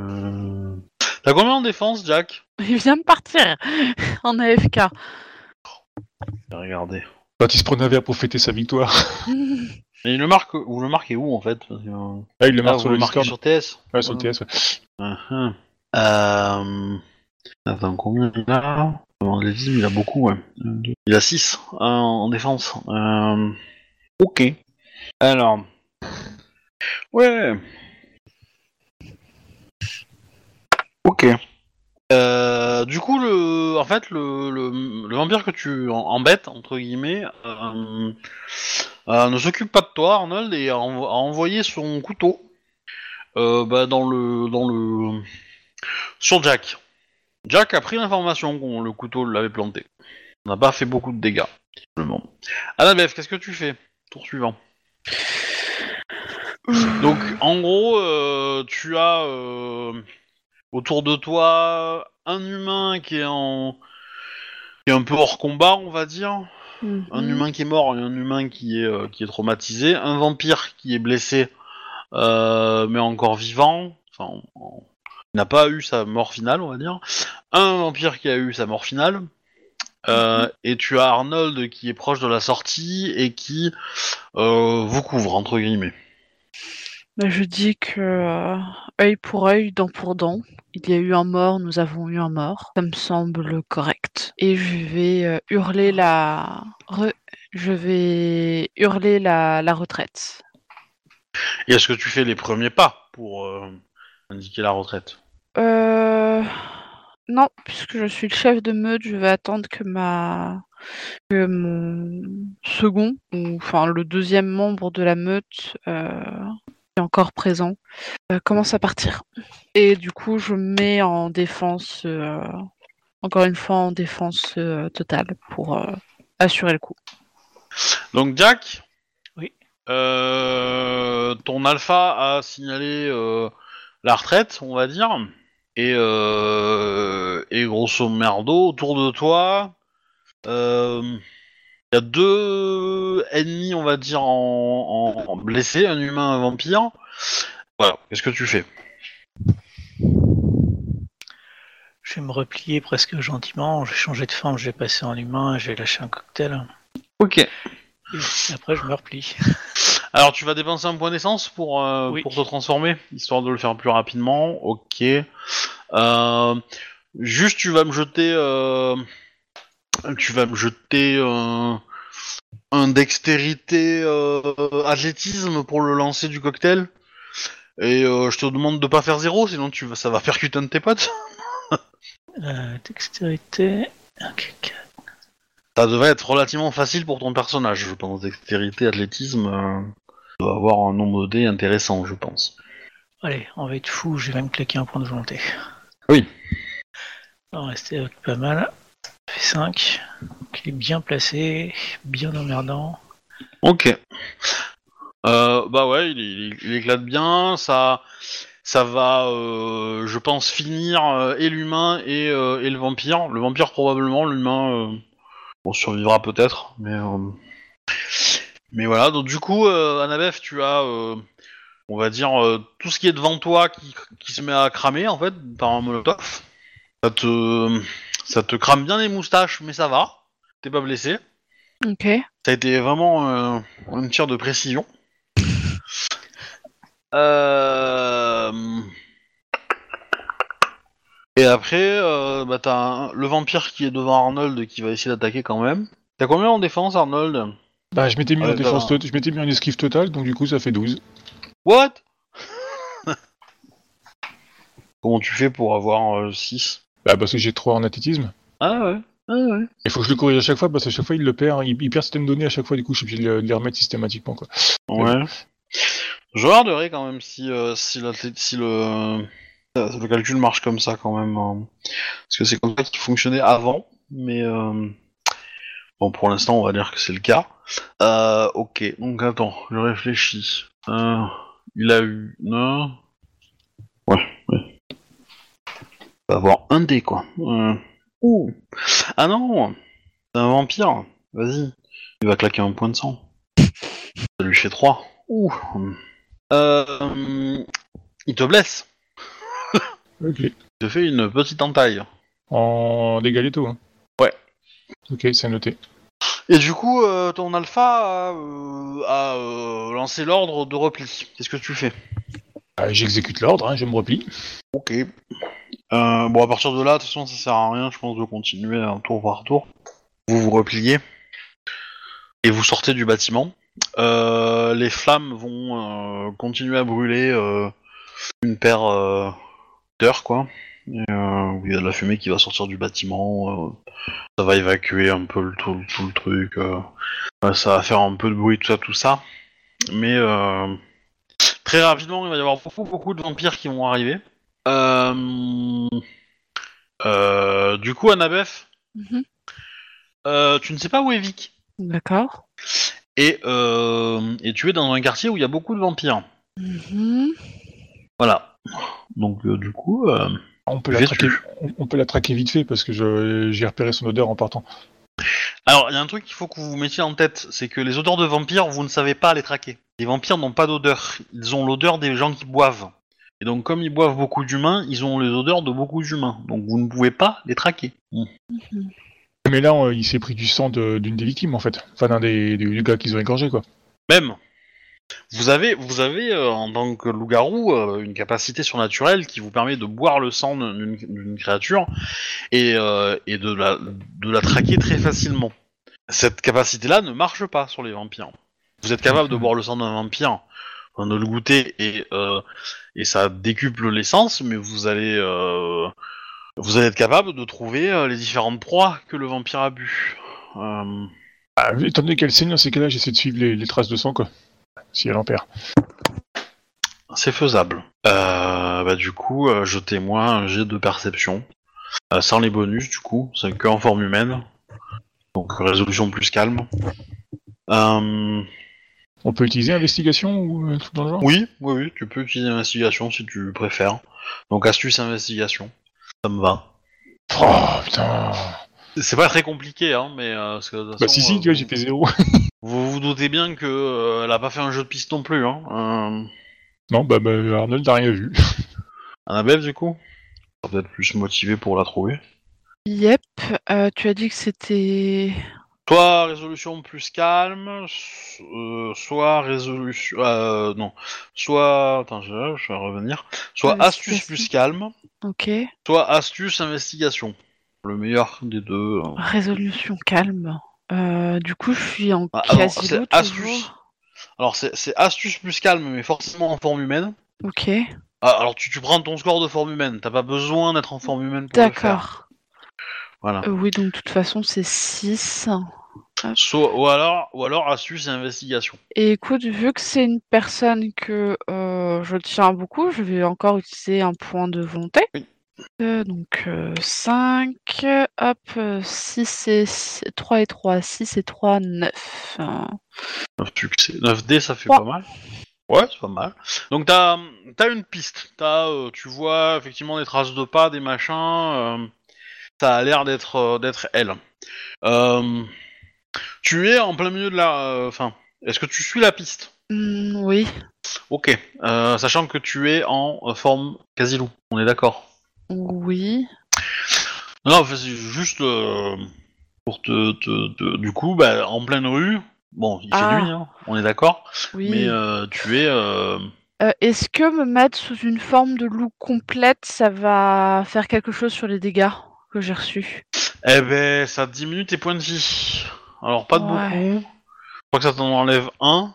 S1: euh, T'as combien en défense, Jack?
S3: Il vient de partir en AFK.
S1: Regardez.
S2: Quand il se prenait un verre pour fêter sa victoire.
S1: Mais il le marque, vous le marquez où en fait? Euh,
S2: Ah, il le
S1: ah,
S2: marque
S1: vous
S2: sur
S1: le
S2: Discord.
S1: sur TS
S2: Ouais, sur le TS, ouais.
S1: Euh... Attends, combien il a? Les il a beaucoup, ouais. Il a 6 en défense. Euh... Ok. Alors. Ouais. Ok. Euh, du coup, le, en fait, le, le, le vampire que tu embêtes, entre guillemets, euh, euh, ne s'occupe pas de toi, Arnold, et a, a envoyé son couteau euh, bah, dans le dans le sur Jack. Jack a pris l'information qu'on le couteau l'avait planté. On n'a pas fait beaucoup de dégâts. simplement. Annabeth, qu'est-ce que tu fais? Tour suivant. Donc, en gros, euh, tu as euh, autour de toi un humain qui est en qui est un peu hors combat, on va dire. Un
S3: Mhm.
S1: humain qui est mort et un humain qui est, euh, qui est traumatisé, un vampire qui est blessé mais encore vivant, enfin, il n'a pas eu sa mort finale, on va dire, un vampire qui a eu sa mort finale, euh, et tu as Arnold qui est proche de la sortie et qui euh, vous couvre, entre guillemets.
S3: Bah, je dis que euh, œil pour œil, dent pour dent. Il y a eu un mort, nous avons eu un mort. Ça me semble correct. Et je vais hurler la re- je vais hurler la, la retraite.
S1: Et est-ce que tu fais les premiers pas pour indiquer la retraite?
S3: Euh... Non, puisque je suis le chef de meute, je vais attendre que ma que mon second, ou enfin le deuxième membre de la meute euh, qui est encore présent, euh, commence à partir. Et du coup, je me mets en défense, euh, encore une fois en défense euh, totale pour euh, assurer le coup.
S1: Donc Jack
S4: Oui.
S1: Euh, ton alpha a signalé euh, la retraite, on va dire. Et, euh, et grosso merdo, autour de toi, euh, il y a deux ennemis, on va dire, en, en- en blessés, un humain, un vampire. Voilà, qu'est-ce que tu fais?
S4: Je vais me replier presque gentiment, je vais changer de forme, je vais passer en humain, je vais lâcher un cocktail.
S1: Ok.
S4: Et après, je me replie.
S1: Alors tu vas dépenser un point d'essence pour, euh,
S4: Oui.
S1: pour te transformer, histoire de le faire plus rapidement. Ok. Euh, juste tu vas me jeter... euh, tu vas me jeter euh, un dextérité euh, athlétisme pour le lancer du cocktail. Et euh, je te demande de pas faire zéro, sinon tu vas, ça va percuter un de tes potes.
S4: Euh, dextérité. Ok, ok.
S1: Ça devrait être relativement facile pour ton personnage, je pense. Dextérité, athlétisme, euh, doit avoir un nombre de dés intéressant, je pense.
S4: Allez, on va être fou, je vais même claquer un point de volonté.
S1: Oui.
S4: On va rester avec pas mal. Ça fait 5. Il est bien placé, bien emmerdant.
S1: Ok. Euh, bah ouais, il, il- il éclate bien. Ça, ça va, euh, je pense, finir euh, et l'humain et, et le vampire. Le vampire probablement, l'humain, on survivra peut-être, mais mais voilà. Donc du coup, euh, Annabeth, tu as, euh, on va dire, euh, tout ce qui est devant toi qui, qui se met à cramer en fait par un molotov. Ça te, ça te crame bien les moustaches, mais ça va. T'es pas blessé.
S3: Ok.
S1: Ça a été vraiment euh, un tir de précision. Euh... Et après, bah, t'as un- le vampire qui est devant Arnold qui va essayer d'attaquer quand même. T'as combien en défense, Arnold?
S2: Bah, je m'étais mis
S1: Ouais,
S2: en défense
S1: bah.
S2: tot- je m'étais mis en esquive totale, donc du coup, ça fait 12.
S1: What? Comment tu fais pour avoir 6
S2: Bah, parce que j'ai 3 en athlétisme.
S1: Ah ouais. Ah ouais.
S2: Il faut que je le corrige à chaque fois, parce qu'à chaque fois, il le perd. Il, il perd certaines données à chaque fois, du coup, je suis obligé de les- remettre systématiquement, quoi.
S1: Ouais. Je regarderai quand même si, euh, si, la- si le, euh, le calcul marche comme ça quand même. hein. Parce que c'est comme ça qu'il fonctionnait avant. Mais euh, bon, pour l'instant, on va dire que c'est le cas. Euh, ok, donc attends, je réfléchis. Euh, il a eu... Non Ouais, ouais. Il va avoir un dé, quoi. Euh, Ouh. Ah non C'est un vampire. Vas-y. Il va claquer un point de sang. Ça lui fait 3. Ouh. Euh, il te blesse.
S2: Ok.
S1: Il te fait une petite entaille.
S2: En dégâts létaux, hein. Ok, c'est noté.
S1: Et du coup, euh, ton alpha a, euh, a, euh, lancé l'ordre de repli. Qu'est-ce que tu fais?
S2: Bah, J'exécute l'ordre, hein, je me replie.
S1: Ok. Bon, à partir de là, de toute façon, ça sert à rien, je pense, de continuer un tour par tour. Vous vous repliez et vous sortez du bâtiment. Les flammes vont continuer à brûler une paire d'heures, quoi. Euh, il y a de la fumée qui va sortir du bâtiment. euh, ça va évacuer un peu le, tout, tout le truc. euh, ça va faire un peu de bruit, tout ça, tout ça. Mais très rapidement, il va y avoir beaucoup, beaucoup de vampires qui vont arriver. Du coup, Annabeth, euh, tu ne sais pas où est Vic.
S3: D'accord.
S1: Et, et tu es dans un quartier où il y a beaucoup de vampires.
S3: Mhm.
S1: Voilà. Donc, du coup,
S2: On peut, la traquer, on, on peut la traquer vite fait, parce que je- j'ai repéré son odeur en partant.
S1: alors il y a un truc qu'il faut que vous vous mettiez en tête, c'est que les odeurs de vampires, vous ne savez pas les traquer. Les vampires n'ont pas d'odeur, ils ont l'odeur des gens qui boivent. Et donc, comme ils boivent beaucoup d'humains, ils ont les odeurs de beaucoup d'humains. Donc, vous ne pouvez pas les traquer. Mm.
S2: Mais là, on- il s'est pris du sang de- d'une des victimes, en fait. Enfin, d'un des, des- des gars qu'ils ont égorgé, quoi.
S1: Même, vous avez, vous avez euh, en tant que loup-garou euh, une capacité surnaturelle qui vous permet de boire le sang d'une d'une créature et, euh, et de, la, de la traquer très facilement. Cette capacité-là ne marche pas sur les vampires. Vous êtes capable de boire le sang d'un vampire, enfin, de le goûter et, euh, et ça décuple l'essence, mais vous allez, euh, vous allez être capable de trouver euh, les différentes proies que le vampire a bu. Euh,
S2: Ah, étant donné qu'elle saigne dans ces cas-là, j'essaie de suivre les, les traces de sang, quoi. Si elle en perd.
S1: C'est faisable. Euh, bah du coup, euh, jetez-moi un jet de perception. Euh, sans les bonus, du coup, c'est que en forme humaine. Donc résolution plus calme. Euh,
S2: On peut utiliser investigation ou un truc dans le genre?
S1: Oui, oui, oui, tu peux utiliser investigation si tu préfères. Donc astuce investigation. Ça me va.
S2: Oh, putain
S1: C'est pas très compliqué, hein, mais parce que, de toute
S2: Bah
S1: façon,
S2: si, si, tu vois, j'ai fait zéro.
S1: vous vous doutez bien que euh, elle a pas fait un jeu de piste non plus, hein. Euh,
S2: non, bah, bah Arnold n'a rien vu.
S1: Annabelle, du coup, Ça va peut-être plus motivé pour la trouver.
S3: Yep. Euh, tu as dit que c'était.
S1: Soit résolution plus calme, so- euh, soit résolution. euh, non. Soit. Attends, je, je vais revenir. Soit astuce plus calme,
S3: Ok.
S1: soit astuce investigation. Le meilleur des deux. euh.
S3: Résolution calme. Euh, du coup, je suis en
S1: Ah, alors,
S3: quasi
S1: c'est
S3: loup
S1: astuce.
S3: toujours.
S1: Alors, c'est astuce plus calme, mais forcément en forme humaine.
S3: Ok.
S1: Ah, alors, tu, tu prends ton score de forme humaine. T'as pas besoin d'être en forme humaine pour le faire.
S3: D'accord.
S1: Voilà.
S3: Euh, oui, donc de toute façon, c'est 6.
S1: Soit, ou, alors, ou alors astuce et investigation.
S3: Et écoute, vu que c'est une personne que euh, je tiens beaucoup, je vais encore utiliser un point de volonté.
S1: Oui.
S3: Euh, donc 5, hop, 6 et 3 et 3, 6 et 3, 9.
S1: 9 succès. 9D, ça fait
S3: Trois.
S1: pas mal. Ouais, c'est pas mal. Donc t'as as une piste. Euh, tu vois effectivement des traces de pas, des machins. euh, ça a l'air d'être euh, d'être elle. Euh, tu es en plein milieu de la. euh, Enfin, est-ce que tu suis la piste?
S3: Hmm, oui,
S1: Ok. Euh, sachant que tu es en euh, forme quasi loup. On est d'accord?
S3: Oui.
S1: Non, enfin, c'est juste euh, pour te, te- te- Du coup, bah, en pleine rue. Bon, il fait
S3: Ah.
S1: nuit, hein, on est d'accord.
S3: Oui.
S1: Mais euh, tu es. euh,
S3: Euh, Est-ce que me mettre sous une forme de loup complète, ça va faire quelque chose sur les dégâts que j'ai reçus?
S1: Eh ben, ça diminue tes points de vie. Alors pas de
S3: Ouais.
S1: beaucoup. Je crois que ça t'en enlève un.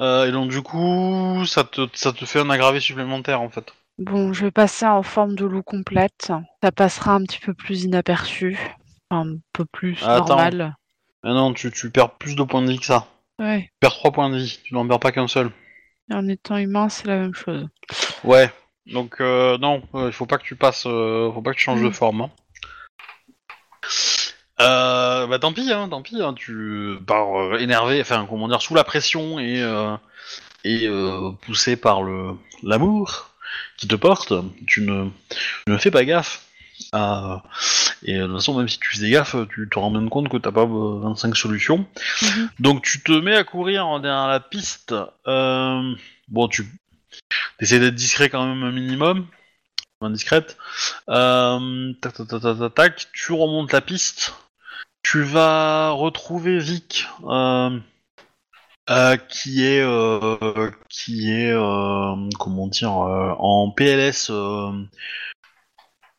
S1: Euh, et donc du coup, ça te, ça te fait un aggravé supplémentaire en fait.
S3: Bon, je vais passer en forme de loup complète. Ça passera un petit peu plus inaperçu. Un peu plus
S1: Attends.
S3: normal.
S1: Ah non, tu, tu perds plus de points de vie que ça.
S3: Ouais.
S1: Tu perds 3 points de vie, tu n'en perds pas qu'un seul.
S3: Et en étant humain, c'est la même chose.
S1: Ouais. Donc euh, non, euh, il faut pas que tu passes, euh, faut pas que tu changes de
S3: Mm.
S1: forme. hein. Euh, bah tant pis, hein, tant pis. Hein, tu par euh, énervé, enfin comment dire, sous la pression et euh, et poussé par le l'amour qui te porte, tu ne, tu ne fais pas gaffe. à- et de toute façon, même si tu faisais gaffe, tu te rends bien compte que t'as pas euh, 25 solutions.
S3: Mhm.
S1: Donc tu te mets à courir derrière la piste. Euh, bon, tu essaies d'être discret quand même un minimum, indiscrète. Euh, tac, tac, tac, tac, tac, tac, tu remontes la piste. Tu vas retrouver Vic, euh, euh, qui est, euh, qui est, euh, comment dire, en PLS.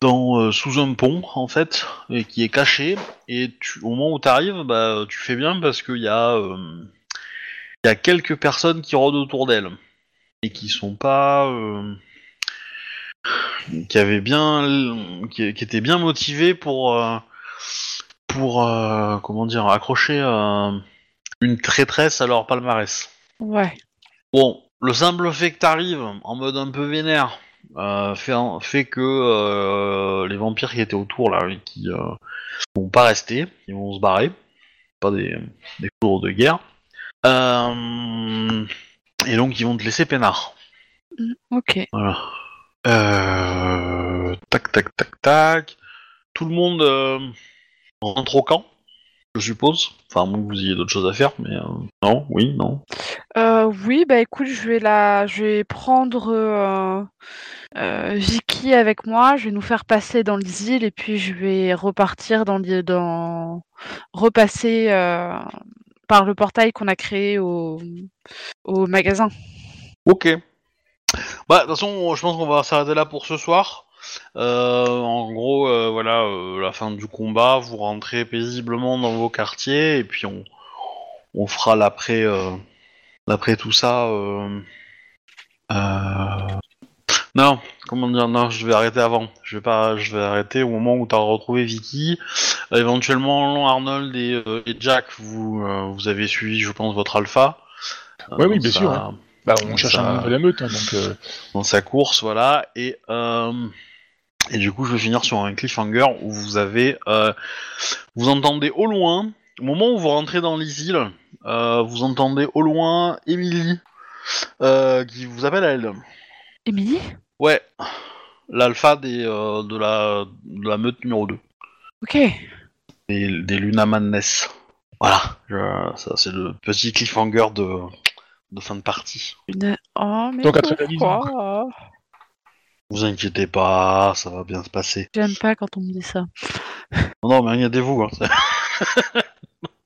S1: dans, sous un pont en fait et qui est caché et au moment où tu arrives bah tu fais bien parce qu'il y a il y a quelques personnes qui rôdent autour d'elle et qui sont pas qui avaient bien qui, étaient bien motivés pour pour comment dire accrocher une traîtresse à leur palmarès.
S3: Ouais.
S1: Bon, le simple fait que t'arrives en mode un peu vénère euh, fait, que euh, les vampires qui étaient autour là, qui euh, vont pas rester, ils vont se barrer, pas des, des cours de guerre. Euh, et donc ils vont te laisser peinard.
S3: Ok.
S1: Voilà. Tac, tac, tac, tac. Tout le monde rentre au camp, je suppose. Enfin, que vous ayez d'autres choses à faire, mais euh, non, oui, non.
S3: Euh, oui, bah écoute, je vais la, je vais prendre euh, euh, Vicky avec moi. Je vais nous faire passer dans les îles et puis je vais repartir dans, les- dans repasser par le portail qu'on a créé au, au magasin.
S1: Ok. Bah, de toute façon, je pense qu'on va s'arrêter là pour ce soir. Euh, en gros, euh, voilà, euh, la fin du combat, vous rentrez paisiblement dans vos quartiers et puis on, on fera l'après, euh, l'après tout ça. euh, euh, Non, comment dire, non, je vais arrêter avant. Je vais pas, je vais arrêter au moment où tu as retrouvé Vicky. Euh, éventuellement, Arnold et, euh, et Jack, vous, euh, vous avez suivi, je pense, votre alpha.
S2: Ouais, oui, bien
S1: ça-
S2: sûr, hein. Bah, on cherche
S1: Ça-
S2: un membre de la meute, hein, donc. euh,
S1: dans sa course, voilà, et euh, et du coup je vais finir sur un cliffhanger où vous avez, euh, vous entendez au loin, au moment où vous rentrez dans les îles, euh, vous entendez au loin Emily euh, qui vous appelle à elle.
S3: Émilie?
S1: Ouais, l'alpha des euh, de la de la meute numéro 2,
S3: Ok.
S1: des, des Luna Madness. Voilà, je- ça c'est le petit cliffhanger de de fin de partie.
S3: Une... Oh, mais
S2: Donc,
S3: pourquoi?
S1: Vous inquiétez pas, ça va bien se passer.
S3: J'aime pas quand on me dit ça.
S1: Non, non, mais inquiétez-vous. Hein.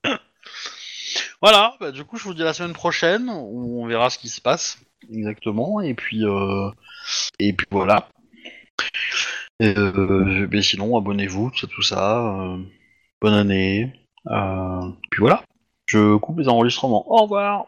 S1: voilà, bah, du coup, je vous dis à la semaine prochaine, où on verra ce qui se passe exactement, et puis, euh, et puis voilà. Et, euh, mais sinon, abonnez-vous, tout ça, tout ça. euh, bonne année. Euh, puis voilà. Je coupe les enregistrements. Au revoir.